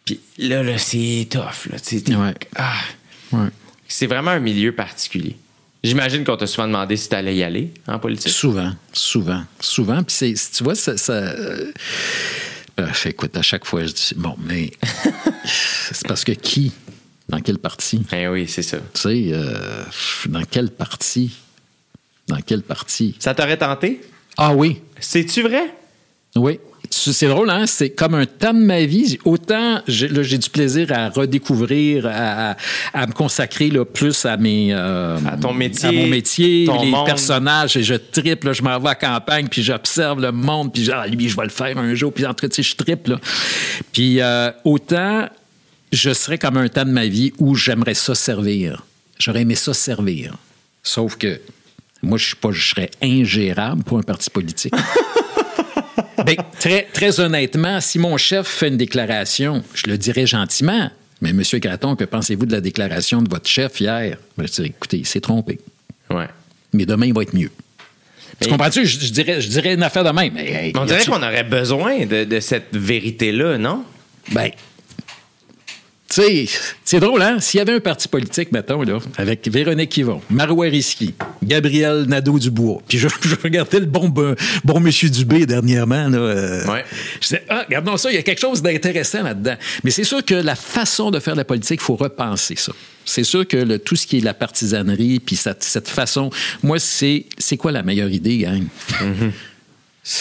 Puis là, là c'est tough. Là, tu sais, t'es- Ouais. Ah. ouais. C'est vraiment un milieu particulier. J'imagine qu'on t'a souvent demandé si t'allais y aller en politique. Souvent, souvent, souvent. Puis c'est, tu vois, ça. ça euh, euh, écoute, à chaque fois, je dis bon, mais c'est parce que qui, dans quel parti, Eh oui, c'est ça. tu sais, euh, dans quel parti, dans quel parti? Ça t'aurait tenté? Ah oui, C'est-tu vrai? Oui. C'est drôle, hein? C'est comme un temps de ma vie. Autant j'ai du plaisir à redécouvrir, à, à- à me consacrer là, plus à mes euh, À ton métier, à mon métier, les monde. personnages. Et je triple, je m'en vais à campagne, puis j'observe le monde, puis genre, lui, je vais le faire un jour, puis en tout cas, tu sais, je triple. Puis euh, autant je serais comme un temps de ma vie où j'aimerais ça servir. J'aurais aimé ça servir. Sauf que moi, je suis pas, je serais ingérable pour un parti politique. Ben, très, très honnêtement, si mon chef fait une déclaration, je le dirais gentiment. Mais M. Gratton, que pensez-vous de la déclaration de votre chef hier? Ben, je dirais, écoutez, il s'est trompé. Ouais. Mais demain, il va être mieux. Tu Mais- comprends-tu? Je, je dirais, je dirais une affaire de même. Mais, hey, On dirait qu'on aurait besoin de, de cette vérité-là, non? Ben, tu sais, c'est drôle, hein? S'il y avait un parti politique, mettons, là, avec Véronique Yvon, Marois Risky, Gabriel Nadeau-Dubois, puis je, je regardais le bon, bon, bon monsieur Dubé dernièrement, là. euh, Ouais. Je disais, ah, regardons ça, il y a quelque chose d'intéressant là-dedans. Mais c'est sûr que la façon de faire de la politique, il faut repenser ça. C'est sûr que le- tout ce qui est la partisanerie, puis cette, cette façon, moi, c'est c'est quoi la meilleure idée, gang? C'est-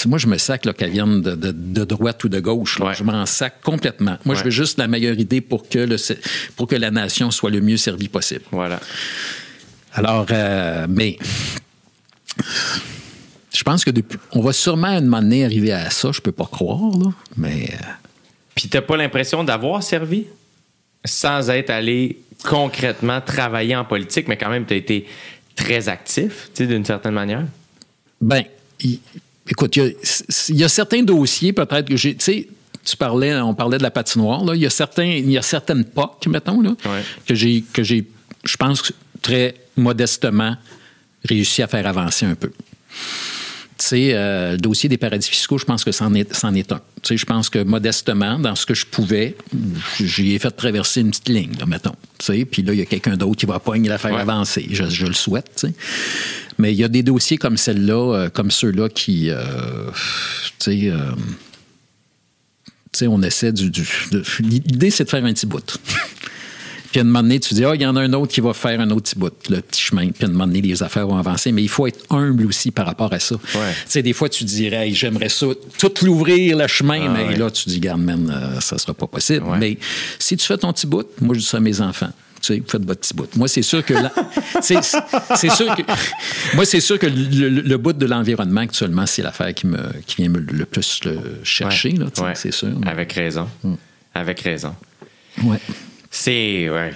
Moi, je me sac là, qu'elle vienne de, de- de droite ou de gauche. là. Ouais. Je m'en sac complètement. Moi, je veux juste la meilleure idée pour que, le, pour que la nation soit le mieux servie possible. Voilà. Alors, euh, mais je pense que depuis, on va sûrement à un moment donné arriver à ça. Je peux pas croire, là, mais euh, Puis t'as pas l'impression d'avoir servi? Sans être allé concrètement travailler en politique, mais quand même, t'as été très actif, tu sais, d'une certaine manière? Ben, écoute, il y, a, il y a certains dossiers, peut-être que j'ai. Tu sais, tu parlais, on parlait de la patinoire, là. Il y a, certains, il y a certaines POC, mettons, là, Ouais. que j'ai, que j'ai, je pense, très modestement réussi à faire avancer un peu. Sais, euh, le dossier des paradis fiscaux, je pense que c'en est, c'en est un. Tu sais, je pense que modestement, dans ce que je pouvais, j'y ai fait traverser une petite ligne, là, mettons. Tu sais, puis là, il y a quelqu'un d'autre qui va pogner l'affaire Ouais. avancer. Je, je le souhaite, tu sais. Mais il y a des dossiers comme celle-là, euh, comme ceux-là qui, euh, tu sais, euh, tu sais, on essaie du... du- de- L'idée, c'est de faire un petit bout. Puis à un moment donné, tu dis, ah, il y en a un autre qui va faire un autre petit bout, le petit chemin. Puis à un moment donné, les affaires vont avancer. Mais il faut être humble aussi par rapport à ça. Tu sais, des fois, tu dirais, Hey, j'aimerais ça, tout l'ouvrir, le chemin. Ah, mais ouais. là, tu dis, garde, man, euh, ça sera pas possible. Ouais. Mais si tu fais ton petit bout, moi, je dis ça à mes enfants. Tu sais, vous faites votre petit bout. Moi, c'est sûr que... la- c'est sûr que... Moi, c'est sûr que le, le- le bout de l'environnement, actuellement, c'est l'affaire qui, me, qui vient me le plus le chercher, là, tu sais, Ouais. c'est sûr. Avec raison. Avec raison. Ouais. C'est. Ouais.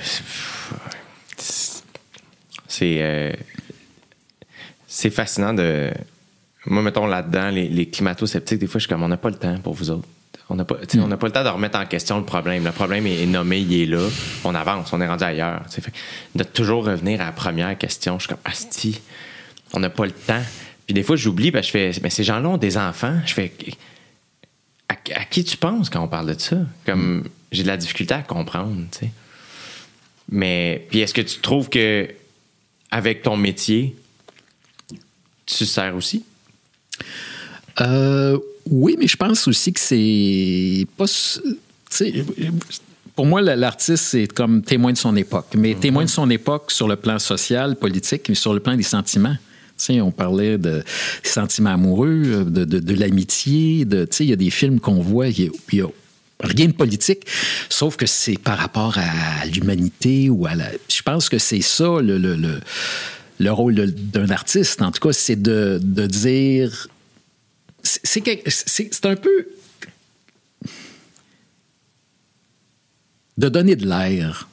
C'est. euh, c'est fascinant de. Moi, mettons là-dedans, les, climato-sceptiques, des fois, je suis comme, on n'a pas le temps pour vous autres. On n'a pas, pas le temps de remettre en question le problème. Le problème est nommé, il est là. On avance, on est rendu ailleurs. de toujours revenir à la première question, je suis comme, Asti, on n'a pas le temps. Puis des fois, j'oublie, ben, je fais, mais ces gens-là ont des enfants. Je fais, à, à qui tu penses quand on parle de ça? Comme, j'ai de la difficulté à comprendre, tu sais. Mais, puis est-ce que tu trouves que, avec ton métier, tu sers aussi? Euh, oui, mais je pense aussi que c'est pas. pour moi, la- l'artiste, c'est comme témoin de son époque. Mais témoin de son époque sur le plan social, politique, mais sur le plan des sentiments. On parlait de, des sentiments amoureux, de, de- de l'amitié. Il y a des films qu'on voit, il y y a rien de politique, sauf que c'est par rapport à l'humanité ou à la. Je pense que c'est ça le, le, le- le rôle d'un artiste. En tout cas, c'est de, de dire c'est un peu de donner de l'air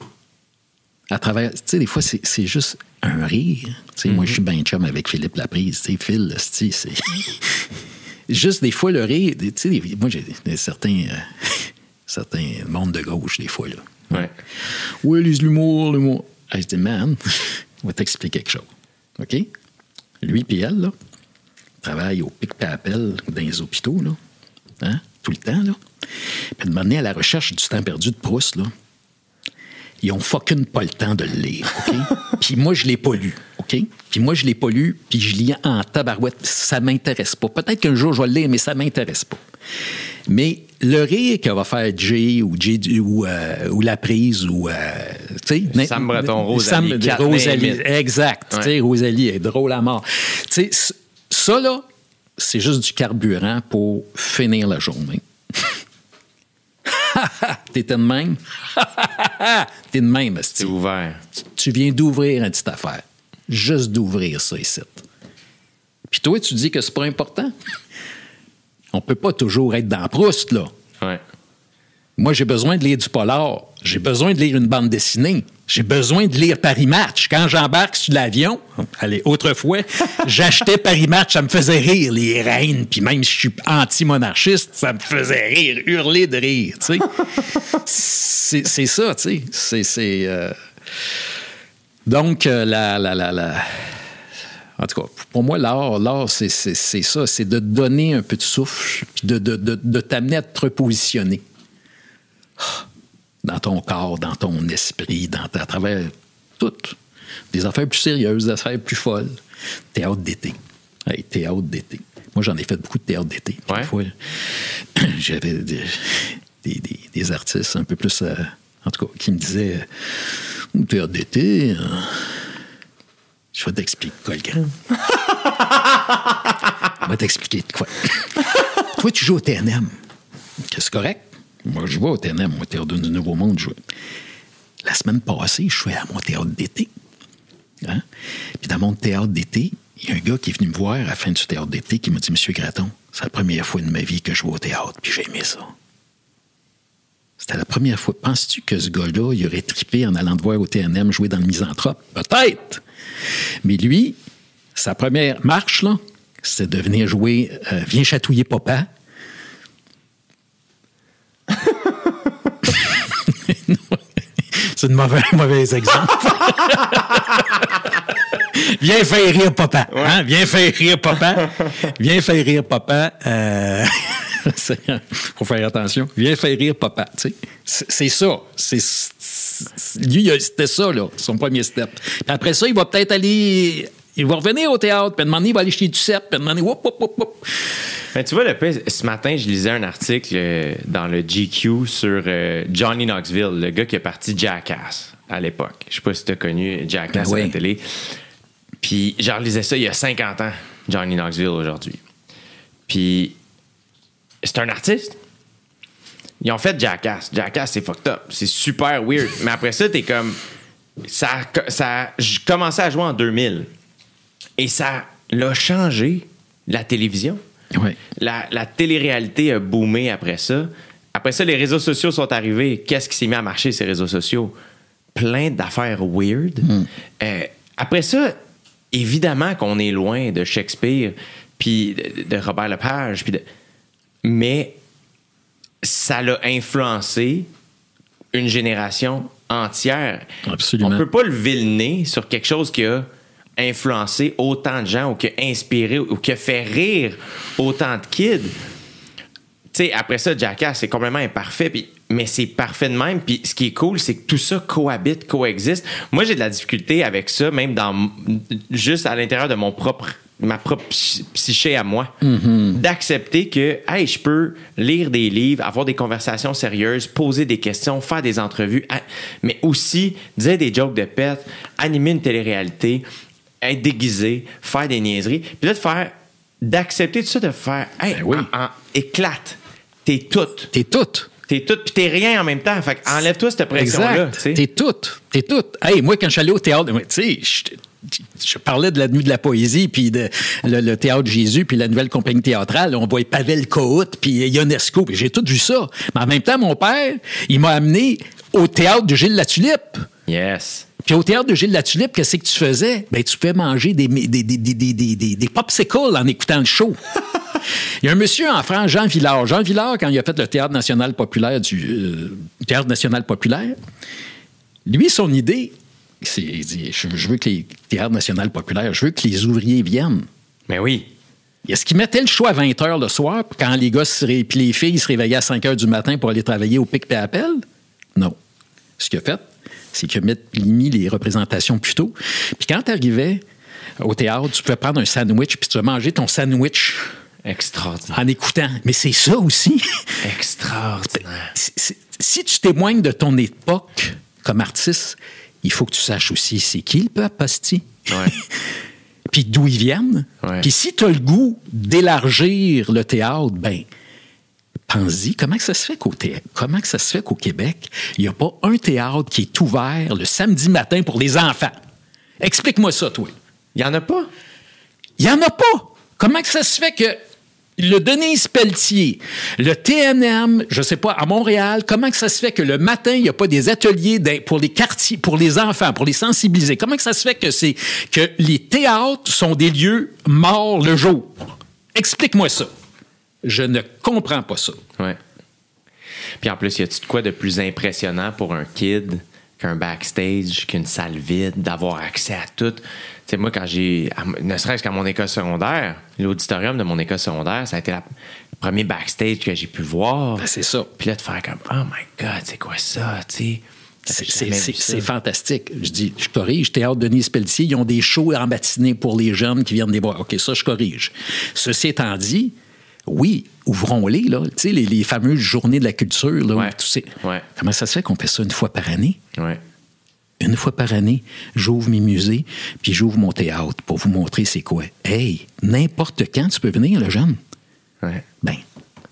à travers. Tu sais, des fois, c'est juste un rire. Tu sais, Moi, je suis bien chum avec Philippe Laprise. Tu sais, Phil, c'est. juste des fois, le rire. Tu sais, moi, j'ai certains, euh, certains mondes de gauche, des fois. Là. Ouais. Oui, les l'humour, l'humour? Ah, je dis, man, on va t'expliquer quelque chose. OK? Lui et elle, là, travaillent au pic appel dans les hôpitaux, là. Hein? Tout le temps, là. Puis de m'amener à la recherche du temps perdu de Proust, là. Ils ont fucking pas le temps de le lire, OK? puis moi, je l'ai pas lu, OK? Puis moi, je l'ai pas lu, puis je lis en tabarouette. Ça m'intéresse pas. Peut-être qu'un jour, je vais le lire, mais ça m'intéresse pas. Mais le rire que va faire Jay ou, Jay, ou, euh, ou La Prise ou... euh, Sam Breton, Rosalie, Sam- Rosalie, exact. Ouais. Rosalie est drôle à mort. Ça, là, c'est juste du carburant pour finir la journée. T'étais de même? T'es de même. C'est ouvert. Tu viens d'ouvrir une petite affaire. Juste d'ouvrir ça ici. Puis toi, tu dis que c'est pas important? On peut pas toujours être dans Proust, là. Ouais. Moi, j'ai besoin de lire du polar. J'ai besoin de lire une bande dessinée. J'ai besoin de lire Paris Match. Quand j'embarque sur l'avion, allez, autrefois, j'achetais Paris Match, ça me faisait rire, les reines. Puis même si je suis anti-monarchiste, ça me faisait rire, hurler de rire, tu sais. c'est ça, tu sais. C'est- C'est... euh, Donc, euh, la, la, la, la- En tout cas, pour moi, l'art, l'art c'est, ça. C'est de donner un peu de souffle, puis de, de, de, de t'amener à te repositionner dans ton corps, dans ton esprit, dans, à travers tout. Des affaires plus sérieuses, des affaires plus folles. Théâtre d'été. Hey, théâtre d'été. Moi, j'en ai fait beaucoup de théâtre d'été. Ouais. J'avais des, des- des- des artistes un peu plus, euh, en tout cas, qui me disaient théâtre d'été, euh, je vais t'expliquer quoi, le grand. Je vais t'expliquer de quoi. Toi, tu joues au TNM. C'est correct? Moi, je vais au TNM, au Théâtre du Nouveau Monde. je- La semaine passée, je suis à mon théâtre d'été. Hein? Puis dans mon théâtre d'été, il y a un gars qui est venu me voir à la fin du théâtre d'été qui m'a dit Monsieur Graton, c'est la première fois de ma vie que je vais au théâtre, puis j'ai aimé ça. C'était la première fois. Penses-tu que ce gars-là, il aurait trippé en allant te voir au TNM jouer dans le misanthrope? Peut-être! Mais lui, sa première marche, là, c'était de venir jouer euh, Viens chatouiller papa. C'est un mauvais, mauvais exemple. Viens faire rire papa. Hein? Viens faire rire papa. Viens faire rire papa. Euh... faut faire attention. Viens faire rire papa. tu sais. C'est ça. C'est, lui, a- c'était ça, là, son premier step. Puis après ça, il va peut-être aller. Il va revenir au théâtre, puis donné, il va aller chez Duceppe, puis donné, whoop, whoop, whoop. Ben, tu vois, le ce matin, je lisais un article euh, dans le GQ sur euh, Johnny Knoxville, le gars qui est parti Jackass à l'époque. Je sais pas si tu as connu Jackass Ben à la télé. Puis, je relisais ça il y a 50 ans, Johnny Knoxville aujourd'hui. Puis, c'est un artiste. Ils ont fait Jackass. Jackass, c'est fucked up. C'est super weird. Mais après ça, t'es comme. Ça, ça, j'ai commencé à jouer en 2000. Et ça l'a changé la télévision. La, la télé-réalité a boomé après ça. Après ça, les réseaux sociaux sont arrivés. Qu'est-ce qui s'est mis à marcher, ces réseaux sociaux? Plein d'affaires weird. Euh, après ça, évidemment qu'on est loin de Shakespeare, puis de, de Robert Lepage, puis de... mais ça l'a influencé une génération entière. Absolument. On peut pas lever le nez sur quelque chose qui a influencé autant de gens ou qui a inspiré ou qui a fait rire autant de kids. Tu sais, après ça, Jackass, c'est complètement imparfait, puis- mais c'est parfait de même. Puis ce qui est cool, c'est que tout ça cohabite, coexiste. Moi, j'ai de la difficulté avec ça, même dans juste à l'intérieur de mon propre ma propre psy- psyché à moi, d'accepter que, hey, je peux lire des livres, avoir des conversations sérieuses, poser des questions, faire des entrevues, mais aussi dire des jokes de pète, animer une télé-réalité, être déguisé, faire des niaiseries, puis là, de faire, d'accepter tout ça, de faire, hey, Ben oui. en- en- éclate, t'es toute, T'es toute. t'es toute, puis t'es rien en même temps. Fait enlève-toi cette pression-là. T'es toute. T'es toute. Hey, moi, quand je suis allé au théâtre, tu sais, je, parlais de la nuit de la poésie, puis de le, le théâtre Jésus, puis la nouvelle compagnie théâtrale. On voit Pavel Cohut, puis Ionesco, puis j'ai tout vu ça. Mais en même temps, mon père, il m'a amené au théâtre de Gilles Latulippe. Yes. Puis au théâtre de Gilles Latulippe, qu'est-ce que tu faisais? Ben, tu pouvais manger des, des, des, des, des, des, des- des popsicles en écoutant le show. Il y a un monsieur en France, Jean Villard. Jean Villard, quand il a fait le Théâtre national populaire du euh, Théâtre national populaire, lui, son idée, il dit, je, veux que les théâtres national populaires, je veux que les ouvriers viennent. Mais oui. Est-ce qu'il mettait le show à 20 h le soir, puis quand les gars puis les filles se réveillaient à 5 h du matin pour aller travailler au pic et appel? Non. Ce qu'il a fait, c'est qu'il a mis- mis les représentations plus tôt. Puis quand tu arrivais au théâtre, tu pouvais prendre un sandwich, puis tu vas manger ton sandwich Extraordinaire. en écoutant. Mais c'est ça aussi. Extraordinaire. Si- si- si tu témoignes de ton époque comme artiste, il faut que tu saches aussi c'est qui le peuple Asti. Ouais. Puis d'où ils viennent. Ouais. Puis si tu as le goût d'élargir le théâtre, ben pense-y, comment que ça se fait qu'au thé- comment que ça se fait qu'au Québec, il n'y a pas un théâtre qui est ouvert le samedi matin pour les enfants? Explique-moi ça, toi. Il y en a pas? Il n'y en a pas. Comment que ça se fait que le Denise Pelletier, le TNM, je sais pas, à Montréal, comment ça se fait que le matin, il n'y a pas des ateliers pour les quartiers, pour les enfants, pour les sensibiliser? Comment ça se fait que c'est que les théâtres sont des lieux morts le jour? Explique-moi ça. Je ne comprends pas ça. Ouais. Puis en plus, y a-tu de quoi de plus impressionnant pour un kid qu'un backstage, qu'une salle vide, d'avoir accès à tout? Tu sais, moi, quand j'ai. Ne serait-ce qu'à mon école secondaire, l'auditorium de mon école secondaire, ça a été la- le premier backstage que j'ai pu voir. Ben, c'est ça. Puis là, de faire comme, oh my God, c'est quoi ça, tu sais? C'est- fantastique. Je dis, je corrige, Théâtre Denise Pelletier, ils ont des shows en matinée pour les jeunes qui viennent les voir. OK, ça, je corrige. Ceci étant dit, oui, ouvrons-les, là. Tu sais, les, les fameuses journées de la culture, là. où Ouais. tu sais. Ouais. Comment ça se fait qu'on fait ça une fois par année? Ouais. Une fois par année, j'ouvre mes musées, puis j'ouvre mon théâtre pour vous montrer c'est quoi. Hey, n'importe quand tu peux venir, le jeune. Ouais. Ben,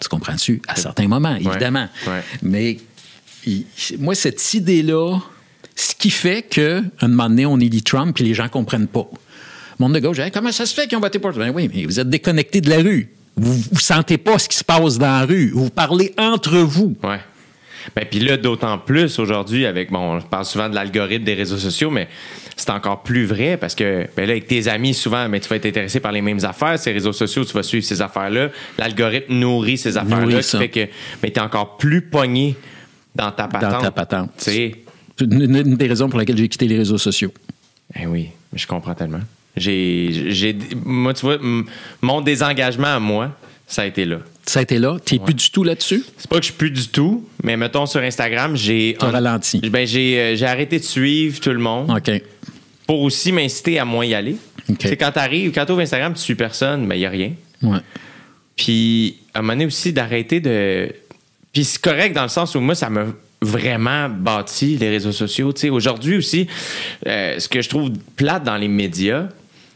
tu comprends-tu? À certains moments, évidemment. ouais. Mais il- moi, cette idée-là, ce qui fait qu'à un moment donné, on élit Trump puis les gens ne comprennent pas. Le monde de gauche, Hey, comment ça se fait qu'ils ont voté pour Ben oui, mais vous êtes déconnectés de la rue. Vous ne sentez pas ce qui se passe dans la rue. Vous parlez entre vous. Ouais. Ben, puis là, d'autant plus aujourd'hui, avec, bon, on parle souvent de l'algorithme des réseaux sociaux, mais c'est encore plus vrai parce que, ben là, avec tes amis, souvent, ben, tu vas être intéressé par les mêmes affaires. Ces réseaux sociaux, tu vas suivre ces affaires-là. L'algorithme nourrit ces affaires-là, qui fait que, ben, t'es encore plus pogné dans ta patente. ta patente. Sais, Une, une- des raisons pour laquelle j'ai quitté les réseaux sociaux. Eh oui, je comprends tellement. J'ai, j'ai, moi, tu vois, mon désengagement à moi, ça a été là. Ça a été là. Tu n'es plus du tout là-dessus? C'est pas que je suis plus du tout, mais mettons sur Instagram, j'ai. T'as ralenti. Ben, j'ai, euh, j'ai arrêté de suivre tout le monde OK. pour aussi m'inciter à moins y aller. OK. Tu sais, quand t'arrives, quand t'ouvres Instagram, tu suis personne, ben, il y a rien. Ouais. Puis, à un moment donné aussi, d'arrêter de. Puis, c'est correct dans le sens où moi, ça m'a vraiment bâti les réseaux sociaux. Aujourd'hui aussi, euh, ce que je trouve plate dans les médias,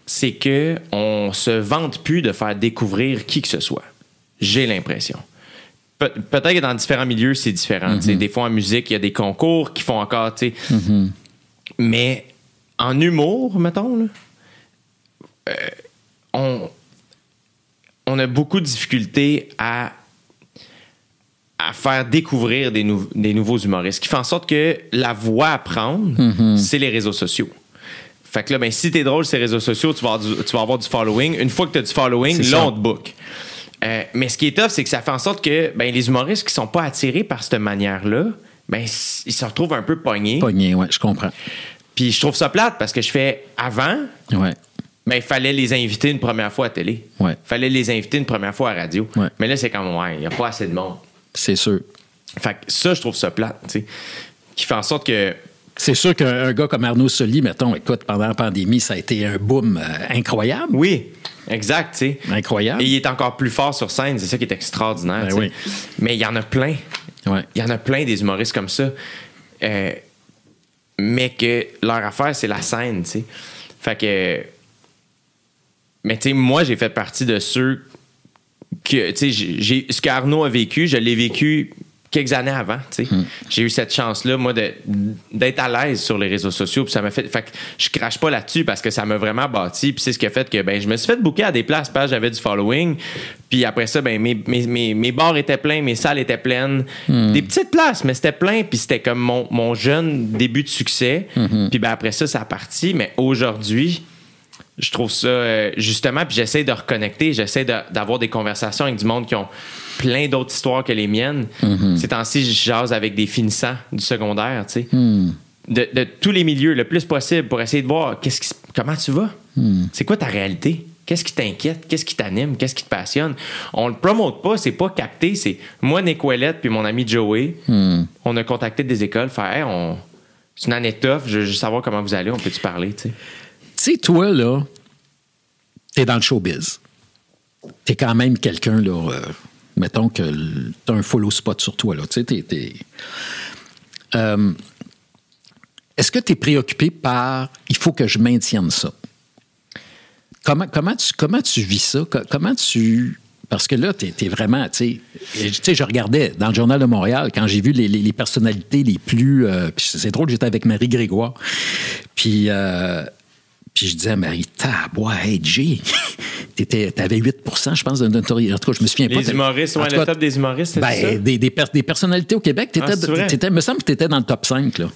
c'est que on se vante plus de faire découvrir qui que ce soit. J'ai l'impression. Pe- Peut-être que dans différents milieux, c'est différent. Sais, Des fois, en musique, il y a des concours qui font encore. sais. Mais en humour, mettons, là, euh, on, on a beaucoup de difficultés à, à faire découvrir des, nou- des nouveaux humoristes. Ce qui fait en sorte que la voie à prendre, c'est les réseaux sociaux. Fait que là, ben, si t'es drôle sur les réseaux sociaux, tu vas, avoir du, tu vas avoir du following. Une fois que tu as du following, C'est là, ça. on te book. Euh, mais ce qui est tough, c'est que ça fait en sorte que ben, les humoristes qui sont pas attirés par cette manière-là, ben, ils se retrouvent un peu pognés. Pogné, ouais, je comprends. Puis je trouve ça plate parce que je fais avant, Ouais. ben, il fallait les inviter une première fois à télé. Ouais. fallait les inviter une première fois à radio. Ouais. Mais là, c'est comme, ouais, il n'y a pas assez de monde. C'est sûr. Fait que ça, je trouve ça plate, tu sais. Qui fait en sorte que. C'est sûr qu'un un gars comme Arnaud Soli, mettons, écoute, pendant la pandémie, ça a été un boom euh, incroyable. Oui, exact, tu sais. Incroyable. Et il est encore plus fort sur scène, c'est ça qui est extraordinaire. Ben oui. Mais il y en a plein. Ouais. Il y en a plein des humoristes comme ça. Euh, mais que leur affaire, c'est la scène, tu sais. Fait que. Mais tu sais, moi, j'ai fait partie de ceux que, tu sais, ce qu'Arnaud a vécu, je l'ai vécu quelques années avant, tu sais. J'ai eu cette chance-là, moi, d'être à l'aise sur les réseaux sociaux. Puis ça m'a fait. Fait que je crache pas là-dessus parce que ça m'a vraiment bâti. Puis c'est ce qui a fait que, ben, je me suis fait booker à des places parce que j'avais du following. Puis après ça, ben, mes, mes, mes, mes bars étaient pleins, mes salles étaient pleines. Des petites places, mais c'était plein. Puis c'était comme mon, mon jeune début de succès. Puis ben, après ça, ça a parti. Mais aujourd'hui, je trouve ça euh, justement, puis j'essaie de reconnecter, j'essaie de- d'avoir des conversations avec du monde qui ont plein d'autres histoires que les miennes. Ces temps-ci, je jase avec des finissants du secondaire, tu sais. De, de tous les milieux, le plus possible, pour essayer de voir qu'est-ce qui, se- comment tu vas. C'est quoi ta réalité? Qu'est-ce qui t'inquiète? Qu'est-ce qui t'anime? Qu'est-ce qui te passionne? On le promote pas, c'est pas capté. C'est moi, Nick Ouellette, puis mon ami Joey. On a contacté des écoles, faire Hey, on... c'est une année tough, je veux juste savoir comment vous allez, on peut-tu parler, tu sais? Tu sais, toi, là, t'es dans le showbiz. T'es quand même quelqu'un, là, euh, mettons que l- t'as un follow spot sur toi, là. Tu sais, Euh, Est-ce que t'es préoccupé par il faut que je maintienne ça? Comment, comment, tu, comment tu vis ça? Co- Comment tu. Parce que là, tu es, vraiment, tu sais, tu je regardais dans le Journal de Montréal quand j'ai vu les, les- personnalités les plus. euh, c'est drôle, j'étais avec Marie Grégoire. Puis, euh, puis je disais à Marie, Jay, t'étais- t'avais 8 je pense, de notoriété. En tout cas, je me souviens pas. Les humoristes, En ouais, le top des humoristes, c'est ça? ben, des, des, per- des personnalités au Québec, t'étais, Ah, t'étais- me semble que tu étais dans le top 5 là,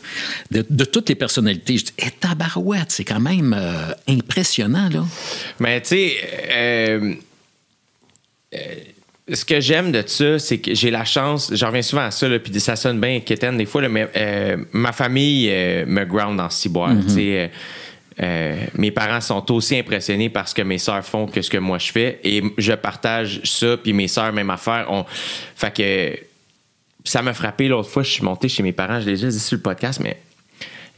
de, de toutes les personnalités. Je dis, hé, tabarouette, c'est quand même euh, impressionnant. Là. Mais tu sais, euh, euh, ce que j'aime de ça, c'est que j'ai la chance, j'en reviens souvent à ça, là, puis ça sonne bien inquiétant des fois, là, mais ma famille me ground dans ciboire. tu sais, euh, mes parents sont aussi impressionnés par ce que mes sœurs font que ce que moi je fais et je partage ça puis mes sœurs même affaire on fait que ça m'a frappé l'autre fois je suis monté chez mes parents je l'ai déjà dit sur le podcast mais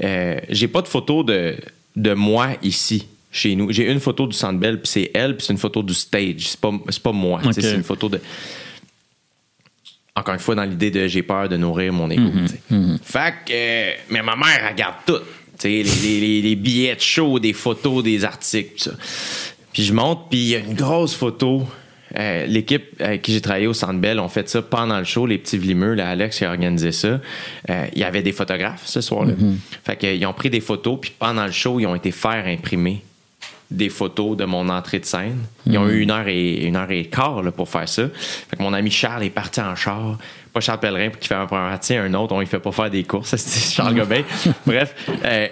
euh, j'ai pas de photo de, de moi ici chez nous j'ai une photo du Centre Bell puis c'est elle puis c'est une photo du stage c'est pas c'est pas moi c'est une photo de encore une fois dans l'idée de j'ai peur de nourrir mon ego. tu sais. Fait que, euh, mais ma mère regarde tout. Les, les- les- billets de show, des photos, des articles, tout ça. Puis je monte, puis il y a une grosse photo. Euh, L'équipe avec qui j'ai travaillé au Centre Bell ont fait ça pendant le show, les petits vlimeux, là, Alex qui a organisé ça. Euh, Il y avait des photographes ce soir-là. Fait qu'ils ont pris des photos, puis pendant le show, ils ont été faire imprimer des photos de mon entrée de scène. Ils ont eu une heure et une heure et quart là, pour faire ça. Fait que mon ami Charles est parti en char. Pas Charles Pellerin qui fait un premier partie, un autre, on ne fait pas faire des courses. C'est Charles Gobin. Bref, euh,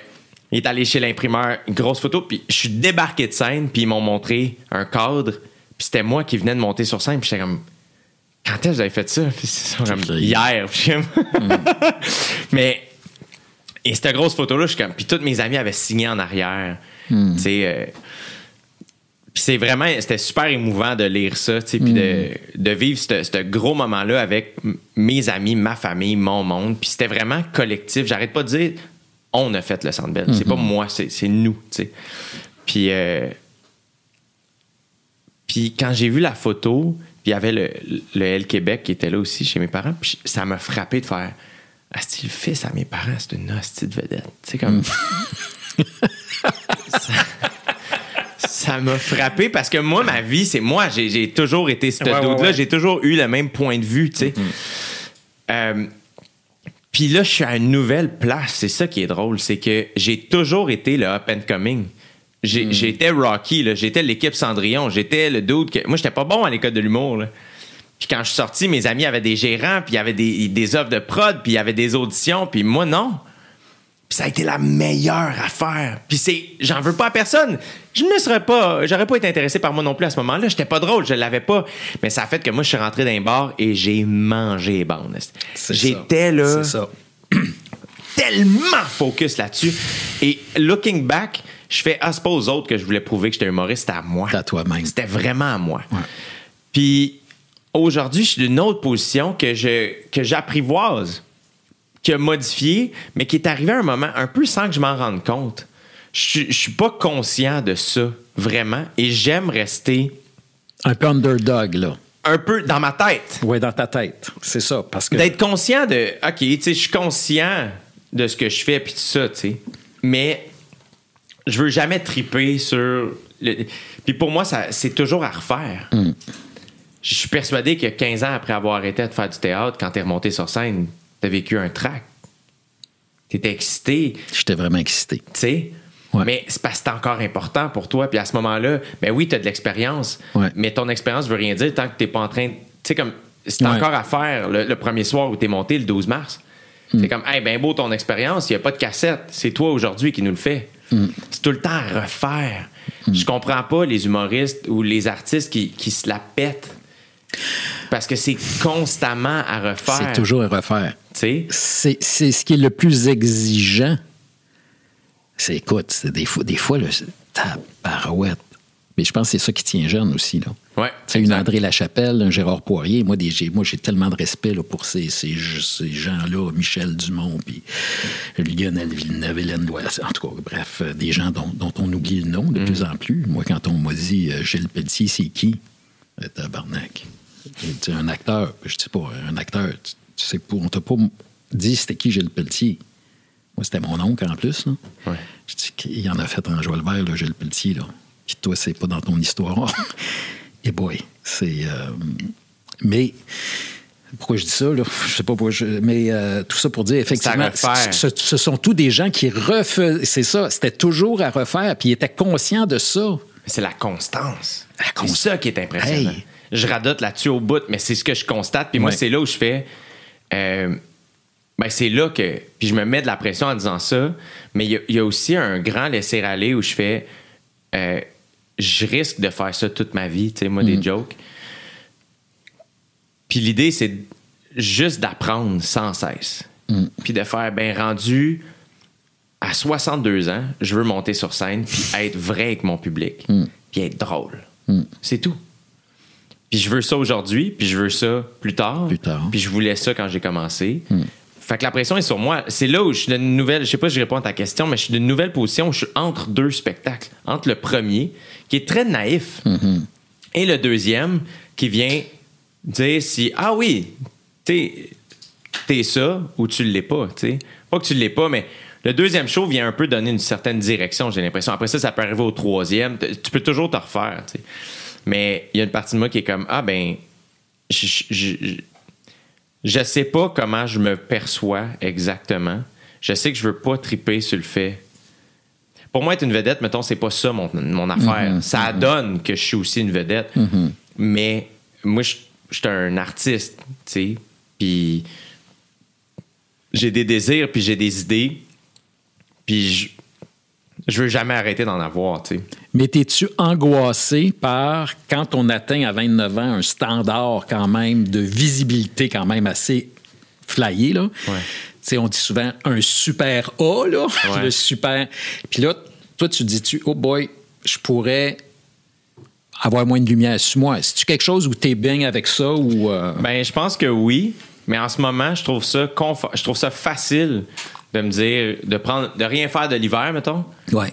il est allé chez l'imprimeur, une grosse photo, puis je suis débarqué de scène, puis ils m'ont montré un cadre, puis c'était moi qui venais de monter sur scène, puis j'étais comme quand est-ce que vous avez fait ça? Puis c'est comme hier. Comme- Mais Et cette grosse photo-là, je suis comme. Puis toutes mes amis avaient signé en arrière. Tu sais. euh, puis c'est vraiment, c'était super émouvant de lire ça, tu sais, puis de, de vivre ce gros moment-là avec mes amis, ma famille, mon monde. Puis c'était vraiment collectif. J'arrête pas de dire, on a fait le Centre Bell. C'est pas moi, c'est c'est nous, tu sais. Puis, euh, puis quand j'ai vu la photo, puis il y avait le, le L Québec qui était là aussi chez mes parents, puis ça m'a frappé de faire, Asti, le fils à mes parents, c'est une hostie de vedette. Tu sais, comme. ça m'a frappé parce que moi, ma vie, c'est moi. J'ai, j'ai toujours été ce Ouais, dude-là. ouais. J'ai toujours eu le même point de vue, tu sais. Euh, puis là, je suis à une nouvelle place. C'est ça qui est drôle. C'est que j'ai toujours été le up and coming. J'ai- J'étais Rocky, là. j'étais l'équipe Cendrillon. J'étais le dude que. Moi, j'étais pas bon à l'école de l'humour. là. Puis quand je suis sorti, mes amis avaient des gérants, puis il y avait des, des offres de prod, puis il y avait des auditions, puis moi, non. Puis ça a été la meilleure affaire. Puis c'est, j'en veux pas à personne. Je ne serais pas, j'aurais pas été intéressé par moi non plus à ce moment-là. J'étais pas drôle, je l'avais pas. Mais ça a fait que moi, je suis rentré dans un bar et j'ai mangé les bandes. J'étais là C'est ça. tellement focus là-dessus. Et looking back, je fais ah, c'est pas aux autres que je voulais prouver que j'étais humoriste, c'était à moi. C'est à toi-même. C'était vraiment à moi. Ouais. Puis aujourd'hui, je suis d'une autre position que je que j'apprivoise, qui a modifié, mais qui est arrivé à un moment un peu sans que je m'en rende compte. Je je suis pas conscient de ça vraiment, et j'aime rester Un peu underdog, là. un peu dans ma tête. Oui, dans ta tête. C'est ça. Parce que. D'être conscient de, OK, tu sais, je suis conscient de ce que je fais puis tout ça, tu sais. Mais je veux jamais triper sur. Le... Puis pour moi, ça, c'est toujours à refaire. Je suis persuadé que 15 ans après avoir arrêté de faire du théâtre, quand t'es remonté sur scène, t'as vécu un trac. T'étais excité, J'étais vraiment excité. tu sais? Ouais. Mais c'est parce que c'est encore important pour toi. Puis à ce moment-là, ben oui, tu as de l'expérience. Ouais. Mais ton expérience veut rien dire tant que tu pas en train. Tu sais, comme. C'est Ouais. encore à faire le, le premier soir où tu es monté le 12 mars. Mm. C'est comme, hey, ben beau ton expérience, il n'y a pas de cassette. C'est toi aujourd'hui qui nous le fait. Mm. C'est tout le temps à refaire. Je comprends pas les humoristes ou les artistes qui, qui se la pètent. Parce que c'est constamment à refaire. C'est toujours à refaire. C'est c'est ce qui est le plus exigeant. C'est, écoute, c'est des fois, des fois, le tabarouette. Mais je pense que c'est ça qui tient jeune aussi, là. Ouais. C'est une. André Lachapelle, un Gérard Poirier. Moi, des, j'ai, moi, j'ai tellement de respect là, pour ces, ces, ces gens-là, Michel Dumont, puis Lionel Villeneuve, Hélène. En tout cas, bref, euh, des gens dont, dont on oublie le nom de Mm. plus en plus. Moi, quand on m'a dit euh, Gilles Pelletier, c'est qui? Euh, Tabarnak. Dit, un acteur. Je dis pas, un acteur, tu, tu sais on t'a pas dit c'était qui Gilles Pelletier. Moi, c'était mon oncle en plus. Là. Ouais. Je dis qu'il en a fait en joie le vert, là, Gilles Pelletier. Là. Puis toi, c'est pas dans ton histoire. Et boy, c'est. euh, mais. Pourquoi je dis ça, là? Je sais pas pourquoi je. Mais euh, tout ça pour dire, effectivement, ce, ce sont tous des gens qui refaisaient. C'est ça, c'était toujours à refaire, puis ils étaient conscients de ça. C'est la constance. La C'est ça qui est impressionnant. Hey. Je radote là-dessus au bout, mais c'est ce que je constate. Puis moi, Ouais. c'est là où je fais. euh, ben, c'est là que. Puis je me mets de la pression en disant ça, mais il y a- il y, a aussi un grand laisser-aller où je fais. euh, je risque de faire ça toute ma vie, tu sais, moi, Mm. des jokes. Puis l'idée, c'est juste d'apprendre sans cesse. Mm. Puis de faire, ben, rendu à 62 ans, je veux monter sur scène puis être vrai avec mon public, Mm. puis être drôle. C'est tout. Puis je veux ça aujourd'hui, puis je veux ça plus tard. Plus tard. Puis je voulais ça quand j'ai commencé. Fait que la pression est sur moi. C'est là où je suis dans une nouvelle, je sais pas si je réponds à ta question, mais je suis dans une nouvelle position où je suis entre deux spectacles. Entre le premier, qui est très naïf, et le deuxième, qui vient dire si, ah oui, t'es t'es ça ou tu l'es pas. Pas que tu l'es pas, mais le deuxième show vient un peu donner une certaine direction, j'ai l'impression. Après ça, ça peut arriver au troisième. Tu peux toujours te refaire. Mais il y a une partie de moi qui est comme, ah ben, je, je, je- je sais pas comment je me perçois exactement. Je sais que je veux pas triper sur le fait. Pour moi, être une vedette, mettons, c'est pas ça mon, mon affaire. ça donne que je suis aussi une vedette. Mais moi, je je suis un artiste, tu sais. Puis j'ai des désirs, puis j'ai des idées. Puis je, veux jamais arrêter d'en avoir, tu sais. Mais t'es-tu angoissé par, quand on atteint à 29 ans un standard quand même de visibilité quand même assez flyé, là? Ouais. on dit souvent un super A, là, Ouais. le super. Puis là, toi, tu dis-tu, oh boy, je pourrais avoir moins de lumière sur moi. C'est-tu quelque chose où tu es bien avec ça ou. euh, Ben, je pense que oui, mais en ce moment, je trouve ça confort- je trouve ça facile de me dire de prendre de rien faire de l'hiver, mettons. Ouais.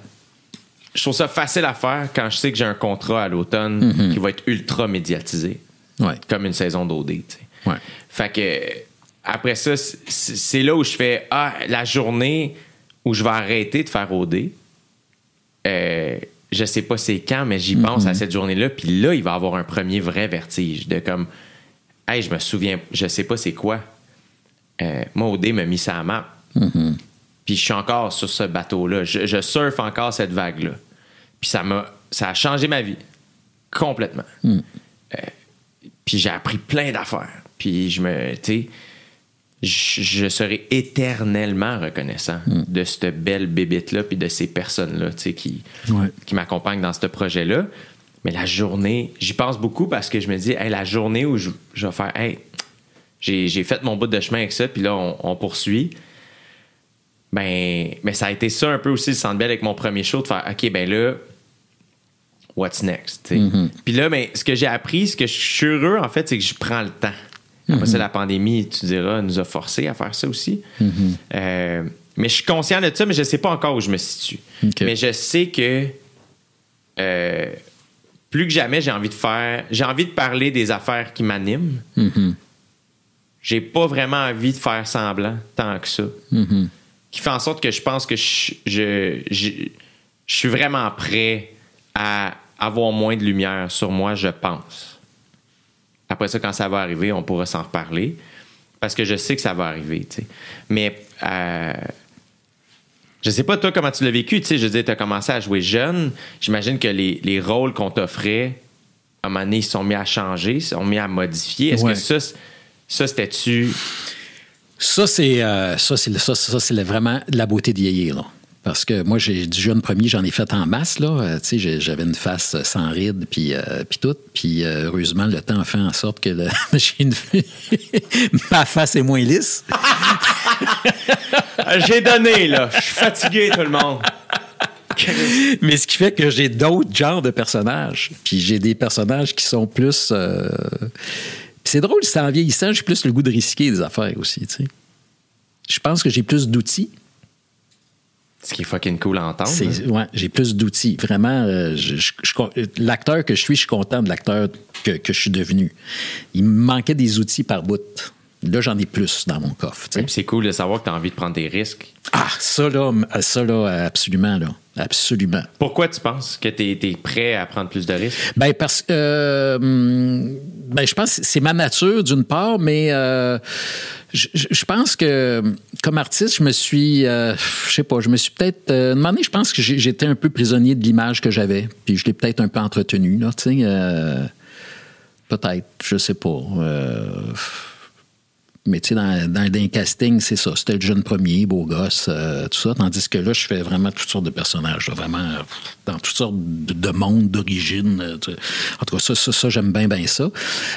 Je trouve ça facile à faire quand je sais que j'ai un contrat à l'automne qui va être ultra médiatisé, Ouais. comme une saison d'OD. tu sais. Ouais. Fait que après ça, c'est- là où je fais ah la journée où je vais arrêter de faire OD. Euh, je sais pas c'est quand, mais j'y pense à cette journée-là. Puis là, il va y avoir un premier vrai vertige de comme, hey, je me souviens, je sais pas c'est quoi. Euh, moi, OD m'a mis ça à map. Puis je suis encore sur ce bateau-là. Je, je surfe encore cette vague-là. Puis ça m'a, ça a changé ma vie complètement. Euh, puis j'ai appris plein d'affaires. Puis je me, tu sais, je, je serai éternellement reconnaissant de cette belle bébite-là, puis de ces personnes-là, tu sais, qui, Ouais. qui m'accompagnent dans ce projet-là. Mais la journée, j'y pense beaucoup parce que je me dis, hey, la journée où je, je vais faire, hey, j'ai j'ai fait mon bout de chemin avec ça, puis là, on, on poursuit. Ben, mais ça a été ça un peu aussi le centre avec mon premier show, de faire, OK, ben là, what's next? sais? Puis là, ben, ce que j'ai appris, ce que je suis heureux, en fait, c'est que je prends le temps. Après ça, la pandémie, tu diras, nous a forcé à faire ça aussi. Euh, mais je suis conscient de ça, mais je ne sais pas encore où je me situe. Mais je sais que euh, plus que jamais, j'ai envie de faire, j'ai envie de parler des affaires qui m'animent. J'ai pas vraiment envie de faire semblant tant que ça. Qui fait en sorte que je pense que je, je, je, je suis vraiment prêt à avoir moins de lumière sur moi, je pense. Après ça, quand ça va arriver, on pourra s'en reparler. Parce que je sais que ça va arriver. tu sais. Mais euh, je sais pas, toi, comment tu l'as vécu. Tu sais, je veux dire, tu as commencé à jouer jeune. J'imagine que les, les rôles qu'on t'offrait, à un moment donné, ils se sont mis à changer, se sont mis à modifier. Est-ce Ouais. que ça, ça c'était-tu. Ça, c'est euh, ça, c'est ça, vraiment la beauté de vieillir, là. Parce que moi, j'ai du jeune premier, j'en ai fait en masse, là. Euh, j'avais une face euh, sans rides, puis, euh, puis tout. Puis euh, heureusement, le temps a fait en sorte que le- j'ai une... ma face est moins lisse. J'ai donné, là. Je suis fatigué, tout le monde. Mais ce qui fait que j'ai d'autres genres de personnages. Puis j'ai des personnages qui sont plus. euh, c'est drôle, c'est en vieillissant, j'ai plus le goût de risquer des affaires aussi, tu sais. Je pense que j'ai plus d'outils. Ce qui est fucking cool à entendre. C'est- ouais, j'ai plus d'outils. Vraiment, euh, je- je- je- l'acteur que je suis, je suis content de l'acteur que, que je suis devenu. Il me manquait des outils par bout. Là, j'en ai plus dans mon coffre. c'est cool de savoir que tu as envie de prendre des risques. Ah, ça là, ça là, absolument, là. Absolument. Pourquoi tu penses que tu es, prêt à prendre plus de risques? Ben parce que euh, ben je pense que c'est ma nature d'une part, mais euh, je, pense que comme artiste, je me suis, euh, je sais pas, je me suis peut-être euh, demandé, je pense que j'étais un peu prisonnier de l'image que j'avais, puis je l'ai peut-être un peu entretenu là, tu sais, peut-être, je sais pas. Mais tu sais, dans, dans, dans un casting, c'est ça. C'était le jeune premier, beau gosse, euh, tout ça. Tandis que là, je fais vraiment toutes sortes de personnages, vraiment dans toutes sortes de, de mondes, d'origine. euh. En tout cas, ça, ça, ça, j'aime bien, bien ça.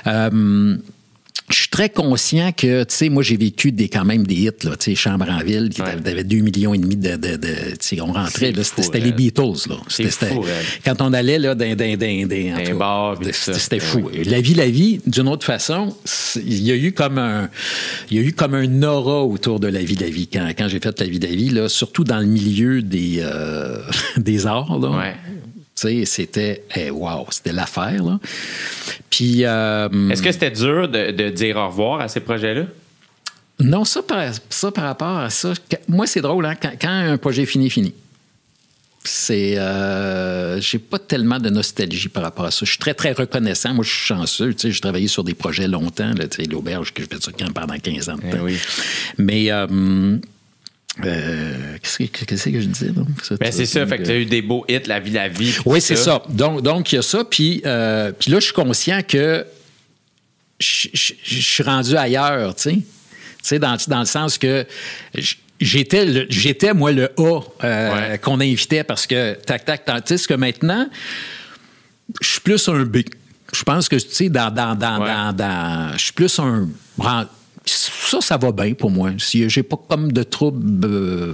Euh, je suis très conscient que, tu sais, moi, j'ai vécu des, quand même des hits, là, tu sais, Chambre en ville, qui Ouais. avait 2 millions et demi de, de, de- tu sais, on rentrait, là, c'était les. Beatles, là. C'était-. Quand on allait, là, dans, dans, dans, dans, en Un tout cas, bar, c'était fou. La vie, la vie, d'une autre façon, il y a eu comme un, il y a eu comme un aura autour de la vie, la vie. Quand, quand j'ai fait la vie, la vie, là, surtout dans le milieu des, euh, des arts, là. Ouais. C'était, eh, wow, c'était l'affaire, là. Puis, euh, Est-ce que c'était dur de, de dire au revoir à ces projets-là? non, ça par, ça par rapport à ça, moi, c'est drôle, hein, quand, quand un projet est fini, fini. C'est. Euh, j'ai pas tellement de nostalgie par rapport à ça. Je suis très, très reconnaissant. Moi, je suis chanceux. Tu sais, j'ai travaillé sur des projets longtemps. L'auberge, que je fais ça pendant 15 ans de Eh temps. oui. Mais. euh, euh, qu'est-ce, que, qu'est-ce que je disais? donc? Ben, c'est ça. Fait que tu as eu des beaux hits, La vie, la vie. Oui, c'est ça. Donc, donc, il y a ça. Puis, euh, puis là, je suis conscient que je, je- je suis rendu ailleurs, tu sais. Tu sais, dans, dans le sens que j'étais, le- j'étais moi, le A euh, Ouais. qu'on invitait parce que, tac, tac, tac. Tu sais, que maintenant, je suis plus un B. Je pense que, tu sais, dans, dans, dans, Ouais. dans, dans- je suis plus un... ça, ça va bien pour moi. Si j'ai pas comme de troubles. euh,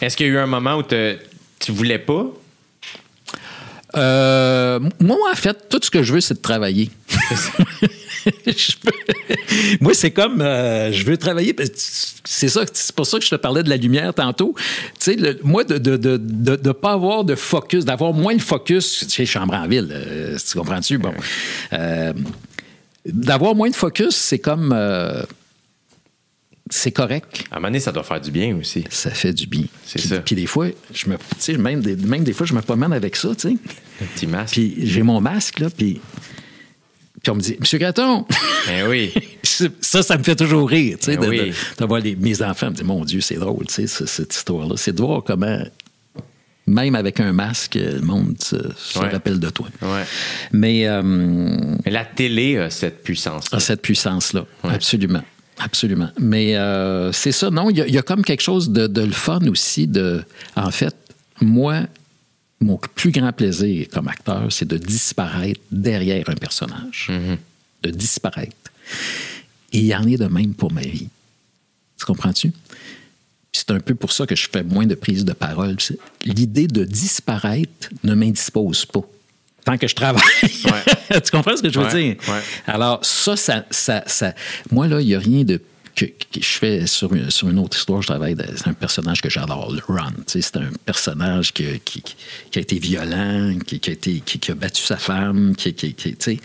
Est-ce qu'il y a eu un moment où te- tu voulais pas? Euh, moi, en fait, tout ce que je veux, c'est de travailler. Moi, c'est comme euh, je veux travailler. C'est ça, c'est pour ça que je te parlais de la lumière tantôt. Tu sais, le- moi, de ne de, de, de pas avoir de focus, d'avoir moins de focus. Tu sais, je suis en Branville, euh, tu comprends-tu? Bon. Euh, d'avoir moins de focus, c'est comme. C'est correct. À un moment donné, ça doit faire du bien aussi. Ça fait du bien. C'est ça. Puis des fois, je me, même, des, même des fois, je me promène avec ça, tu sais. Un petit masque. Puis j'ai mon masque, là, puis, puis on me dit, Monsieur Graton, Ben oui. ça, ça me fait toujours rire, tu sais, Ben de, oui. de- de voir les- mes enfants me dire, mon Dieu, c'est drôle, tu sais, ce- cette histoire-là. C'est de voir comment, même avec un masque, le monde se, se Ouais. rappelle de toi. Ouais. Mais euh, Mais la télé a cette puissance. a cette puissance-là, absolument. Absolument. Mais euh, c'est ça, non, il y, a- il y a comme quelque chose de, de le fun aussi. De, en fait, moi, mon plus grand plaisir comme acteur, c'est de disparaître derrière un personnage. De disparaître. Et il y en est de même pour ma vie. Tu comprends-tu? C'est un peu pour ça que je fais moins de prise de parole. L'idée de disparaître ne m'indispose pas. Tant que je travaille. tu comprends ce que je veux Ouais, dire? ouais. Alors, ça, ça, ça, ça- moi, là, il n'y a rien de. Que, que je fais sur une, sur une autre histoire, je travaille, c'est un personnage que j'adore, le Ron. Tu sais, C'est un personnage qui, qui, qui a été violent, qui, qui a, été, qui, qui a battu sa femme, qui, qui, qui- tu sais,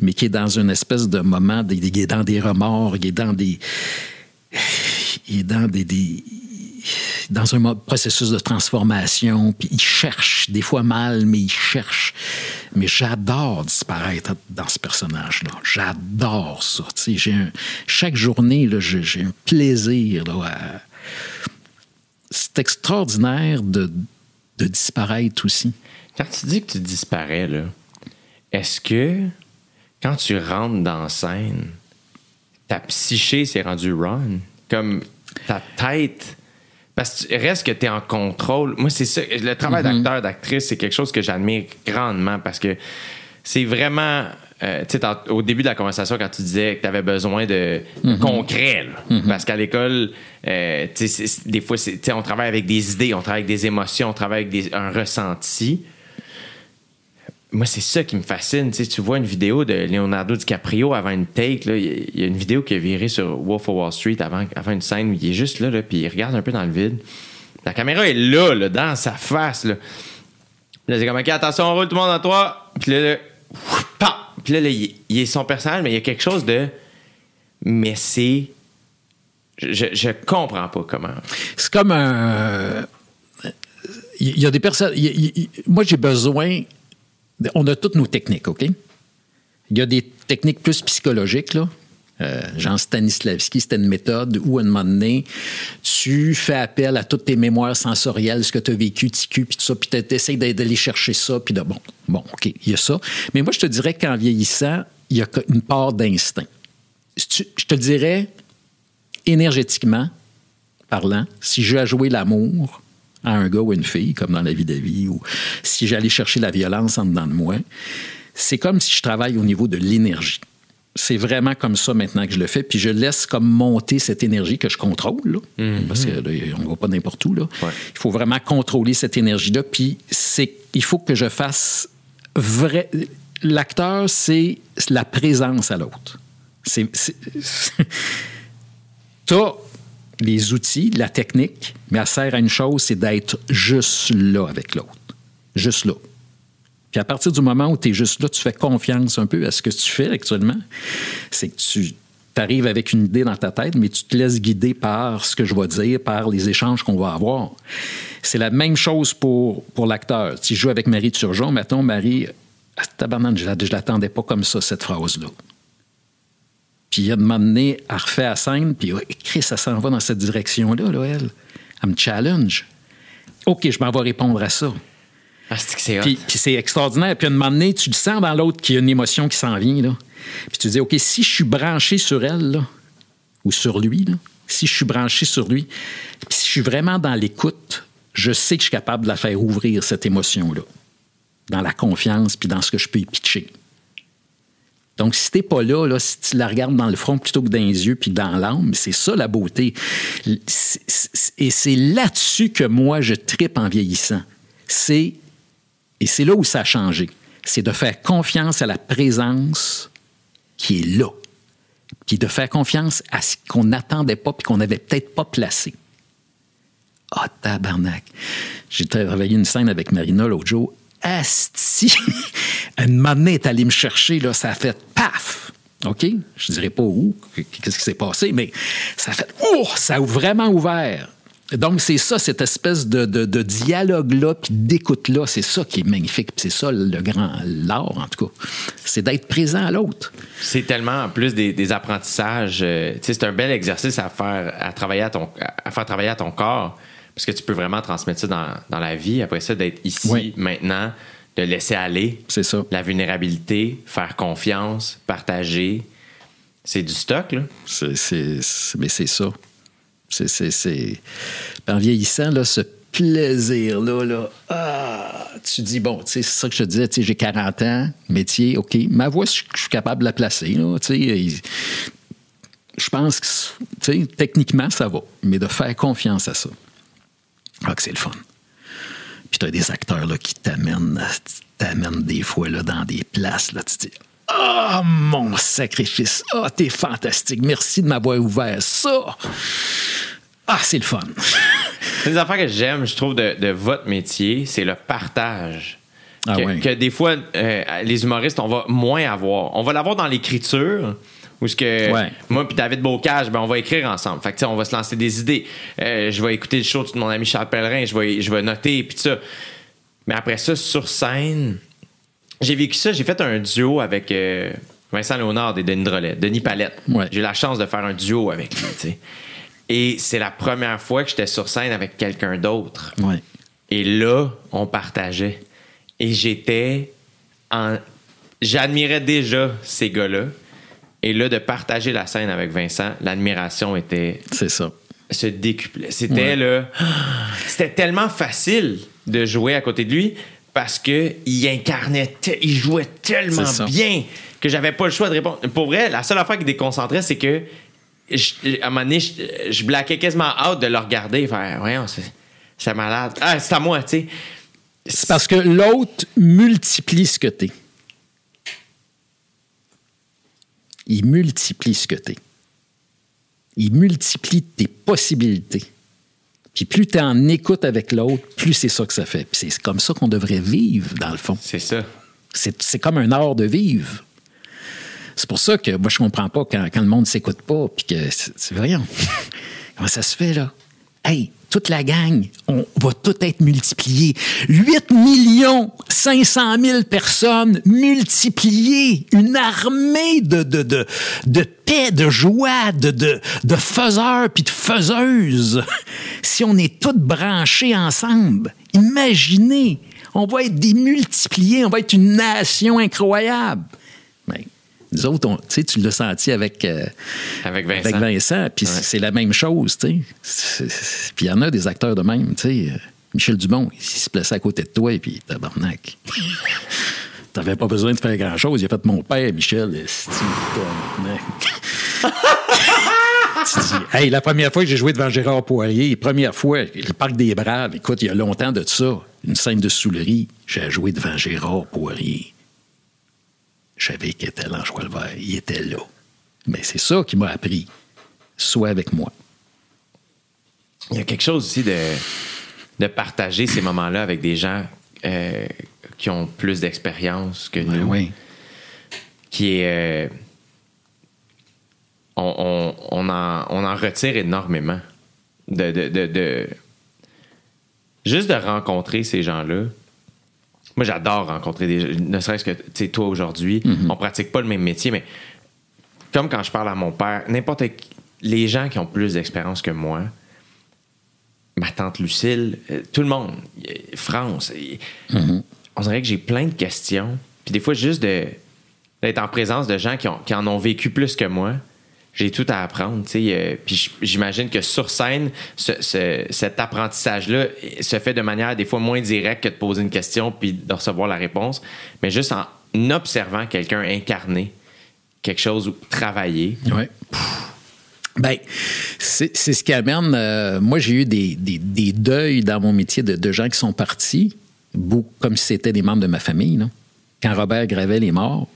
mais qui est dans une espèce de moment, des- est dans des remords, il est dans des. Il est dans des- des dans un processus de transformation, puis il cherche, des fois mal, mais il cherche. Mais j'adore disparaître dans ce personnage-là. J'adore ça. J'ai chaque journée, j'ai, un plaisir. C'est extraordinaire de, disparaître aussi. Quand tu dis que tu disparais, est-ce que quand tu rentres dans scène, ta psyché s'est rendue Ron? Comme ta tête. Parce que reste que tu es en contrôle. Moi, c'est ça. Le travail d'acteur, d'actrice, c'est quelque chose que j'admire grandement parce que c'est vraiment. euh, tu sais, au début de la conversation, quand tu disais que tu avais besoin de concret, là. parce qu'à l'école, euh, tu sais, des fois, on travaille avec des idées, on travaille avec des émotions, on travaille avec des- un ressenti. Moi, c'est ça qui me fascine. Tu, tu vois une vidéo de Leonardo DiCaprio avant une take. là, Il y a- une vidéo qui a viré sur Wolf of Wall Street avant, avant une scène où il est juste là, là, puis il regarde un peu dans le vide. La caméra est là, là dans sa face. Là, Là, c'est comme, OK, attention, on roule tout le monde en toi. Puis là, là! Puis là, là, il, est son personnage, mais il y a quelque chose de. Mais c'est. Je, je, comprends pas comment. C'est comme un. Il y a des personnes. moi, j'ai besoin. On a toutes nos techniques, OK? Il y a des techniques plus psychologiques, là. Euh, Jean Stanislavski, c'était une méthode où, un moment donné, tu fais appel à toutes tes mémoires sensorielles, ce que tu as vécu, TQ, puis tout ça, puis tu essaies d'aller chercher ça, puis de bon, bon, OK, il y a ça. Mais moi, je te dirais qu'en vieillissant, il y a une part d'instinct. Je te dirais, énergétiquement parlant, si j'ai à jouer l'amour à un gars ou une fille, comme dans la vie de vie, ou si j'allais chercher la violence en dedans de moi, c'est comme si je travaille au niveau de l'énergie. C'est vraiment comme ça maintenant que je le fais, puis je laisse comme monter cette énergie que je contrôle, là, parce que là, on ne va pas n'importe où. Là. Ouais. Il faut vraiment contrôler cette énergie-là, puis il faut que je fasse vrai. L'acteur, c'est la présence à l'autre. C'est, c'est- tu as les outils, la technique, mais elle sert à une chose, c'est d'être juste là avec l'autre. Juste là. Puis à partir du moment où tu es juste là, tu fais confiance un peu à ce que tu fais actuellement. C'est que tu arrives avec une idée dans ta tête, mais tu te laisses guider par ce que je vais dire, par les échanges qu'on va avoir. C'est la même chose pour, pour l'acteur. Si je joue avec Marie Turgeon, mettons, Marie, ah, tabarnak, je ne l'attendais pas comme ça, cette phrase-là. Puis il a demandé, elle refait la scène, puis Chris, ça s'en va dans cette direction-là, là, elle. Elle me challenge. OK, je m'en vais répondre à ça. Ah, c'est. Puis, puis c'est extraordinaire. Puis à un moment donné, tu le sens dans l'autre qu'il y a une émotion qui s'en vient. Là. Puis tu dis, OK, si je suis branché sur elle, là, ou sur lui, là, si je suis branché sur lui, puis si je suis vraiment dans l'écoute, je sais que je suis capable de la faire ouvrir, cette émotion-là. Dans la confiance, puis dans ce que je peux y pitcher. Donc, si t'es pas là, là, si tu la regardes dans le front plutôt que dans les yeux puis dans l'âme, c'est ça la beauté. Et c'est là-dessus que moi, je tripe en vieillissant. C'est, et c'est là où ça a changé. C'est de faire confiance à la présence qui est là. Puis de faire confiance à ce qu'on n'attendait pas puis qu'on n'avait peut-être pas placé. Ah, tabarnak. J'ai travaillé une scène avec Marina l'autre jour. Asti! Une maman est allée me chercher, là, ça a fait paf! OK? Je dirais pas où, qu'est-ce qui s'est passé, mais ça a fait oh! Ça a vraiment ouvert. Donc, c'est ça, cette espèce de, de- dialogue-là, puis d'écoute-là, c'est ça qui est magnifique, puis c'est ça le grand, l'art, en tout cas. C'est d'être présent à l'autre. C'est tellement en plus des, apprentissages. euh, c'est un bel exercice à faire, à travailler à ton, à faire travailler à ton corps, parce que tu peux vraiment transmettre ça dans, dans la vie. Après ça, d'être ici, Oui. maintenant, de laisser aller, C'est ça. la vulnérabilité, faire confiance, partager. C'est du stock, là. C'est, c'est- c'est- mais c'est ça. C'est, En vieillissant, là, ce plaisir-là, là, ah, tu dis, bon, c'est ça que je te disais, j'ai 40 ans, métier, OK, ma voix, je je suis capable de la placer, là, tu sais. il- Je pense que, techniquement, ça va, mais de faire confiance à ça, ah, que c'est le fun. Puis tu as des acteurs là, qui t'amènent, t'amènent des fois là, dans des places, là, tu te dis Ah, mon sacrifice! Ah, t'es fantastique! Merci de m'avoir ouvert ça! Ah, c'est le fun! C'est des affaires que j'aime, je trouve, de, de votre métier, c'est le partage. Ah que des fois, euh, les humoristes, on va moins avoir. On va l'avoir dans l'écriture, où ce que Ouais. moi puis David Bocage, ben, on va écrire ensemble. Fait que, on va se lancer des idées. Euh, je vais écouter le show de mon ami Charles Pellerin, je vais, je vais noter, puis ça. Mais après ça, sur scène, j'ai vécu ça. J'ai fait un duo avec euh, Vincent Léonard et Denis Drolet, Denis Palette. Ouais. J'ai eu la chance de faire un duo avec lui. Et c'est la première fois que j'étais sur scène avec quelqu'un d'autre. Ouais. Et là, on partageait. Et j'étais en. J'admirais déjà ces gars-là. Et là, de partager la scène avec Vincent, l'admiration était C'est ça. se décuplait. C'était Ouais. là. C'était tellement facile de jouer à côté de lui parce que il incarnait, il jouait tellement bien que j'avais pas le choix de répondre. Pour vrai, la seule affaire qui déconcentrait, c'est que je- à un moment donné, je, je blaquais quasiment out de le regarder et faire Voyons, c'est c'est malade. Ah, c'est à moi, tu sais. C'est parce que l'autre multiplie ce que t'es. Il multiplie ce que t'es. Il multiplie tes possibilités. Puis plus tu es en écoute avec l'autre, plus c'est ça que ça fait. Puis c'est comme ça qu'on devrait vivre, dans le fond. C'est ça. C'est c'est comme un art de vivre. C'est pour ça que moi, je comprends pas quand, quand le monde s'écoute pas, puis que c'est c'est- voyons, comment ça se fait, là? Hey, toute la gang, on va tout être multiplié. 8 millions 500 000 personnes multipliées. Une armée de, paix, de joie, de, de, de faiseurs puis de faiseuses. Si on est tous branchés ensemble, imaginez, on va être démultipliés, on va être une nation incroyable. Nous autres, on- tu l'as senti avec, euh, Avec Vincent. avec Vincent, puis Ouais. c'est la même chose, Puis il y en a des acteurs de même, tu sais. Euh, Michel Dubon, il se plaçait à côté de toi, et puis tabarnak. T'avais pas besoin de faire grand-chose. Il a fait mon père, Michel. hey, la première fois que j'ai joué devant Gérard Poirier, première fois, le Parc des Braves, écoute, il y a longtemps de ça, une scène de soulerie, j'ai joué devant Gérard Poirier. Je savais qu'il était le vert. Il était là. Mais c'est ça qui m'a appris. Sois avec moi. Il y a quelque chose aussi de, de partager ces moments-là avec des gens euh, qui ont plus d'expérience que nous. oui. qui est. euh, on, on- on en, on en retire énormément. De, de, de- de- juste de rencontrer ces gens-là. Moi, j'adore rencontrer des gens. Ne serait-ce que, tu sais, toi aujourd'hui, on pratique pas le même métier, mais comme quand je parle à mon père, n'importe les gens qui ont plus d'expérience que moi, ma tante Lucille, euh, tout le monde, euh, France, euh, on dirait que j'ai plein de questions. Puis des fois, juste de, d'être en présence de gens qui, ont- qui en ont vécu plus que moi, j'ai tout à apprendre. tu sais. Euh, puis j'imagine que sur scène, ce- ce- cet apprentissage-là euh, se fait de manière des fois moins directe que de poser une question puis de recevoir la réponse, mais juste en observant quelqu'un incarner quelque chose ou travailler. Oui. Ben, c'est c'est ce qui amène. euh, moi, j'ai eu des, des- des deuils dans mon métier de, de gens qui sont partis, beaucoup, comme si c'était des membres de ma famille. là. Quand Robert Gravel est mort,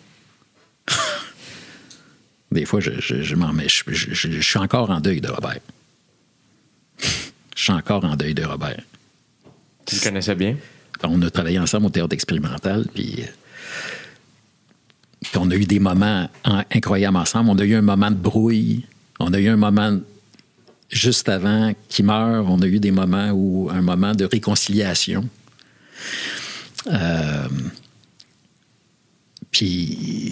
des fois, je, je, je m'en mets. Je, je- suis encore en deuil de Robert. je suis encore en deuil de Robert. Tu le connaissais bien? On a travaillé ensemble au théâtre expérimental, puis, euh, puis on a eu des moments en- incroyables ensemble. On a eu un moment de brouille. On a eu un moment juste avant qu'il meure. On a eu des moments où un moment de réconciliation. Euh, puis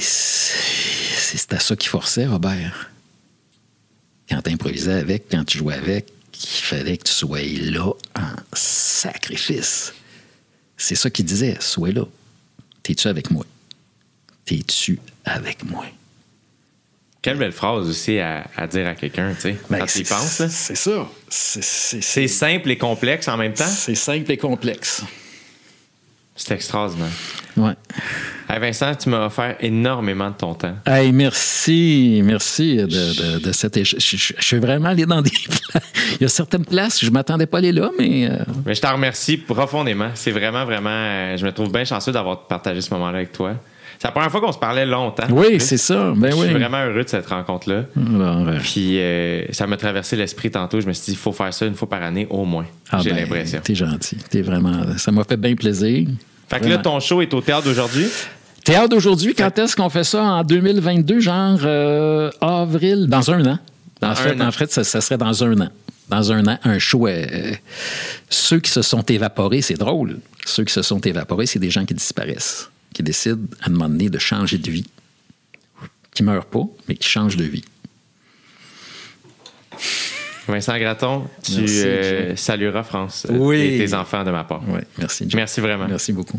c'est- c'était ça qui forçait Robert. Quand tu improvisais avec, quand tu jouais avec, il fallait que tu sois là en sacrifice. C'est ça qu'il disait, sois là. T'es-tu avec moi? T'es-tu avec moi? Quelle belle phrase aussi à, à dire à quelqu'un, tu sais, Ben, quand tu y c'est- penses. là. C'est ça. C'est simple et complexe en même temps. c'est simple et complexe. C'est extraordinaire. Ouais. Hey Vincent, tu m'as offert énormément de ton temps. Hey, merci, merci de, de, de cet échange. Je, je- je suis vraiment allé dans des. Il y a certaines places, je ne m'attendais pas à aller là, mais euh, Mais je t'en remercie profondément. C'est vraiment, vraiment. euh, je me trouve bien chanceux d'avoir partagé ce moment-là avec toi. C'est la première fois qu'on se parlait longtemps. oui, c'est ça. Ben je oui. suis vraiment heureux de cette rencontre-là. Euh, Puis euh, ça m'a traversé l'esprit tantôt. Je me suis dit, il faut faire ça une fois par année au moins. ah J'ai ben, l'impression. T'es gentil. T'es vraiment. Ça m'a fait bien plaisir. Fait que là, ton show est au théâtre d'aujourd'hui. Théâtre d'aujourd'hui, quand est-ce qu'on fait ça? En 2022, genre euh, avril, dans un an. Dans en fait, an. en fait ça, ça serait dans un an. Dans un an, un show. euh, ceux qui se sont évaporés, c'est drôle. Ceux qui se sont évaporés, c'est des gens qui disparaissent, qui décident à un moment donné de changer de vie. Qui meurent pas, mais qui changent de vie. Vincent Graton, tu Merci, euh, salueras France euh, Oui. et tes enfants de ma part. Oui, merci. Jim. Merci vraiment. Merci beaucoup.